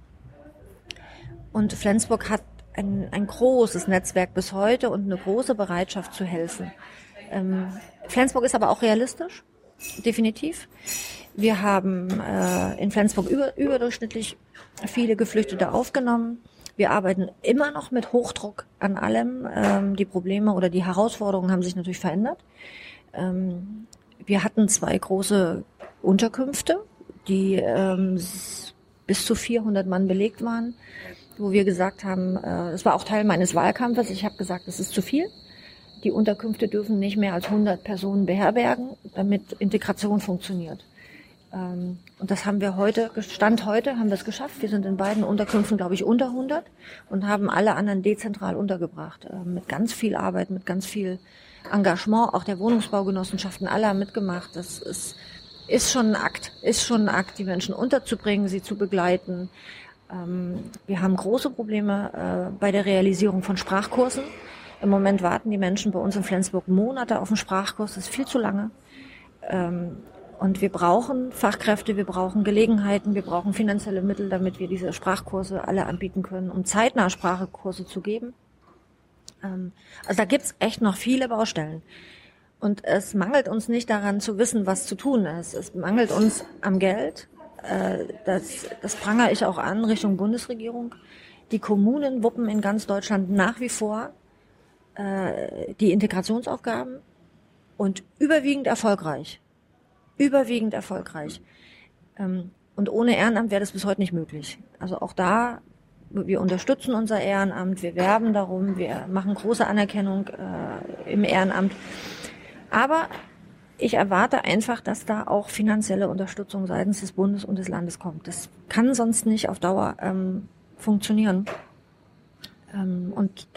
[SPEAKER 2] Und Flensburg hat ein, ein großes Netzwerk bis heute und eine große Bereitschaft zu helfen. Ähm, Flensburg ist aber auch realistisch, definitiv. Wir haben äh, in Flensburg über, überdurchschnittlich viele Geflüchtete aufgenommen. Wir arbeiten immer noch mit Hochdruck an allem. Ähm, die Probleme oder die Herausforderungen haben sich natürlich verändert. Ähm, wir hatten zwei große Unterkünfte, die ähm, bis zu 400 Mann belegt waren, wo wir gesagt haben, äh, das war auch Teil meines Wahlkampfes. Ich habe gesagt, das ist zu viel. Die Unterkünfte dürfen nicht mehr als 100 Personen beherbergen, damit Integration funktioniert. Ähm, und das haben wir heute, Stand heute haben wir es geschafft. Wir sind in beiden Unterkünften, glaube ich, unter 100 und haben alle anderen dezentral untergebracht. Ähm, mit ganz viel Arbeit, mit ganz viel Engagement. Auch der Wohnungsbaugenossenschaften, alle haben mitgemacht. Das ist, ist schon ein Akt, ist schon ein Akt, die Menschen unterzubringen, sie zu begleiten. Ähm, wir haben große Probleme äh, bei der Realisierung von Sprachkursen. Im Moment warten die Menschen bei uns in Flensburg Monate auf einen Sprachkurs. Das ist viel zu lange. Ähm, und wir brauchen Fachkräfte, wir brauchen Gelegenheiten, wir brauchen finanzielle Mittel, damit wir diese Sprachkurse alle anbieten können, um zeitnah Sprachkurse zu geben. Ähm, also da gibt's echt noch viele Baustellen. Und es mangelt uns nicht daran zu wissen, was zu tun ist. Es mangelt uns am Geld. Äh, das, das prangere ich auch an Richtung Bundesregierung. Die Kommunen wuppen in ganz Deutschland nach wie vor äh, die Integrationsaufgaben und überwiegend erfolgreich. Überwiegend erfolgreich. Ähm, und ohne Ehrenamt wäre das bis heute nicht möglich. Also auch da, wir unterstützen unser Ehrenamt, wir werben darum, wir machen große Anerkennung äh, im Ehrenamt. Aber ich erwarte einfach, dass da auch finanzielle Unterstützung seitens des Bundes und des Landes kommt. Das kann sonst nicht auf Dauer ähm, funktionieren. Ähm, und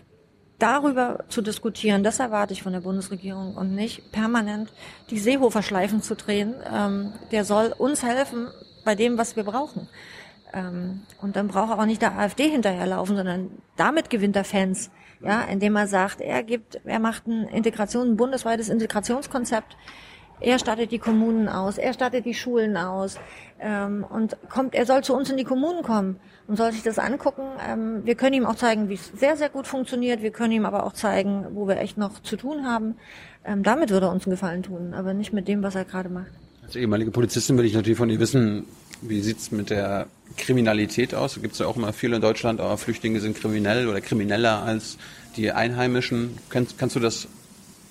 [SPEAKER 2] darüber zu diskutieren, das erwarte ich von der Bundesregierung und nicht permanent die Seehofer-Schleifen zu drehen. Ähm, der soll uns helfen bei dem, was wir brauchen. Ähm, und dann braucht er auch nicht der AfD hinterherlaufen, sondern damit gewinnt er Fans, ja, indem er sagt, er gibt, er macht ein Integration, ein bundesweites Integrationskonzept er stattet die Kommunen aus, er stattet die Schulen aus ähm, und kommt, er soll zu uns in die Kommunen kommen und soll sich das angucken. Ähm, wir können ihm auch zeigen, wie es sehr, sehr gut funktioniert. Wir können ihm aber auch zeigen, wo wir echt noch zu tun haben. Ähm, damit würde er uns einen Gefallen tun, aber nicht mit dem, was er gerade macht.
[SPEAKER 1] Als ehemalige Polizistin will ich natürlich von ihr wissen, wie sieht's mit der Kriminalität aus? Da gibt es ja auch immer viele in Deutschland, aber Flüchtlinge sind kriminell oder krimineller als die Einheimischen. Kannst, kannst du das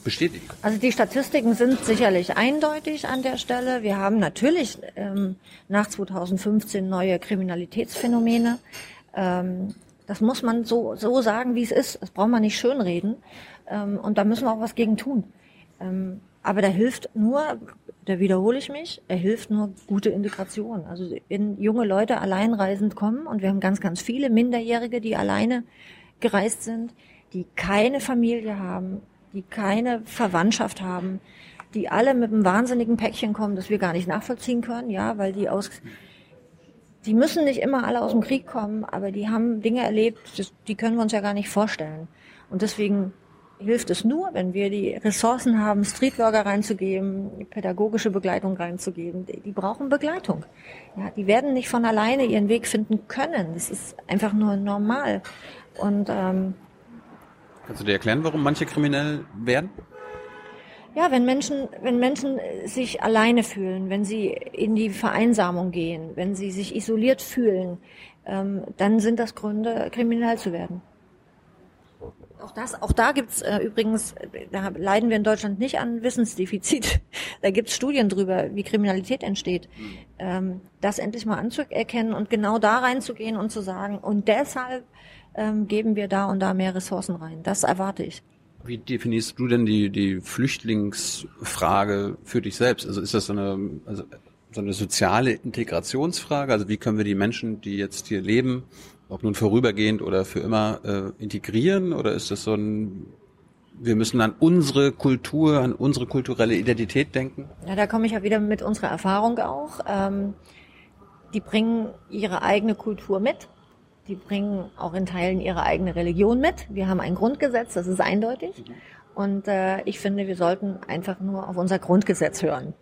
[SPEAKER 1] bestätigen.
[SPEAKER 2] Also die Statistiken sind sicherlich eindeutig an der Stelle. Wir haben natürlich ähm, nach 2015 neue Kriminalitätsphänomene. Ähm, das muss man so, so sagen, wie es ist. Das braucht man nicht schönreden. Ähm, und da müssen wir auch was gegen tun. Ähm, aber da hilft nur, da wiederhole ich mich, er hilft nur gute Integration. Also wenn junge Leute alleinreisend kommen und wir haben ganz, ganz viele Minderjährige, die alleine gereist sind, die keine Familie haben, die keine Verwandtschaft haben, die alle mit einem wahnsinnigen Päckchen kommen, das wir gar nicht nachvollziehen können, ja, weil die aus die müssen nicht immer alle aus dem Krieg kommen, aber die haben Dinge erlebt, das, die können wir uns ja gar nicht vorstellen. Und deswegen hilft es nur, wenn wir die Ressourcen haben, Streetworker reinzugeben, pädagogische Begleitung reinzugeben. Die, die brauchen Begleitung. Ja, die werden nicht von alleine ihren Weg finden können. Das ist einfach nur normal. Und ähm,
[SPEAKER 1] kannst du dir erklären, warum manche kriminell werden?
[SPEAKER 2] Ja, wenn Menschen, wenn Menschen sich alleine fühlen, wenn sie in die Vereinsamung gehen, wenn sie sich isoliert fühlen, ähm, dann sind das Gründe, kriminell zu werden. Auch das, auch da gibt's äh, übrigens, da leiden wir in Deutschland nicht an Wissensdefizit. Da gibt's Studien drüber, wie Kriminalität entsteht. Ähm, das endlich mal anzuerkennen und genau da reinzugehen und zu sagen, und deshalb ähm, geben wir da und da mehr Ressourcen rein. Das erwarte ich.
[SPEAKER 1] Wie definierst du denn die, die Flüchtlingsfrage für dich selbst? Also ist das so eine, also so eine soziale Integrationsfrage? Also wie können wir die Menschen, die jetzt hier leben, ob nun vorübergehend oder für immer äh, integrieren? Oder ist das so ein, wir müssen an unsere Kultur, an unsere kulturelle Identität denken?
[SPEAKER 2] Ja, da komme ich ja wieder mit unserer Erfahrung auch. Ähm, die bringen ihre eigene Kultur mit. Die bringen auch in Teilen ihre eigene Religion mit. Wir haben ein Grundgesetz, das ist eindeutig. Und äh, ich finde, wir sollten einfach nur auf unser Grundgesetz hören.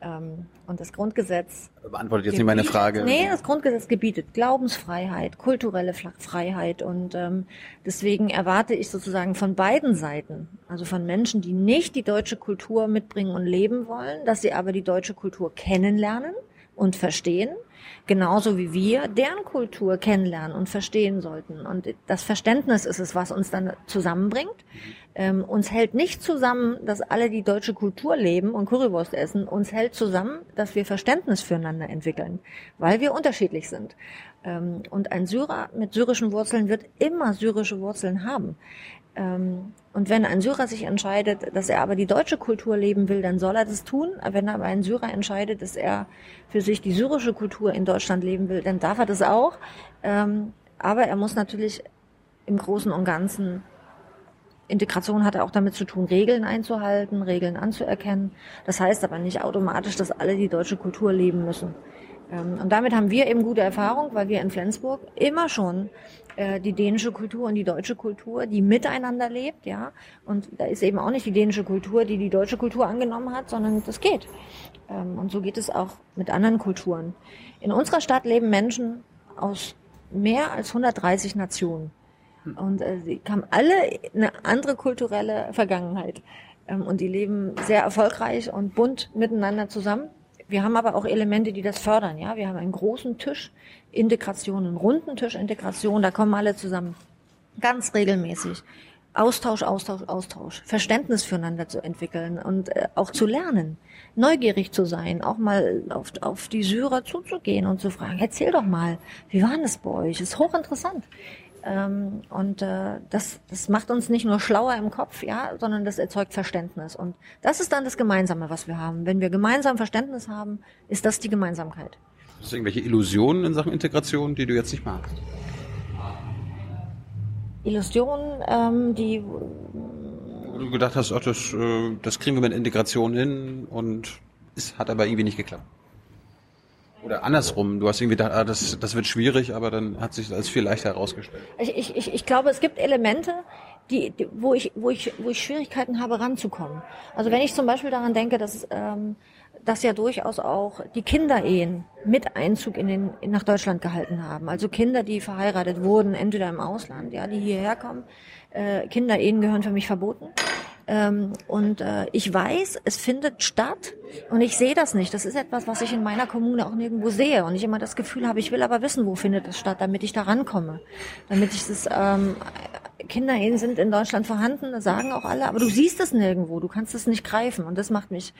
[SPEAKER 2] Ähm, und das Grundgesetz
[SPEAKER 1] beantwortet jetzt nicht meine Frage.
[SPEAKER 2] Nee, das Grundgesetz gebietet Glaubensfreiheit, kulturelle Freiheit und ähm, deswegen erwarte ich sozusagen von beiden Seiten, also von Menschen, die nicht die deutsche Kultur mitbringen und leben wollen, dass sie aber die deutsche Kultur kennenlernen und verstehen, genauso wie wir deren Kultur kennenlernen und verstehen sollten. Und das Verständnis ist es, was uns dann zusammenbringt. Ähm, uns hält nicht zusammen, dass alle die deutsche Kultur leben und Currywurst essen. Uns hält zusammen, dass wir Verständnis füreinander entwickeln, weil wir unterschiedlich sind. Ähm, und ein Syrer mit syrischen Wurzeln wird immer syrische Wurzeln haben. Ähm, und wenn ein Syrer sich entscheidet, dass er aber die deutsche Kultur leben will, dann soll er das tun. Wenn aber ein Syrer entscheidet, dass er für sich die syrische Kultur in Deutschland leben will, dann darf er das auch. Ähm, aber er muss natürlich im Großen und Ganzen Integration hat auch damit zu tun, Regeln einzuhalten, Regeln anzuerkennen. Das heißt aber nicht automatisch, dass alle die deutsche Kultur leben müssen. Ähm, und damit haben wir eben gute Erfahrung, weil wir in Flensburg immer schon äh, die dänische Kultur und die deutsche Kultur, die miteinander lebt, ja. Und da ist eben auch nicht die dänische Kultur, die die deutsche Kultur angenommen hat, sondern das geht. Ähm, und so geht es auch mit anderen Kulturen. In unserer Stadt leben Menschen aus mehr als 130 Nationen. Und äh, sie haben alle eine andere kulturelle Vergangenheit. Ähm, und die leben sehr erfolgreich und bunt miteinander zusammen. Wir haben aber auch Elemente, die das fördern. Ja, wir haben einen großen Tisch Integration, einen runden Tisch Integration. Da kommen alle zusammen, ganz regelmäßig. Austausch, Austausch, Austausch, Verständnis füreinander zu entwickeln und äh, auch zu lernen, neugierig zu sein, auch mal auf, auf die Syrer zuzugehen und zu fragen, erzähl doch mal, wie war das bei euch? Ist hochinteressant. Ähm, und äh, das, das macht uns nicht nur schlauer im Kopf, ja, sondern das erzeugt Verständnis. Und das ist dann das Gemeinsame, was wir haben. Wenn wir gemeinsam Verständnis haben, ist das die Gemeinsamkeit.
[SPEAKER 1] Hast du irgendwelche Illusionen in Sachen Integration, die du jetzt nicht magst?
[SPEAKER 2] Illusionen, ähm, die
[SPEAKER 1] Wo du gedacht hast, ach, das, äh, das kriegen wir mit Integration hin und es hat aber irgendwie nicht geklappt. Oder andersrum, du hast irgendwie gedacht, ah, das, das wird schwierig, aber dann hat sich das viel leichter herausgestellt.
[SPEAKER 2] Ich, ich, ich glaube, es gibt Elemente, die, die, wo, ich, wo, ich, wo ich Schwierigkeiten habe, ranzukommen. Also wenn ich zum Beispiel daran denke, dass, ähm, dass ja durchaus auch die Kinderehen mit Einzug in den, in, nach Deutschland gehalten haben. Also Kinder, die verheiratet wurden, entweder im Ausland, ja, die hierher kommen. Äh, Kinderehen gehören für mich verboten. Ähm, und äh, ich weiß, es findet statt und ich sehe das nicht. Das ist etwas, was ich in meiner Kommune auch nirgendwo sehe. Und ich immer das Gefühl habe, ich will aber wissen, wo findet es statt, damit ich da rankomme. Damit ich es ähm, Kinderehen sind in Deutschland vorhanden, das sagen auch alle, aber du siehst es nirgendwo, du kannst es nicht greifen und das macht mich,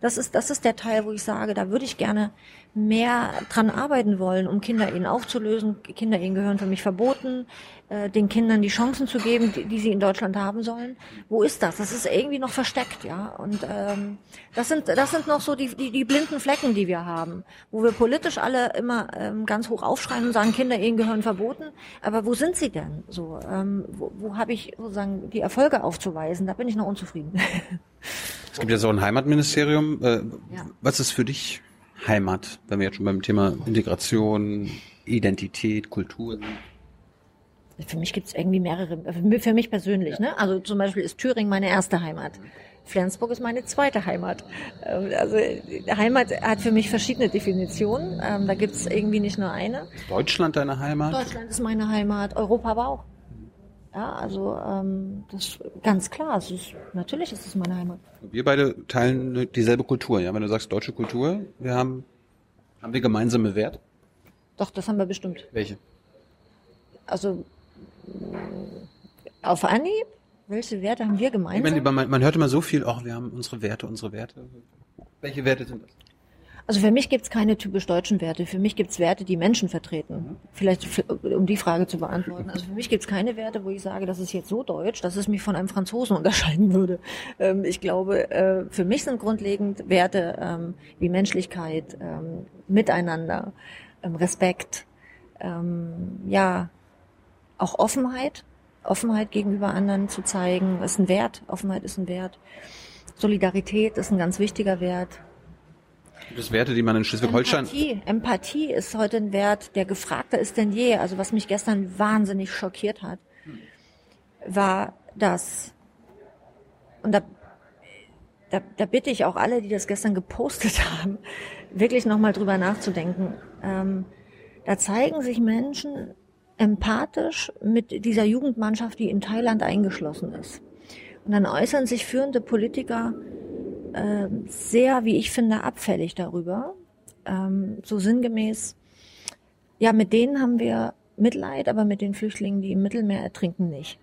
[SPEAKER 2] das ist, das ist der Teil, wo ich sage, da würde ich gerne mehr dran arbeiten wollen, um Kinderehen aufzulösen. Kinderehen gehören für mich verboten, äh, den Kindern die Chancen zu geben, die, die, sie in Deutschland haben sollen. Wo ist das? Das ist irgendwie noch versteckt, ja. Und ähm, das sind das sind noch so die, die, die blinden Flecken, die wir haben, wo wir politisch alle immer ähm, ganz hoch aufschreien und sagen, Kinderehen gehören verboten. Aber wo sind sie denn? So, ähm, wo, wo habe ich sozusagen die Erfolge aufzuweisen? Da bin ich noch unzufrieden.
[SPEAKER 1] Es gibt ja so ein Heimatministerium. Äh, ja. Was ist für dich Heimat, wenn wir jetzt schon beim Thema Integration, Identität, Kultur sind?
[SPEAKER 2] Für mich gibt es irgendwie mehrere, für mich persönlich. Ne? Also zum Beispiel ist Thüringen meine erste Heimat. Flensburg ist meine zweite Heimat. Ähm, also Heimat hat für mich verschiedene Definitionen. Ähm, da gibt es irgendwie nicht nur eine.
[SPEAKER 1] Ist Deutschland deine Heimat?
[SPEAKER 2] Deutschland ist meine Heimat, Europa aber auch. Ja, also ähm, das ist ganz klar. Es ist, natürlich ist es meine Heimat.
[SPEAKER 1] Wir beide teilen dieselbe Kultur. Ja, wenn du sagst deutsche Kultur, wir haben haben wir gemeinsame Werte?
[SPEAKER 2] Doch, das haben wir bestimmt.
[SPEAKER 1] Welche?
[SPEAKER 2] Also auf Anhieb, welche Werte haben wir gemeinsam?
[SPEAKER 1] Ich meine, man, man hört immer so viel, ach, wir haben unsere Werte, unsere Werte. Welche Werte sind das?
[SPEAKER 2] Also für mich gibt es keine typisch deutschen Werte. Für mich gibt es Werte, die Menschen vertreten. Vielleicht um die Frage zu beantworten. Also für mich gibt es keine Werte, wo ich sage, das ist jetzt so deutsch, dass es mich von einem Franzosen unterscheiden würde. Ähm, ich glaube, äh, für mich sind grundlegend Werte ähm, wie Menschlichkeit, ähm, Miteinander, Respekt, ja, auch Offenheit. Offenheit gegenüber anderen zu zeigen, ist ein Wert. Offenheit ist ein Wert. Solidarität ist ein ganz wichtiger Wert.
[SPEAKER 1] Es Werte, die man in Schleswig-Holstein...
[SPEAKER 2] Empathie. Empathie ist heute ein Wert, der gefragter ist denn je. Also was mich gestern wahnsinnig schockiert hat, war das, und da, da, da bitte ich auch alle, die das gestern gepostet haben, wirklich nochmal drüber nachzudenken. Ähm, da zeigen sich Menschen empathisch mit dieser Jugendmannschaft, die in Thailand eingeschlossen ist. Und dann äußern sich führende Politiker äh, sehr, wie ich finde, abfällig darüber. Ähm, so sinngemäß, ja, mit denen haben wir Mitleid, aber mit den Flüchtlingen, die im Mittelmeer ertrinken, nicht.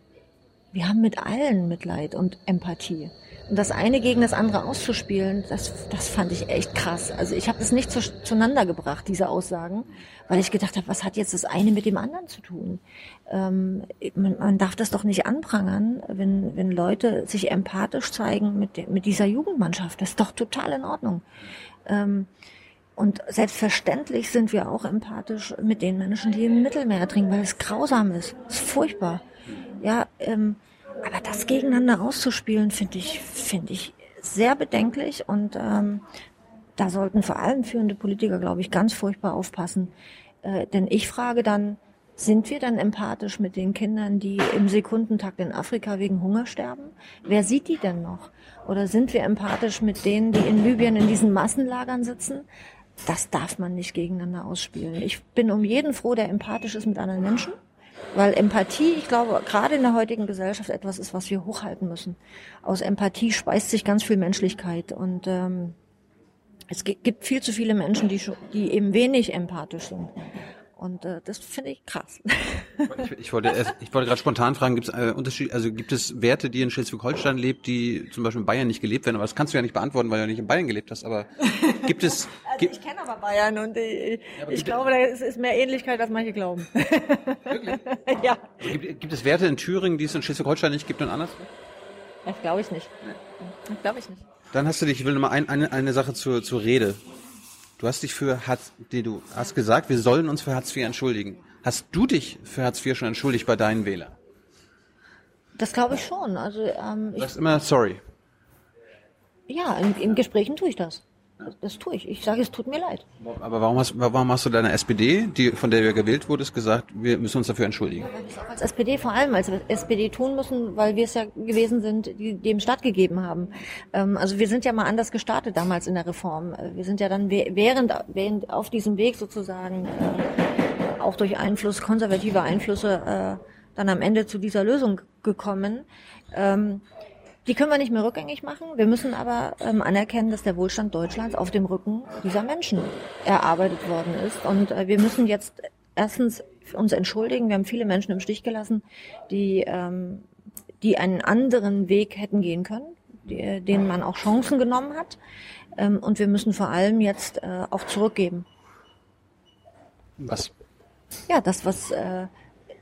[SPEAKER 2] Wir haben mit allen Mitleid und Empathie. Und das eine gegen das andere auszuspielen, das, das fand ich echt krass. Also ich habe das nicht zu, zueinander gebracht, diese Aussagen, weil ich gedacht habe, was hat jetzt das eine mit dem anderen zu tun? Ähm, man, man darf das doch nicht anprangern, wenn, wenn Leute sich empathisch zeigen mit, mit dieser Jugendmannschaft. Das ist doch total in Ordnung. Ähm, und selbstverständlich sind wir auch empathisch mit den Menschen, die im Mittelmeer trinken, weil es grausam ist. Es ist furchtbar. Ja, ähm, aber das gegeneinander auszuspielen, finde ich, finde ich sehr bedenklich und ähm, da sollten vor allem führende Politiker, glaube ich, ganz furchtbar aufpassen. Äh, denn ich frage dann, sind wir dann empathisch mit den Kindern, die im Sekundentakt in Afrika wegen Hunger sterben? Wer sieht die denn noch? Oder sind wir empathisch mit denen, die in Libyen in diesen Massenlagern sitzen? Das darf man nicht gegeneinander ausspielen. Ich bin um jeden froh, der empathisch ist mit anderen Menschen. Weil Empathie, ich glaube, gerade in der heutigen Gesellschaft etwas ist, was wir hochhalten müssen. Aus Empathie speist sich ganz viel Menschlichkeit und ähm, es gibt viel zu viele Menschen, die, die eben wenig empathisch sind. Und äh, das finde ich krass.
[SPEAKER 1] Ich, ich wollte, erst, ich wollte gerade spontan fragen, gibt es äh, Unterschied, also gibt es Werte, die in Schleswig-Holstein lebt, die zum Beispiel in Bayern nicht gelebt werden? Aber das kannst du ja nicht beantworten, weil du ja nicht in Bayern gelebt hast. Aber gibt es?
[SPEAKER 2] also ich kenne aber Bayern und ich, ja, ich glaube, da ist, ist mehr Ähnlichkeit, als manche glauben.
[SPEAKER 1] Wirklich? ja. Also gibt, gibt es Werte in Thüringen, die es in Schleswig-Holstein nicht gibt und anders?
[SPEAKER 2] Das glaube ich nicht. Das glaube ich nicht.
[SPEAKER 1] Dann hast du dich, ich will nochmal ein, eine, eine Sache zur, zur Rede Du hast dich für Hartz, die du hast gesagt, wir sollen uns für Hartz IV entschuldigen. Hast du dich für Hartz IV schon entschuldigt bei deinen Wählern?
[SPEAKER 2] Das glaube ich schon. Also ähm,
[SPEAKER 1] du sagst immer sorry.
[SPEAKER 2] Ja, in, in Gesprächen tue ich das. Das tue ich. Ich sage, es tut mir leid.
[SPEAKER 1] Aber warum hast, warum hast du deiner SPD, die, von der du gewählt wurdest, gesagt, wir müssen uns dafür entschuldigen?
[SPEAKER 2] Ja, weil wir es auch als SPD vor allem als SPD tun müssen, weil wir es ja gewesen sind, die dem stattgegeben haben. Ähm, also wir sind ja mal anders gestartet damals in der Reform. Wir sind ja dann während, während auf diesem Weg sozusagen äh, auch durch Einfluss, konservative Einflüsse, äh, dann am Ende zu dieser Lösung gekommen. Ähm, die können wir nicht mehr rückgängig machen. Wir müssen aber ähm, anerkennen, dass der Wohlstand Deutschlands auf dem Rücken dieser Menschen erarbeitet worden ist. Und äh, wir müssen jetzt erstens uns entschuldigen. Wir haben viele Menschen im Stich gelassen, die, ähm, die einen anderen Weg hätten gehen können, die, denen man auch Chancen genommen hat. Ähm, und wir müssen vor allem jetzt äh, auch zurückgeben.
[SPEAKER 1] Was?
[SPEAKER 2] Ja, das, was äh,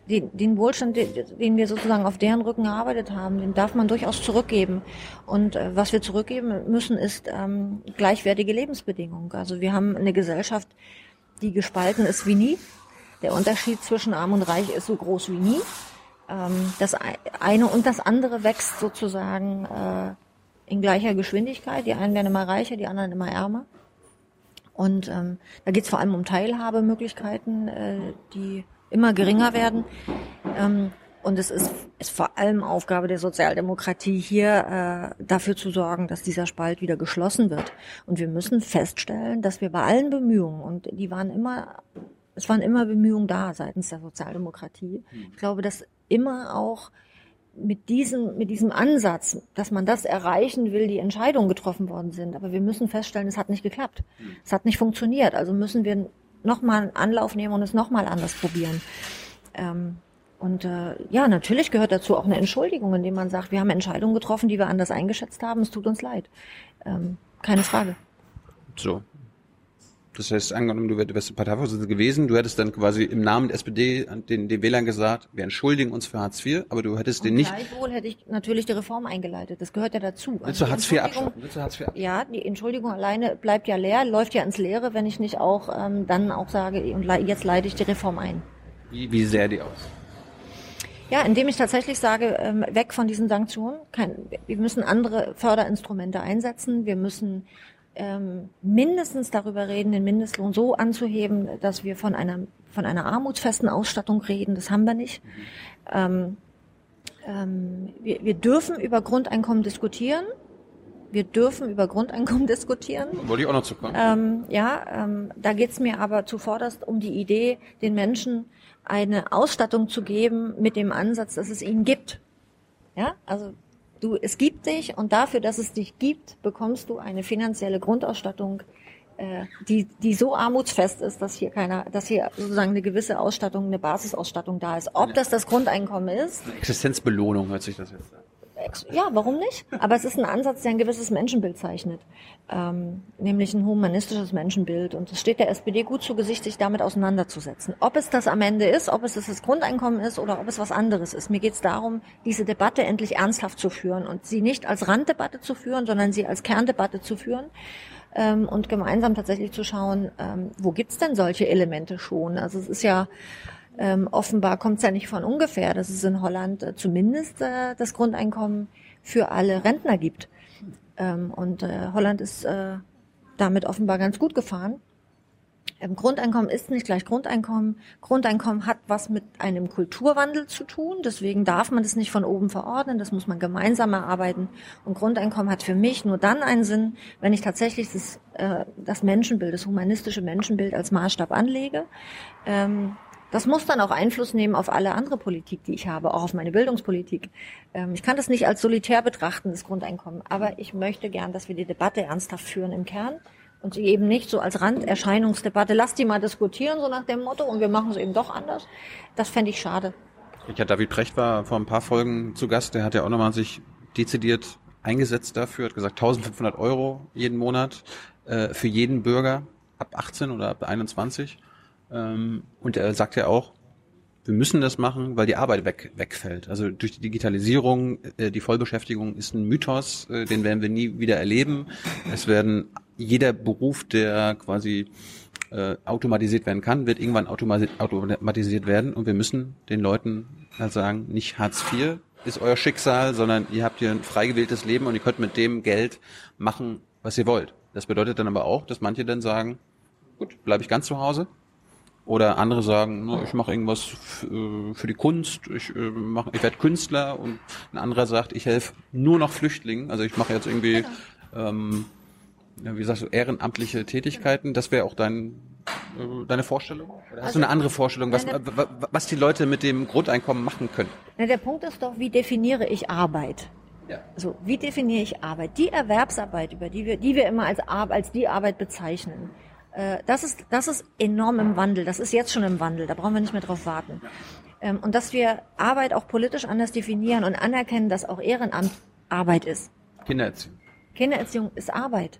[SPEAKER 2] den, den Wohlstand, den, wir sozusagen auf deren Rücken erarbeitet haben, den darf man durchaus zurückgeben. Und äh, was wir zurückgeben müssen, ist ähm, gleichwertige Lebensbedingungen. Also wir haben eine Gesellschaft, die gespalten ist wie nie. Der Unterschied zwischen Arm und Reich ist so groß wie nie. Ähm, das eine und das andere wächst sozusagen äh, in gleicher Geschwindigkeit. Die einen werden immer reicher, die anderen immer ärmer. Und ähm, da geht es vor allem um Teilhabemöglichkeiten, äh, die immer geringer werden. Ähm, und es ist, ist vor allem Aufgabe der Sozialdemokratie, hier äh, dafür zu sorgen, dass dieser Spalt wieder geschlossen wird. Und wir müssen feststellen, dass wir bei allen Bemühungen, und die waren immer, es waren immer Bemühungen da seitens der Sozialdemokratie. Ich glaube, dass immer auch mit diesem, mit diesem Ansatz, dass man das erreichen will, die Entscheidungen getroffen worden sind. Aber wir müssen feststellen, es hat nicht geklappt. Es hat nicht funktioniert. Also müssen wir nochmal einen Anlauf nehmen und es nochmal anders probieren. Ähm, und äh, ja, natürlich gehört dazu auch eine Entschuldigung, indem man sagt, wir haben Entscheidungen getroffen, die wir anders eingeschätzt haben, es tut uns leid. Ähm, keine Frage.
[SPEAKER 1] So, das heißt, angenommen, du wärst Parteivorsitzender gewesen, du hättest dann quasi im Namen der SPD den, den Wählern gesagt, wir entschuldigen uns für Hartz IV, aber du hättest
[SPEAKER 2] Und
[SPEAKER 1] den nicht.
[SPEAKER 2] Gleichwohl hätte ich natürlich die Reform eingeleitet. Das gehört ja dazu.
[SPEAKER 1] Willst du
[SPEAKER 2] Also
[SPEAKER 1] Hartz
[SPEAKER 2] die
[SPEAKER 1] IV
[SPEAKER 2] Entschuldigung-
[SPEAKER 1] abschaffen? Willst du Hartz IV abschaffen?
[SPEAKER 2] Ja, die Entschuldigung alleine bleibt ja leer, läuft ja ins Leere, wenn ich nicht auch ähm, dann auch sage, und jetzt leite ich die Reform ein.
[SPEAKER 1] Wie, wie sähe die aus?
[SPEAKER 2] Ja, indem ich tatsächlich sage, ähm, weg von diesen Sanktionen. Kein, wir müssen andere Förderinstrumente einsetzen. Wir müssen ähm, mindestens darüber reden, den Mindestlohn so anzuheben, dass wir von einer von einer armutsfesten Ausstattung reden. Das haben wir nicht. Ähm, ähm, wir, wir dürfen über Grundeinkommen diskutieren. Wir dürfen über Grundeinkommen diskutieren.
[SPEAKER 1] Wollte ich auch noch zu kommen.
[SPEAKER 2] Ähm, ja, ähm, da geht's mir aber zuvorderst um die Idee, den Menschen eine Ausstattung zu geben mit dem Ansatz, dass es ihn gibt. Ja, also du, es gibt dich und dafür, dass es dich gibt, bekommst du eine finanzielle Grundausstattung, äh, die, die so armutsfest ist, dass hier keiner, dass hier sozusagen eine gewisse Ausstattung, eine Basisausstattung da ist. Ob das das Grundeinkommen ist,
[SPEAKER 1] Existenzbelohnung hört sich das jetzt an.
[SPEAKER 2] Ja, warum nicht? Aber es ist ein Ansatz, der ein gewisses Menschenbild zeichnet, ähm, nämlich ein humanistisches Menschenbild. Und es steht der SPD gut zu Gesicht, sich damit auseinanderzusetzen. Ob es das am Ende ist, ob es das, das Grundeinkommen ist oder ob es was anderes ist. Mir geht es darum, diese Debatte endlich ernsthaft zu führen und sie nicht als Randdebatte zu führen, sondern sie als Kerndebatte zu führen. Ähm, und gemeinsam tatsächlich zu schauen, ähm, wo gibt's denn solche Elemente schon? Also es ist ja ähm, offenbar kommt es ja nicht von ungefähr, dass es in Holland äh, zumindest äh, das Grundeinkommen für alle Rentner gibt. Ähm, und äh, Holland ist äh, damit offenbar ganz gut gefahren. Ähm, Grundeinkommen ist nicht gleich Grundeinkommen. Grundeinkommen hat was mit einem Kulturwandel zu tun. Deswegen darf man das nicht von oben verordnen. Das muss man gemeinsam erarbeiten. Und Grundeinkommen hat für mich nur dann einen Sinn, wenn ich tatsächlich das, äh, das Menschenbild, das humanistische Menschenbild als Maßstab anlege. Ähm, das muss dann auch Einfluss nehmen auf alle andere Politik, die ich habe, auch auf meine Bildungspolitik. Ähm, ich kann das nicht als solitär betrachten, das Grundeinkommen, aber ich möchte gern, dass wir die Debatte ernsthaft führen im Kern und sie eben nicht so als Randerscheinungsdebatte, lass die mal diskutieren, so nach dem Motto, und wir machen es eben doch anders. Das fände ich schade.
[SPEAKER 1] Ja, David Precht war vor ein paar Folgen zu Gast. Der hat ja auch nochmal sich dezidiert eingesetzt dafür, hat gesagt 1500 Euro jeden Monat äh, für jeden Bürger ab 18 oder ab 21. Ähm, und er sagt ja auch, wir müssen das machen, weil die Arbeit weg, wegfällt. Also durch die Digitalisierung, äh, die Vollbeschäftigung ist ein Mythos, äh, den werden wir nie wieder erleben. Es werden jeder Beruf, der quasi äh, automatisiert werden kann, wird irgendwann automasi- automatisiert werden und wir müssen den Leuten halt sagen, nicht Hartz IV ist euer Schicksal, sondern ihr habt hier ein frei gewähltes Leben und ihr könnt mit dem Geld machen, was ihr wollt. Das bedeutet dann aber auch, dass manche dann sagen, gut, bleibe ich ganz zu Hause. Oder andere sagen, na, ich mache irgendwas äh, für die Kunst, ich, äh, mach, ich werde Künstler und ein anderer sagt, ich helfe nur noch Flüchtlingen, also ich mache jetzt irgendwie, ähm, wie sagst du, ehrenamtliche Tätigkeiten. Das wäre auch dein, äh, deine Vorstellung? Oder hast du eine andere Vorstellung, was, wa- was die Leute mit dem Grundeinkommen machen können?
[SPEAKER 2] Na, der Punkt ist doch, wie definiere ich Arbeit?
[SPEAKER 1] Ja.
[SPEAKER 2] So, wie definiere ich Arbeit? Die Erwerbsarbeit, über die wir, die wir immer als, als die Arbeit bezeichnen, Äh, das ist, das ist enorm im Wandel. Das ist jetzt schon im Wandel. Da brauchen wir nicht mehr drauf warten. Ähm, und dass wir Arbeit auch politisch anders definieren und anerkennen, dass auch Ehrenamt Arbeit ist.
[SPEAKER 1] Kindererziehung.
[SPEAKER 2] Kindererziehung ist Arbeit.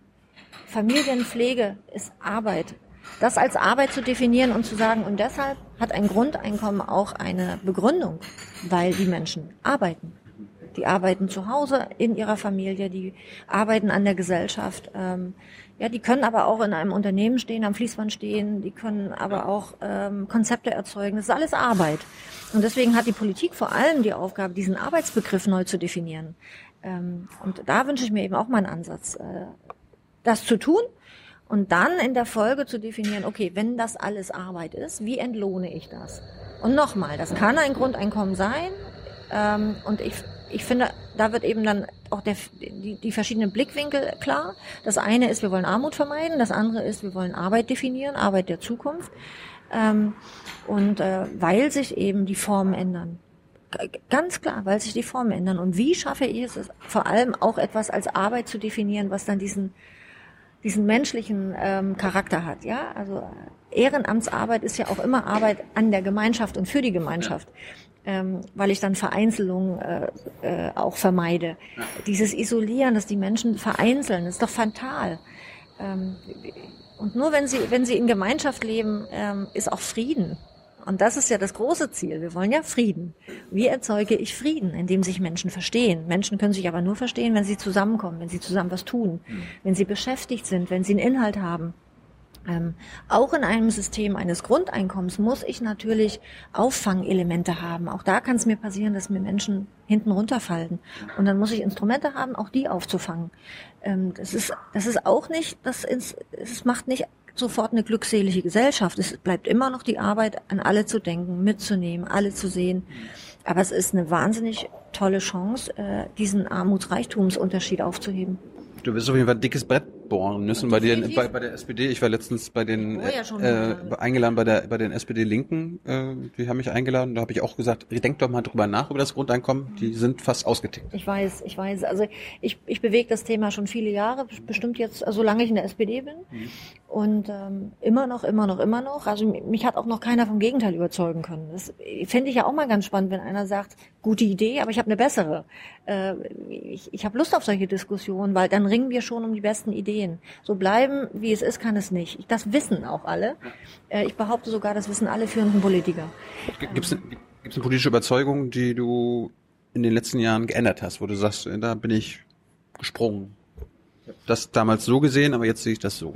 [SPEAKER 2] Familienpflege ist Arbeit. Das als Arbeit zu definieren und zu sagen, und deshalb hat ein Grundeinkommen auch eine Begründung, weil die Menschen arbeiten. Die arbeiten zu Hause in ihrer Familie, die arbeiten an der Gesellschaft. Ähm, ja, die können aber auch in einem Unternehmen stehen, am Fließband stehen, die können aber auch ähm, Konzepte erzeugen. Das ist alles Arbeit. Und deswegen hat die Politik vor allem die Aufgabe, diesen Arbeitsbegriff neu zu definieren. Ähm, und da wünsche ich mir eben auch mal einen Ansatz, äh, das zu tun und dann in der Folge zu definieren, okay, wenn das alles Arbeit ist, wie entlohne ich das? Und nochmal, das kann ein Grundeinkommen sein. Ähm, und ich, ich finde, da wird eben dann auch der, die, die verschiedenen Blickwinkel klar. Das eine ist, wir wollen Armut vermeiden. Das andere ist, wir wollen Arbeit definieren, Arbeit der Zukunft. Ähm, und äh, weil sich eben die Formen ändern. Ganz klar, weil sich die Formen ändern. Und wie schaffe ich es, vor allem auch etwas als Arbeit zu definieren, was dann diesen diesen menschlichen ähm, Charakter hat. Ja, also Ehrenamtsarbeit ist ja auch immer Arbeit an der Gemeinschaft und für die Gemeinschaft, ja. Ähm, weil ich dann Vereinzelung äh, äh, auch vermeide. Ja. Dieses Isolieren, dass die Menschen vereinzeln, ist doch fatal. Ähm, und nur wenn sie wenn sie in Gemeinschaft leben, ähm, ist auch Frieden. Und das ist ja das große Ziel. Wir wollen ja Frieden. Wie erzeuge ich Frieden, indem sich Menschen verstehen? Menschen können sich aber nur verstehen, wenn sie zusammenkommen, wenn sie zusammen was tun, mhm. wenn sie beschäftigt sind, wenn sie einen Inhalt haben. Ähm, auch in einem System eines Grundeinkommens muss ich natürlich Auffangelemente haben. Auch da kann es mir passieren, dass mir Menschen hinten runterfallen. Und dann muss ich Instrumente haben, auch die aufzufangen. Ähm, das ist, das ist auch nicht, das ist, es macht nicht sofort eine glückselige Gesellschaft. Es bleibt immer noch die Arbeit, an alle zu denken, mitzunehmen, alle zu sehen. Aber es ist eine wahnsinnig tolle Chance, äh, diesen Armutsreichtumsunterschied aufzuheben.
[SPEAKER 1] Du wirst auf jeden Fall ein dickes Brett bohren müssen bei, dir, bei, bei der SPD. Ich war letztens bei den ja äh, eingeladen bei der bei den SPD Linken. Äh, die haben mich eingeladen. Da habe ich auch gesagt, denk doch mal drüber nach über das Grundeinkommen. Die sind fast ausgetickt.
[SPEAKER 2] Ich weiß, ich weiß. Also ich ich bewege das Thema schon viele Jahre, bestimmt jetzt, also solange ich in der SPD bin. Mhm. Und ähm, immer noch, immer noch, immer noch. Also mich hat auch noch keiner vom Gegenteil überzeugen können. Das fände ich ja auch mal ganz spannend, wenn einer sagt, gute Idee, aber ich habe eine bessere. Äh, ich ich habe Lust auf solche Diskussionen, weil dann ringen wir schon um die besten Ideen. So bleiben, wie es ist, kann es nicht. Das wissen auch alle. Äh, ich behaupte sogar, das wissen alle führenden Politiker.
[SPEAKER 1] Gibt es eine, eine politische Überzeugung, die du in den letzten Jahren geändert hast, wo du sagst, da bin ich gesprungen? Das damals so gesehen, aber jetzt sehe ich das so.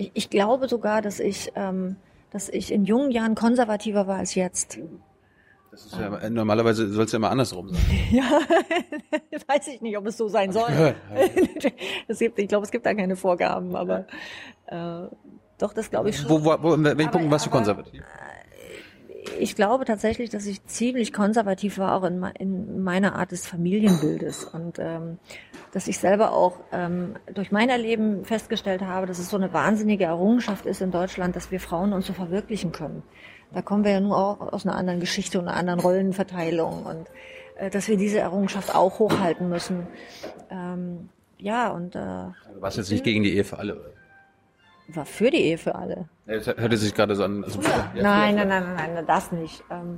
[SPEAKER 2] Ich, ich glaube sogar, dass ich, ähm, dass ich in jungen Jahren konservativer war als jetzt.
[SPEAKER 1] Das ist ja, ähm. normalerweise soll es ja immer andersrum sein.
[SPEAKER 2] ja, weiß ich nicht, ob es so sein soll. es gibt, ich glaube, es gibt da keine Vorgaben, aber äh, doch, das glaube ich schon.
[SPEAKER 1] Wo, wo, wo, welchen Punkten warst du konservativ?
[SPEAKER 2] Ich glaube tatsächlich, dass ich ziemlich konservativ war, auch in, in meiner Art des Familienbildes. Und ähm, dass ich selber auch ähm, durch mein Erleben festgestellt habe, dass es so eine wahnsinnige Errungenschaft ist in Deutschland, dass wir Frauen uns so verwirklichen können. Da kommen wir ja nur auch aus einer anderen Geschichte und einer anderen Rollenverteilung und äh, dass wir diese Errungenschaft auch hochhalten müssen. Ähm, ja, und äh,
[SPEAKER 1] Du warst jetzt nicht gegen die Ehe für alle, oder?
[SPEAKER 2] War für die Ehe für alle.
[SPEAKER 1] Das hörte sich gerade so an. Also
[SPEAKER 2] ja, nein, nein, nein, nein, nein, das nicht. Ähm,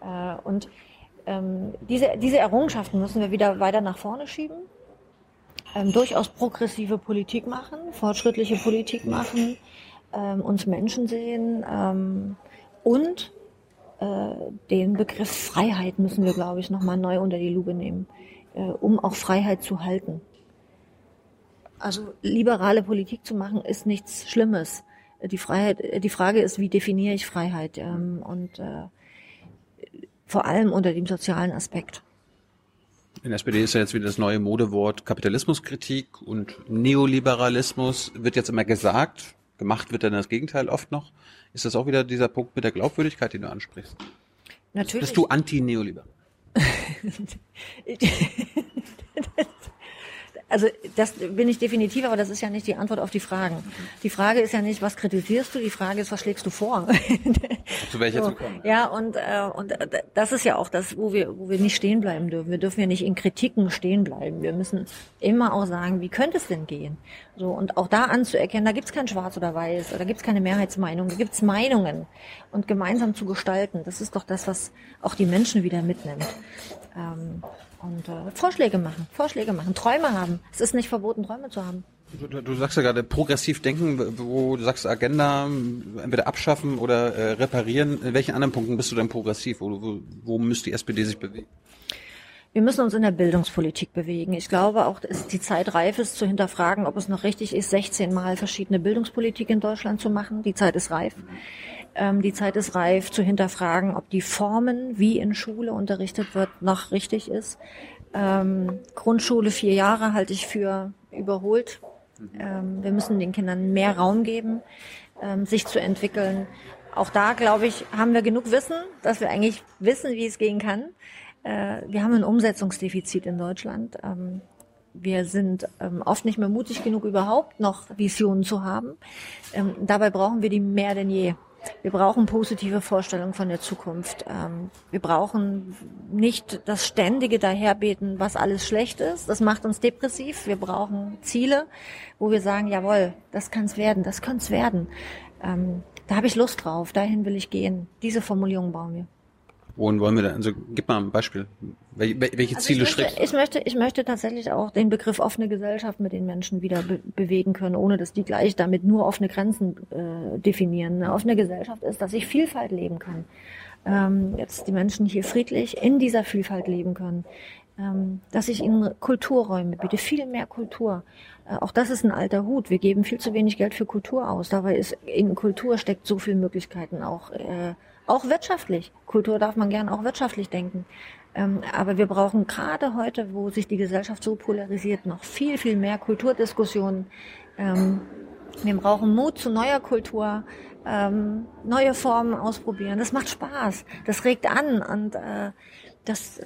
[SPEAKER 2] äh, und ähm, diese, diese Errungenschaften müssen wir wieder weiter nach vorne schieben. Ähm, durchaus progressive Politik machen, fortschrittliche Politik machen, ähm, uns Menschen sehen ähm, und äh, den Begriff Freiheit müssen wir, glaube ich, nochmal neu unter die Lupe nehmen, äh, um auch Freiheit zu halten. Also liberale Politik zu machen ist nichts Schlimmes. Die Freiheit, die Frage ist, wie definiere ich Freiheit ähm, und äh, vor allem unter dem sozialen Aspekt.
[SPEAKER 1] In der SPD ist ja jetzt wieder das neue Modewort Kapitalismuskritik und Neoliberalismus wird jetzt immer gesagt. Gemacht wird dann das Gegenteil oft noch. Ist das auch wieder dieser Punkt mit der Glaubwürdigkeit, den du ansprichst?
[SPEAKER 2] Natürlich.
[SPEAKER 1] Bist du anti-neoliberal?
[SPEAKER 2] also das bin ich definitiv, aber das ist ja nicht die Antwort auf die Fragen. Die Frage ist ja nicht, was kritisierst du, die Frage ist, was schlägst du vor?
[SPEAKER 1] Zu welcher so, zu kommen.
[SPEAKER 2] Ja, und, äh, und das ist ja auch das, wo wir, wo wir nicht stehen bleiben dürfen. Wir dürfen ja nicht in Kritiken stehen bleiben. Wir müssen immer auch sagen, wie könnte es denn gehen? So, und auch da anzuerkennen, da gibt's kein Schwarz oder Weiß, da gibt's keine Mehrheitsmeinung, da gibt's Meinungen. Und gemeinsam zu gestalten, das ist doch das, was auch die Menschen wieder mitnimmt. Ähm, und äh, Vorschläge machen, Vorschläge machen, Träume haben. Es ist nicht verboten, Träume zu haben.
[SPEAKER 1] Du, du sagst ja gerade progressiv denken, wo du sagst Agenda entweder abschaffen oder äh, reparieren. In welchen anderen Punkten bist du denn progressiv? Wo, wo, wo müsste die SPD sich bewegen?
[SPEAKER 2] Wir müssen uns in der Bildungspolitik bewegen. Ich glaube auch, dass die Zeit reif ist, zu hinterfragen, ob es noch richtig ist, 16 Mal verschiedene Bildungspolitik in Deutschland zu machen. Die Zeit ist reif. Ähm, die Zeit ist reif zu hinterfragen, ob die Formen, wie in Schule unterrichtet wird, noch richtig ist. Ähm, Grundschule vier Jahre halte ich für überholt. Ähm, wir müssen den Kindern mehr Raum geben, ähm, sich zu entwickeln. Auch da, glaube ich, haben wir genug Wissen, dass wir eigentlich wissen, wie es gehen kann. Äh, wir haben ein Umsetzungsdefizit in Deutschland. Ähm, wir sind ähm, oft nicht mehr mutig genug, überhaupt noch Visionen zu haben. Ähm, dabei brauchen wir die mehr denn je. Wir brauchen positive Vorstellungen von der Zukunft. Ähm, wir brauchen nicht das ständige Daherbeten, was alles schlecht ist. Das macht uns depressiv. Wir brauchen Ziele, wo wir sagen, jawohl, das kann es werden, das könnte werden. Ähm, da habe ich Lust drauf, dahin will ich gehen. Diese Formulierung bauen wir.
[SPEAKER 1] Wohin wollen wir denn? Also gib mal ein Beispiel. Welche, welche also Ziele
[SPEAKER 2] ich möchte, ich möchte, ich möchte tatsächlich auch den Begriff offene Gesellschaft mit den Menschen wieder be bewegen können, ohne dass die gleich damit nur offene Grenzen äh, definieren. Eine offene Gesellschaft ist, dass ich Vielfalt leben kann. Ähm, jetzt die Menschen hier friedlich in dieser Vielfalt leben können. Ähm, dass ich ihnen Kulturräume biete, viel mehr Kultur. Äh, auch das ist ein alter Hut. Wir geben viel zu wenig Geld für Kultur aus. Dabei ist in Kultur steckt so viel Möglichkeiten auch. Äh, auch wirtschaftlich. Kultur darf man gern auch wirtschaftlich denken. Ähm, aber wir brauchen gerade heute, wo sich die Gesellschaft so polarisiert, noch viel, viel mehr Kulturdiskussionen. Ähm, wir brauchen Mut zu neuer Kultur, ähm, neue Formen ausprobieren. Das macht Spaß, das regt an und äh, das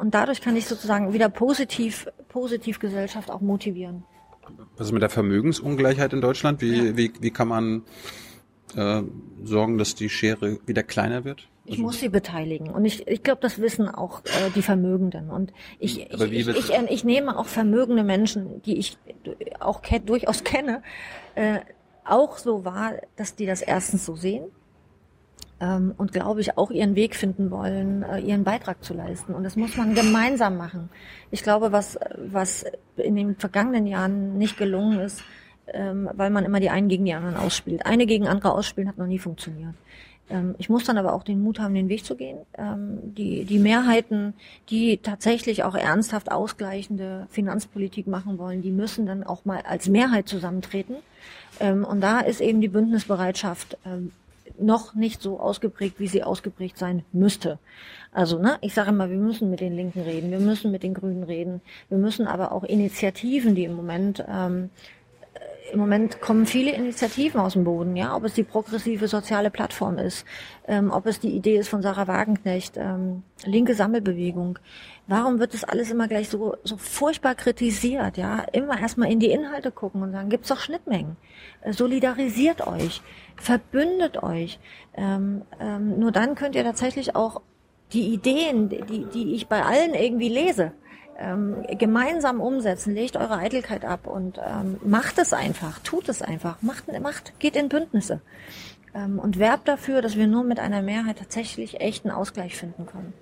[SPEAKER 2] und dadurch kann ich sozusagen wieder positiv, positiv Gesellschaft auch motivieren.
[SPEAKER 1] Was ist mit der Vermögensungleichheit in Deutschland? Wie, ja. wie, wie kann man äh, sorgen, dass die Schere wieder kleiner wird?
[SPEAKER 2] Ich also muss sie beteiligen. Und ich, ich glaube, das wissen auch äh, die Vermögenden. Und ich, ich, ich, ich, äh, ich, nehme auch vermögende Menschen, die ich auch ke durchaus kenne, äh, auch so wahr, dass die das erstens so sehen ähm, und glaube ich auch ihren Weg finden wollen, äh, ihren Beitrag zu leisten. Und das muss man gemeinsam machen. Ich glaube, was, was in den vergangenen Jahren nicht gelungen ist, ähm, weil man immer die einen gegen die anderen ausspielt. Eine gegen andere ausspielen hat noch nie funktioniert. Ähm, ich muss dann aber auch den Mut haben, den Weg zu gehen. Ähm, die, die Mehrheiten, die tatsächlich auch ernsthaft ausgleichende Finanzpolitik machen wollen, die müssen dann auch mal als Mehrheit zusammentreten. Ähm, und da ist eben die Bündnisbereitschaft ähm, noch nicht so ausgeprägt, wie sie ausgeprägt sein müsste. Also, ne, ich sage immer, wir müssen mit den Linken reden, wir müssen mit den Grünen reden, wir müssen aber auch Initiativen, die im Moment ähm, im Moment kommen viele Initiativen aus dem Boden, ja, ob es die progressive soziale Plattform ist, ähm, ob es die Idee ist von Sarah Wagenknecht, ähm, linke Sammelbewegung. Warum wird das alles immer gleich so, so furchtbar kritisiert, ja? Immer erstmal in die Inhalte gucken und sagen, gibt's doch Schnittmengen. Äh, solidarisiert euch, verbündet euch. Ähm, ähm, nur dann könnt ihr tatsächlich auch die Ideen, die, die ich bei allen irgendwie lese, ähm, gemeinsam umsetzen, legt eure Eitelkeit ab und ähm, macht es einfach, tut es einfach, macht, macht geht in Bündnisse. Ähm, und werbt dafür, dass wir nur mit einer Mehrheit tatsächlich echten Ausgleich finden können.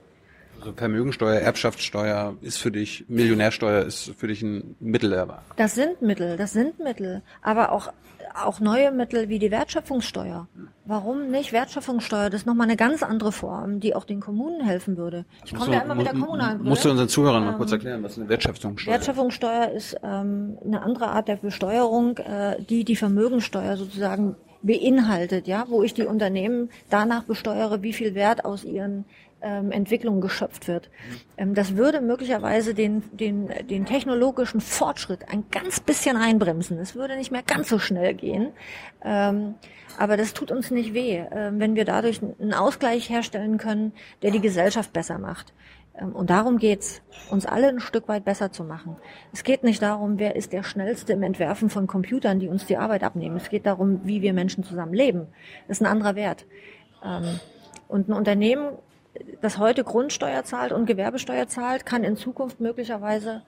[SPEAKER 1] Also Vermögensteuer, Erbschaftssteuer ist für dich, Millionärsteuer ist für dich ein Mittel.
[SPEAKER 2] Das sind Mittel, das sind Mittel, aber auch auch neue Mittel wie die Wertschöpfungssteuer. Warum nicht Wertschöpfungssteuer? Das ist nochmal eine ganz andere Form, die auch den Kommunen helfen würde.
[SPEAKER 1] Ich komme ja immer mit der kommunalen Brille. Musst du unseren Zuhörern ähm, mal kurz erklären, was eine Wertschöpfungssteuer
[SPEAKER 2] ist? Wertschöpfungssteuer ist ähm, eine andere Art der Besteuerung, äh, die die Vermögensteuer sozusagen beinhaltet, ja, wo ich die Unternehmen danach besteuere, wie viel Wert aus ihren ähm, Entwicklung geschöpft wird. Ähm, das würde möglicherweise den, den, den technologischen Fortschritt ein ganz bisschen einbremsen. Es würde nicht mehr ganz so schnell gehen. Ähm, aber das tut uns nicht weh, äh, wenn wir dadurch einen Ausgleich herstellen können, der die Gesellschaft besser macht. Ähm, und darum geht's, uns alle ein Stück weit besser zu machen. Es geht nicht darum, wer ist der Schnellste im Entwerfen von Computern, die uns die Arbeit abnehmen. Es geht darum, wie wir Menschen zusammen leben. Das ist ein anderer Wert. Ähm, und ein Unternehmen, das heute Grundsteuer zahlt und Gewerbesteuer zahlt, kann in Zukunft möglicherweise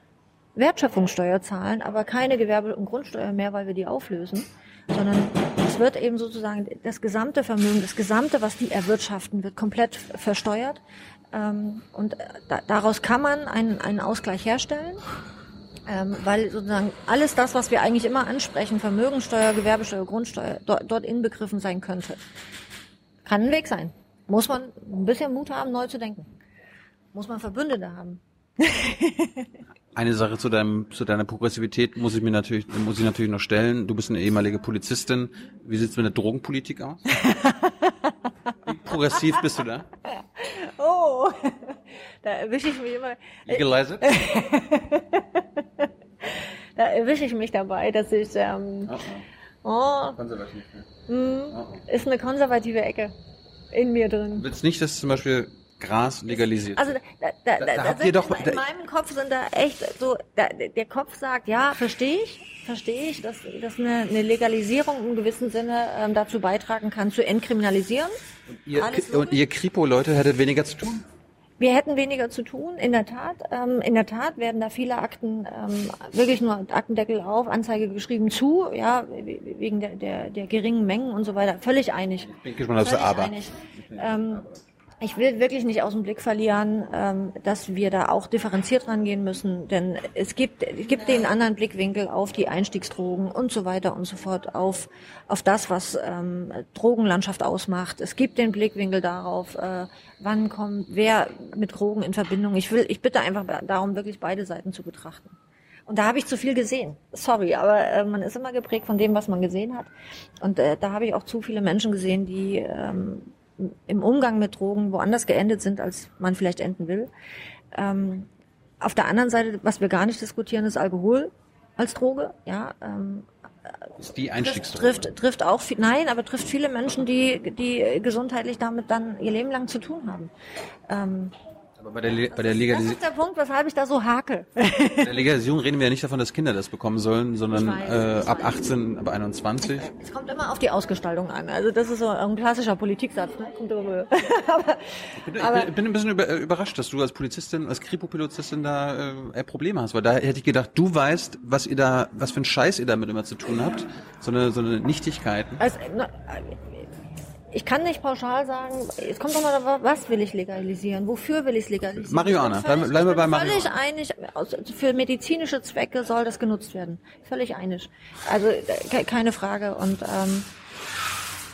[SPEAKER 2] Wertschöpfungssteuer zahlen, aber keine Gewerbe- und Grundsteuer mehr, weil wir die auflösen, sondern es wird eben sozusagen das gesamte Vermögen, das gesamte, was die erwirtschaften, wird komplett versteuert. Ähm, und da, daraus kann man einen, einen Ausgleich herstellen, ähm, weil sozusagen alles das, was wir eigentlich immer ansprechen, Vermögensteuer, Gewerbesteuer, Grundsteuer, dort inbegriffen sein könnte. Kann ein Weg sein. Muss man ein bisschen Mut haben, neu zu denken. Muss man Verbündete haben.
[SPEAKER 1] Eine Sache zu deinem zu deiner Progressivität muss ich mir natürlich muss ich natürlich noch stellen. Du bist eine ehemalige Polizistin. Wie sieht's mit der Drogenpolitik aus? Wie progressiv bist du da?
[SPEAKER 2] Oh, da erwische ich mich immer.
[SPEAKER 1] Legalize it?
[SPEAKER 2] da erwische ich mich dabei, dass ich ähm, oh,
[SPEAKER 1] Konservativ.
[SPEAKER 2] mh, ist eine konservative Ecke in mir drin.
[SPEAKER 1] Du willst nicht, dass zum Beispiel Gras legalisiert
[SPEAKER 2] Also
[SPEAKER 1] wird?
[SPEAKER 2] da, da,
[SPEAKER 1] Da-
[SPEAKER 2] da,
[SPEAKER 1] habt
[SPEAKER 2] sind
[SPEAKER 1] ihr doch-
[SPEAKER 2] in,
[SPEAKER 1] da-
[SPEAKER 2] in meinem Kopf sind da echt so, da, der Kopf sagt, ja, verstehe ich, verstehe ich, dass, dass eine, eine Legalisierung im gewissen Sinne ähm, dazu beitragen kann, zu entkriminalisieren.
[SPEAKER 1] Ihr,
[SPEAKER 2] alles
[SPEAKER 1] und ihr Kripo-Leute hättet weniger zu tun?
[SPEAKER 2] Wir hätten weniger zu tun, in der Tat. Ähm, in der Tat werden da viele Akten ähm, wirklich nur Aktendeckel auf, Anzeige geschrieben zu, ja, wegen der, der, der geringen Mengen und so weiter. Völlig einig.
[SPEAKER 1] Ich bin gespannt,
[SPEAKER 2] Völlig
[SPEAKER 1] aber.
[SPEAKER 2] einig. Ähm, ich will wirklich nicht aus dem Blick verlieren, ähm, dass wir da auch differenziert rangehen müssen, denn es gibt, es gibt den anderen Blickwinkel auf die Einstiegsdrogen und so weiter und so fort, auf, auf das, was ähm, Drogenlandschaft ausmacht. Es gibt den Blickwinkel darauf, äh, wann kommt wer mit Drogen in Verbindung. Ich will, ich bitte einfach darum, wirklich beide Seiten zu betrachten. Und da habe ich zu viel gesehen. Sorry, aber äh, man ist immer geprägt von dem, was man gesehen hat. Und äh, da habe ich auch zu viele Menschen gesehen, die ähm, im Umgang mit Drogen woanders geendet sind, als man vielleicht enden will. Ähm, auf der anderen Seite, was wir gar nicht diskutieren, ist Alkohol als Droge. Ja, ähm,
[SPEAKER 1] ist die
[SPEAKER 2] trifft,
[SPEAKER 1] Einstiegsdroge.
[SPEAKER 2] trifft, trifft auch, viel- nein, aber trifft viele Menschen, die, die gesundheitlich damit dann ihr Leben lang zu tun haben. Ähm,
[SPEAKER 1] bei der, Le- bei der,
[SPEAKER 2] das
[SPEAKER 1] Legalisi
[SPEAKER 2] ist der Punkt, weshalb ich da so hake.
[SPEAKER 1] bei der Legalisierung reden wir ja nicht davon, dass Kinder das bekommen sollen, sondern
[SPEAKER 2] weiß,
[SPEAKER 1] äh, ab
[SPEAKER 2] weiß.
[SPEAKER 1] 18, ab 21.
[SPEAKER 2] Es kommt immer auf die Ausgestaltung an. Also das ist so ein klassischer Politiksatz. Ne? Kommt immer. aber,
[SPEAKER 1] Ich bin,
[SPEAKER 2] aber
[SPEAKER 1] ich bin, ein bisschen über, äh, überrascht, dass du als Polizistin, als Kripo-Pilotistin da äh, Probleme hast, weil da hätte ich gedacht, du weißt, was ihr da, was für einen Scheiß ihr damit immer zu tun habt, so eine, so eine Nichtigkeiten.
[SPEAKER 2] Also, na, ich kann nicht pauschal sagen, es kommt doch mal darauf, was will ich legalisieren, wofür will ich es legalisieren.
[SPEAKER 1] Marihuana.
[SPEAKER 2] Ich bin
[SPEAKER 1] Bleiben wir
[SPEAKER 2] ich
[SPEAKER 1] bei
[SPEAKER 2] bin
[SPEAKER 1] Marihuana.
[SPEAKER 2] völlig einig, für medizinische Zwecke soll das genutzt werden. Völlig einig. Also ke- keine Frage. Und ähm,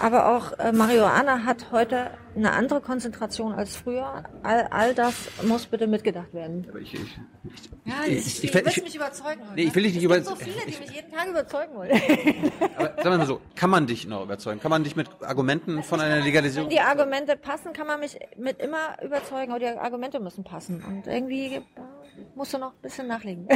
[SPEAKER 2] aber auch äh, Marihuana hat heute eine andere Konzentration als früher. All, all das muss bitte mitgedacht werden.
[SPEAKER 1] Aber ich, ich, ich,
[SPEAKER 2] Ja,
[SPEAKER 1] ich,
[SPEAKER 2] ich,
[SPEAKER 1] ich,
[SPEAKER 2] mich überzeugen.
[SPEAKER 1] Nee, ich will dich nicht
[SPEAKER 2] es
[SPEAKER 1] über-
[SPEAKER 2] gibt so viele,
[SPEAKER 1] ich-
[SPEAKER 2] die mich jeden Tag überzeugen wollen.
[SPEAKER 1] aber sagen wir mal so, kann man dich noch überzeugen? Kann man dich mit Argumenten von einer
[SPEAKER 2] Wenn
[SPEAKER 1] Legalisierung?
[SPEAKER 2] die Argumente passen, kann man mich mit immer überzeugen, aber die Argumente müssen passen. Und irgendwie musst du noch ein bisschen nachlegen.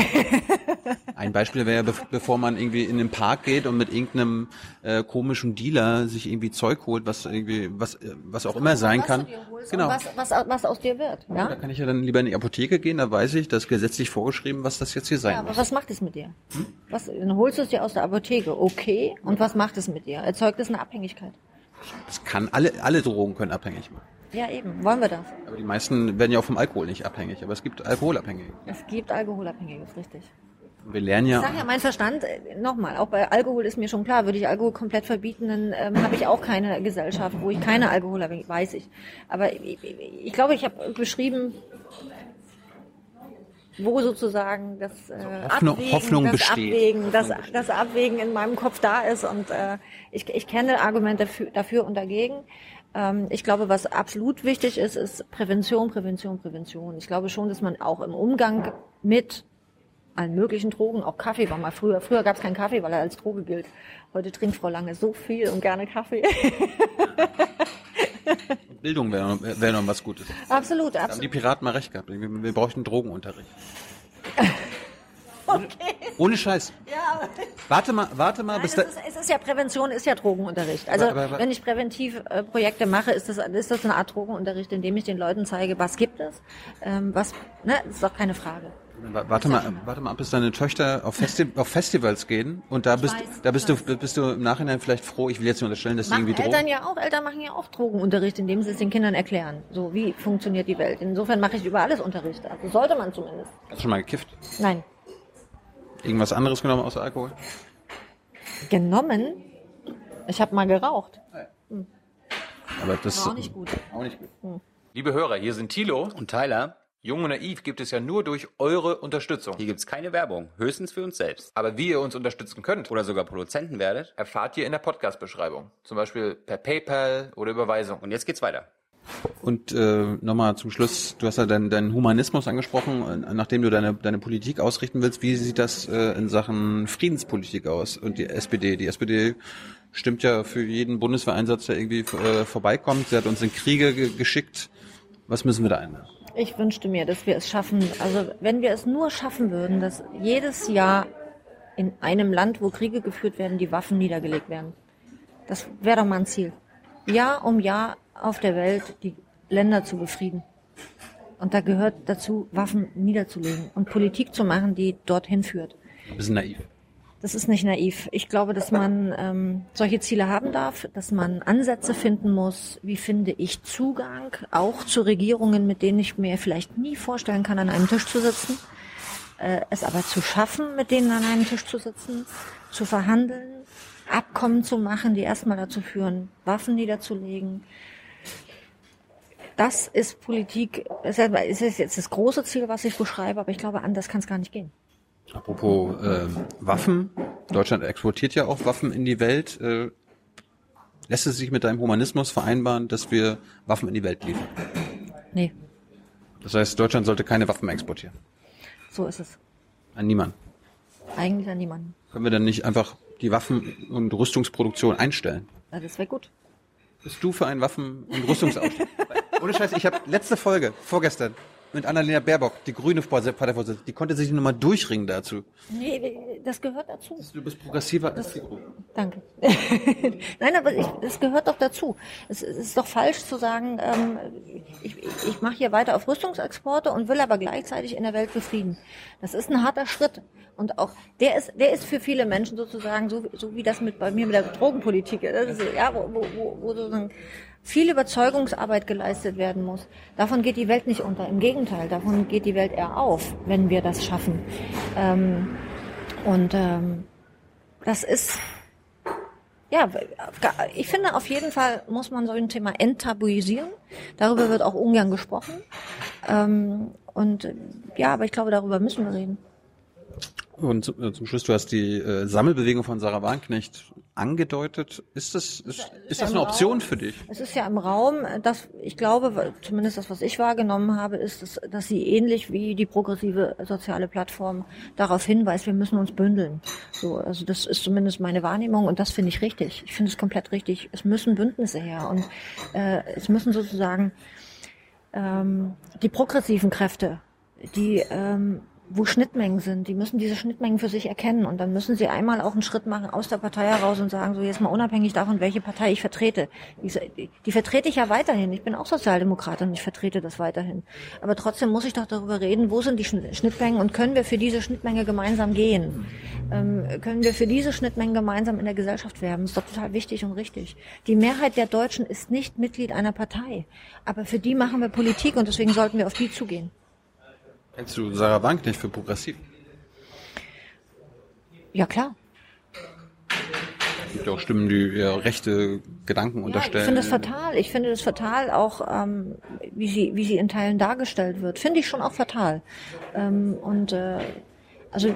[SPEAKER 1] Ein Beispiel wäre, bev- bevor man irgendwie in den Park geht und mit irgendeinem äh, komischen Dealer sich irgendwie Zeug holt, was irgendwie, was, äh, was auch immer sein kann. Genau.
[SPEAKER 2] was, was, was aus dir wird.
[SPEAKER 1] Da
[SPEAKER 2] Ja?
[SPEAKER 1] kann ich ja dann lieber in die Apotheke gehen, da weiß ich, das ist gesetzlich vorgeschrieben, was das jetzt hier sein
[SPEAKER 2] ja, aber
[SPEAKER 1] muss.
[SPEAKER 2] was macht es mit dir? Was, dann holst du es dir aus der Apotheke, okay. Und was macht es mit dir? Erzeugt es eine Abhängigkeit?
[SPEAKER 1] Das kann alle, alle Drogen können abhängig machen.
[SPEAKER 2] Ja, eben. Wollen wir das?
[SPEAKER 1] Aber die meisten werden ja auch vom Alkohol nicht abhängig, aber es gibt Alkoholabhängige.
[SPEAKER 2] Es gibt Alkoholabhängige, ist richtig.
[SPEAKER 1] Wir lernen
[SPEAKER 2] Ich
[SPEAKER 1] ja,
[SPEAKER 2] sag ja, mein Verstand, äh, nochmal, auch bei Alkohol ist mir schon klar, würde ich Alkohol komplett verbieten, dann ähm, habe ich auch keine Gesellschaft, wo ich keine Alkohol habe, weiß ich. Aber ich, ich glaube, ich habe beschrieben, wo sozusagen das, äh,
[SPEAKER 1] Hoffnung-
[SPEAKER 2] Abwägen,
[SPEAKER 1] Hoffnung
[SPEAKER 2] das
[SPEAKER 1] besteht.
[SPEAKER 2] Abwägen, das,
[SPEAKER 1] Hoffnung
[SPEAKER 2] das Abwägen in meinem Kopf da ist und äh, ich, ich kenne Argumente dafür, dafür und dagegen. Ähm, ich glaube, was absolut wichtig ist, ist Prävention, Prävention, Prävention. Ich glaube schon, dass man auch im Umgang mit allen möglichen Drogen, auch Kaffee war mal früher. Früher gab es keinen Kaffee, weil er als Droge gilt. Heute trinkt Frau Lange so viel und gerne Kaffee.
[SPEAKER 1] Bildung wäre wär noch was Gutes.
[SPEAKER 2] absolut,
[SPEAKER 1] Da haben die
[SPEAKER 2] absolut.
[SPEAKER 1] Piraten mal recht gehabt. Wir, wir bräuchten Drogenunterricht. Ohne Scheiß.
[SPEAKER 2] Ja, aber
[SPEAKER 1] Warte mal, warte mal,
[SPEAKER 2] Nein,
[SPEAKER 1] bis
[SPEAKER 2] es, ist, es ist ja Prävention, ist ja Drogenunterricht. Also
[SPEAKER 1] Aber- aber-
[SPEAKER 2] wenn ich Präventivprojekte mache, ist das, ist das eine Art Drogenunterricht, in dem ich den Leuten zeige, was gibt es, ähm, was, ne, ist doch keine Frage.
[SPEAKER 1] warte mal, warte mal, ab, bis deine Töchter auf, Festi auf Festivals gehen und da bist,
[SPEAKER 2] weiß,
[SPEAKER 1] da bist du, bist du im Nachhinein vielleicht froh. Ich will jetzt nicht unterstellen, dass
[SPEAKER 2] Machen
[SPEAKER 1] irgendwie
[SPEAKER 2] Eltern
[SPEAKER 1] drohen.
[SPEAKER 2] ja auch, Eltern machen ja auch Drogenunterricht, indem sie es den Kindern erklären. So, wie funktioniert die Welt? Insofern mache ich über alles Unterricht. Also sollte man zumindest.
[SPEAKER 1] Hast du schon mal gekifft?
[SPEAKER 2] Nein.
[SPEAKER 1] Irgendwas anderes genommen außer Alkohol?
[SPEAKER 2] Genommen? Ich habe mal geraucht.
[SPEAKER 1] Aber das
[SPEAKER 2] War auch nicht gut.
[SPEAKER 1] Auch nicht gut. Liebe Hörer, hier sind Thilo.
[SPEAKER 3] Und Tyler,
[SPEAKER 1] Jung und Naiv gibt es ja nur durch eure Unterstützung.
[SPEAKER 3] hier gibt's keine Werbung, höchstens für uns selbst.
[SPEAKER 1] Aber wie ihr uns unterstützen könnt,
[SPEAKER 3] Oder sogar Produzenten werdet.
[SPEAKER 1] erfahrt ihr in der Podcast-Beschreibung. Zum Beispiel per PayPal oder Überweisung.
[SPEAKER 3] Und jetzt geht's weiter.
[SPEAKER 1] Und äh, nochmal zum Schluss, du hast ja deinen, deinen Humanismus angesprochen, nachdem du deine, deine Politik ausrichten willst. Wie sieht das äh, in Sachen Friedenspolitik aus? Und die SPD, die SPD stimmt ja für jeden Bundeswehreinsatz, der irgendwie äh, vorbeikommt. Sie hat uns in Kriege ge geschickt. Was müssen wir da ändern?
[SPEAKER 2] Ich wünschte mir, dass wir es schaffen, also wenn wir es nur schaffen würden, dass jedes Jahr in einem Land, wo Kriege geführt werden, die Waffen niedergelegt werden. Das wäre doch mal ein Ziel. Jahr um Jahr auf der Welt die Länder zu befrieden. Und da gehört dazu, Waffen niederzulegen und Politik zu machen, die dorthin führt.
[SPEAKER 1] Ein bisschen naiv.
[SPEAKER 2] Das ist nicht naiv. Ich glaube, dass man ähm, solche Ziele haben darf, dass man Ansätze finden muss. Wie finde ich Zugang auch zu Regierungen, mit denen ich mir vielleicht nie vorstellen kann, an einem Tisch zu sitzen. Äh, es aber zu schaffen, mit denen an einem Tisch zu sitzen, zu verhandeln, Abkommen zu machen, die erstmal dazu führen, Waffen niederzulegen. Das ist Politik. Es ist jetzt das große Ziel, was ich beschreibe, aber ich glaube, anders kann es gar nicht gehen.
[SPEAKER 1] Apropos äh, Waffen. Deutschland exportiert ja auch Waffen in die Welt. Äh, lässt es sich mit deinem Humanismus vereinbaren, dass wir Waffen in die Welt liefern?
[SPEAKER 2] Nee,
[SPEAKER 1] Das heißt, Deutschland sollte keine Waffen exportieren.
[SPEAKER 2] so ist es.
[SPEAKER 1] An niemanden.
[SPEAKER 2] Eigentlich an niemanden.
[SPEAKER 1] Können wir dann nicht einfach die Waffen- und Rüstungsproduktion einstellen?
[SPEAKER 2] Ja, das wäre gut.
[SPEAKER 1] Bist du für einen Waffen- und Rüstungsausstieg? Ohne Scheiß, ich habe letzte Folge, vorgestern, mit Annalena Baerbock, die grüne Parteivorsitzende, die konnte sich nochmal durchringen dazu.
[SPEAKER 2] Nee, das gehört dazu.
[SPEAKER 1] Du bist progressiver als die Gruppe.
[SPEAKER 2] Danke. Nein, aber ich, das gehört doch dazu. Es, es ist doch falsch zu sagen, ähm, ich, ich, mache hier weiter auf Rüstungsexporte und will aber gleichzeitig in der Welt befrieden. Das ist ein harter Schritt. Und auch der ist, der ist für viele Menschen sozusagen so, so wie das mit bei mir mit der Drogenpolitik. Das ist, ja, wo, wo, wo, wo sozusagen viel Überzeugungsarbeit geleistet werden muss. Davon geht die Welt nicht unter. Im Gegenteil, davon geht die Welt eher auf, wenn wir das schaffen. Ähm, und ähm, das ist ja, ich finde auf jeden Fall muss man so ein Thema enttabuisieren. Darüber wird auch ungern gesprochen. Ähm, und ja, aber ich glaube, darüber müssen wir reden.
[SPEAKER 1] Und zum, äh, zum Schluss, du hast die äh, Sammelbewegung von Sarah Wagenknecht angedeutet. Ist das, ist, ist das eine Option für dich?
[SPEAKER 2] Es ist ja im Raum, dass ich glaube, zumindest das, was ich wahrgenommen habe, ist, dass, dass sie ähnlich wie die progressive soziale Plattform darauf hinweist, wir müssen uns bündeln. So, also das ist zumindest meine Wahrnehmung und das finde ich richtig. Ich finde es komplett richtig. Es müssen Bündnisse her und äh, es müssen sozusagen ähm, die progressiven Kräfte, die ähm, wo Schnittmengen sind, die müssen diese Schnittmengen für sich erkennen und dann müssen sie einmal auch einen Schritt machen aus der Partei heraus und sagen, so jetzt mal unabhängig davon, welche Partei ich vertrete. Die, die vertrete ich ja weiterhin. Ich bin auch Sozialdemokratin und ich vertrete das weiterhin. Aber trotzdem muss ich doch darüber reden, wo sind die Schnittmengen und können wir für diese Schnittmenge gemeinsam gehen? Ähm, können wir für diese Schnittmengen gemeinsam in der Gesellschaft werben? Das ist doch total wichtig und richtig. Die Mehrheit der Deutschen ist nicht Mitglied einer Partei. Aber für die machen wir Politik und deswegen sollten wir auf die zugehen.
[SPEAKER 1] Hältst du Sarah Wagenknecht für progressiv?
[SPEAKER 2] Ja, klar.
[SPEAKER 1] Es gibt ja auch Stimmen, die eher rechte Gedanken
[SPEAKER 2] Ja,
[SPEAKER 1] unterstellen.
[SPEAKER 2] ich finde das fatal. Ich finde das fatal auch, ähm, wie sie, wie sie in Teilen dargestellt wird. Finde ich schon auch fatal. Ähm, und äh, also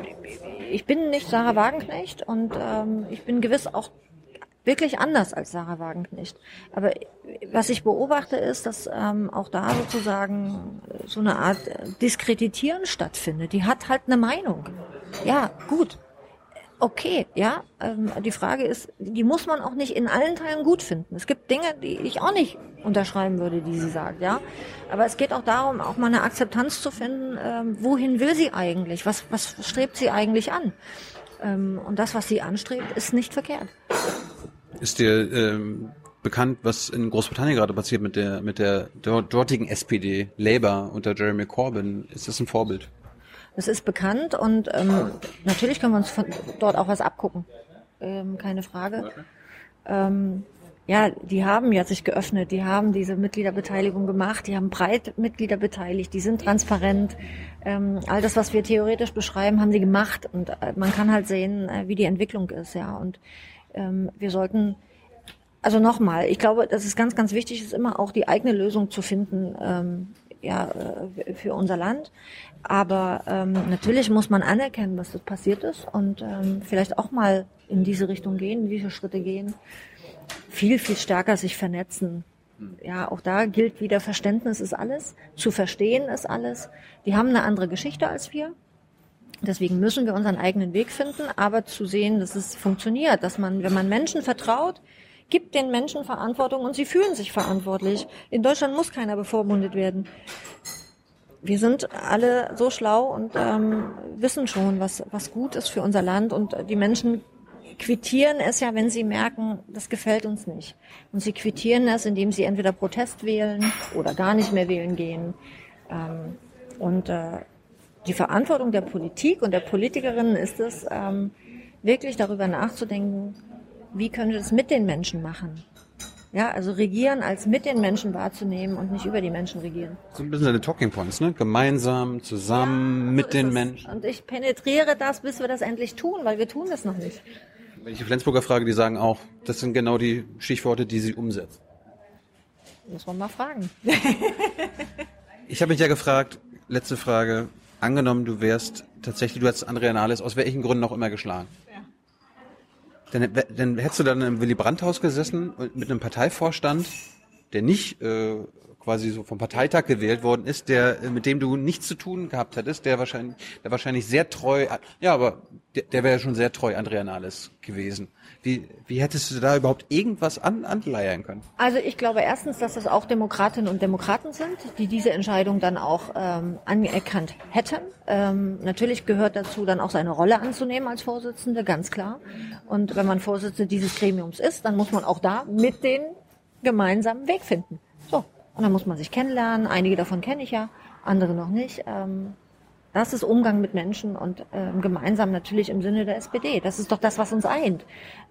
[SPEAKER 2] ich bin nicht Sarah Wagenknecht und ähm, ich bin gewiss auch wirklich anders als Sarah Wagenknecht. Aber was ich beobachte ist, dass ähm, auch da sozusagen so eine Art Diskreditieren stattfindet. Die hat halt eine Meinung. Ja, gut. Okay, ja. Ähm, die Frage ist, die muss man auch nicht in allen Teilen gut finden. Es gibt Dinge, die ich auch nicht unterschreiben würde, die sie sagt, ja. Aber es geht auch darum, auch mal eine Akzeptanz zu finden. Ähm, wohin will sie eigentlich? Was, was strebt sie eigentlich an? Ähm, und das, was sie anstrebt, ist nicht verkehrt.
[SPEAKER 1] Ist dir ähm, bekannt, was in Großbritannien gerade passiert mit der mit der dortigen SPD, Labour unter Jeremy Corbyn? Ist das ein Vorbild?
[SPEAKER 2] Es ist bekannt und ähm, natürlich können wir uns von dort auch was abgucken. Ähm, keine Frage. Ähm, ja, die haben ja sich geöffnet, die haben diese Mitgliederbeteiligung gemacht, die haben breit Mitglieder beteiligt, die sind transparent. Ähm, all das, was wir theoretisch beschreiben, haben sie gemacht und äh, man kann halt sehen, äh, wie die Entwicklung ist, ja. Und ähm, wir sollten, also nochmal, ich glaube, dass es ganz, ganz wichtig ist, immer auch die eigene Lösung zu finden, ähm, ja, äh, für unser Land. Aber ähm, natürlich muss man anerkennen, was das passiert ist und ähm, vielleicht auch mal in diese Richtung gehen, in diese Schritte gehen viel, viel stärker sich vernetzen. Ja, auch da gilt wieder, Verständnis ist alles, zu verstehen ist alles. Die haben eine andere Geschichte als wir. Deswegen müssen wir unseren eigenen Weg finden, aber zu sehen, dass es funktioniert, dass man, wenn man Menschen vertraut, gibt den Menschen Verantwortung und sie fühlen sich verantwortlich. In Deutschland muss keiner bevormundet werden. Wir sind alle so schlau und ähm, wissen schon, was, was gut ist für unser Land und die Menschen quittieren es ja, wenn sie merken, das gefällt uns nicht. Und sie quittieren es, indem sie entweder Protest wählen oder gar nicht mehr wählen gehen. Ähm, und äh, die Verantwortung der Politik und der Politikerinnen ist es, ähm, wirklich darüber nachzudenken, wie können wir das mit den Menschen machen. Ja, also regieren als mit den Menschen wahrzunehmen und nicht über die Menschen regieren.
[SPEAKER 1] So ein bisschen deine Talking Points, ne? Gemeinsam, zusammen, ja, mit den Menschen.
[SPEAKER 2] Und ich penetriere das, bis wir das endlich tun, weil wir tun das noch nicht.
[SPEAKER 1] Wenn ich die Flensburger frage, die sagen auch, das sind genau die Stichworte, die sie umsetzen.
[SPEAKER 2] Muss man mal fragen.
[SPEAKER 1] ich habe mich ja gefragt, letzte Frage, angenommen, du wärst tatsächlich, du hättest Andrea Nahles aus welchen Gründen auch immer geschlagen. Ja. Dann, dann hättest du dann im Willy Brandt-Haus gesessen mit einem Parteivorstand, der nicht äh, quasi so vom Parteitag gewählt worden ist, der äh, mit dem du nichts zu tun gehabt hättest, der wahrscheinlich, der wahrscheinlich sehr treu, ja, aber der, der wäre schon sehr treu Andrea Nahles gewesen. Wie, wie hättest du da überhaupt irgendwas an, anleiern können?
[SPEAKER 2] Also ich glaube erstens, dass das auch Demokratinnen und Demokraten sind, die diese Entscheidung dann auch ähm, anerkannt hätten. Ähm, natürlich gehört dazu, dann auch seine Rolle anzunehmen als Vorsitzende, ganz klar. Und wenn man Vorsitzende dieses Gremiums ist, dann muss man auch da mit den gemeinsamen Weg finden. So, und dann muss man sich kennenlernen. Einige davon kenne ich ja, andere noch nicht. Ähm, das ist Umgang mit Menschen und ähm, gemeinsam natürlich im Sinne der SPD. Das ist doch das, was uns eint.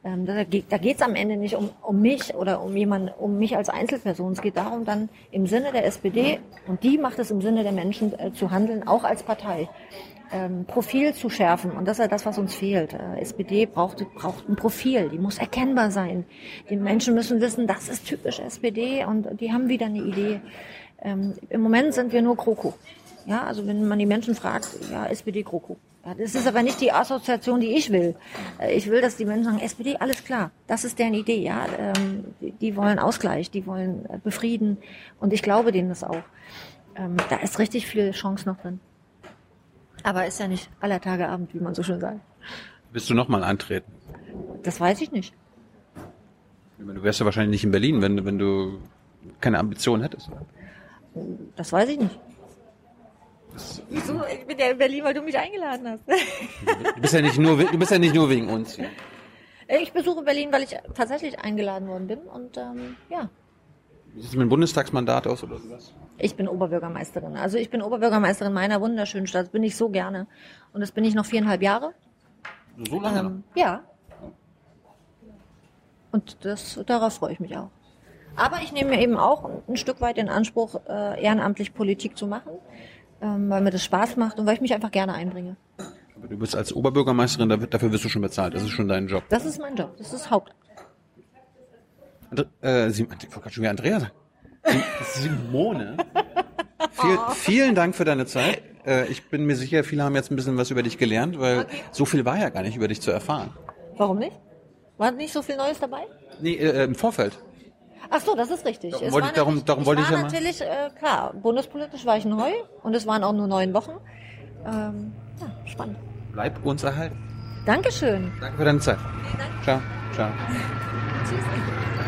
[SPEAKER 2] Ähm, da geht es am Ende nicht um, um mich oder um jemand, um mich als Einzelperson. Es geht darum, dann im Sinne der SPD und die macht es im Sinne der Menschen äh, zu handeln, auch als Partei ähm, Profil zu schärfen. Und das ist das, was uns fehlt. Äh, SPD braucht, braucht ein Profil, die muss erkennbar sein. Die Menschen müssen wissen, das ist typisch SPD und die haben wieder eine Idee. Ähm, Im Moment sind wir nur Kroko. Ja, also wenn man die Menschen fragt, ja, SPD Kroko. Das ist aber nicht die Assoziation, die ich will. Äh, ich will, dass die Menschen sagen, SPD, alles klar, das ist deren Idee. Ja, ähm, die, die wollen Ausgleich, die wollen äh, befrieden und ich glaube denen das auch. Ähm, da ist richtig viel Chance noch drin. Aber ist ja nicht aller Tage Abend, wie man so schön sagt.
[SPEAKER 1] Willst du nochmal antreten?
[SPEAKER 2] Das weiß ich nicht.
[SPEAKER 1] Du wärst ja wahrscheinlich nicht in Berlin, wenn, wenn du keine Ambition hättest.
[SPEAKER 2] Das weiß ich nicht. Wieso? Ich bin ja in Berlin, weil du mich eingeladen hast.
[SPEAKER 1] Du bist ja nicht nur, du bist ja nicht nur wegen uns. Hier.
[SPEAKER 2] Ich besuche Berlin, weil ich tatsächlich eingeladen worden bin und ähm, ja.
[SPEAKER 1] Wie sieht es mit dem Bundestagsmandat aus oder sowas?
[SPEAKER 2] Ich bin Oberbürgermeisterin. Also ich bin Oberbürgermeisterin meiner wunderschönen Stadt. Das bin ich so gerne. Und das bin ich noch viereinhalb Jahre.
[SPEAKER 1] So lange? Ähm,
[SPEAKER 2] ja. Und das, darauf freue ich mich auch. Aber ich nehme mir eben auch ein Stück weit in Anspruch, äh, ehrenamtlich Politik zu machen, ähm, weil mir das Spaß macht und weil ich mich einfach gerne einbringe.
[SPEAKER 1] Aber du bist als Oberbürgermeisterin, dafür wirst du schon bezahlt. Das ist schon dein Job.
[SPEAKER 2] Das ist mein Job. Das ist Haupt.
[SPEAKER 1] Andre, äh, Sie, ich wollte gerade schon wieder Andrea sagen. Simone. Viel, vielen Dank für deine Zeit. Äh, ich bin mir sicher, viele haben jetzt ein bisschen was über dich gelernt, weil okay. so viel war ja gar nicht über dich zu erfahren.
[SPEAKER 2] Warum nicht? War nicht so viel Neues dabei?
[SPEAKER 1] Nee, äh, im Vorfeld.
[SPEAKER 2] Ach so, das ist richtig.
[SPEAKER 1] Darum, wollte, ich, darum, darum wollte ich ja
[SPEAKER 2] natürlich, äh, klar, bundespolitisch war ich neu und es waren auch nur neun Wochen. Ähm, ja, spannend.
[SPEAKER 1] Bleib uns erhalten.
[SPEAKER 2] Dankeschön.
[SPEAKER 1] Danke für deine Zeit. Ciao. Ciao. Tschüss.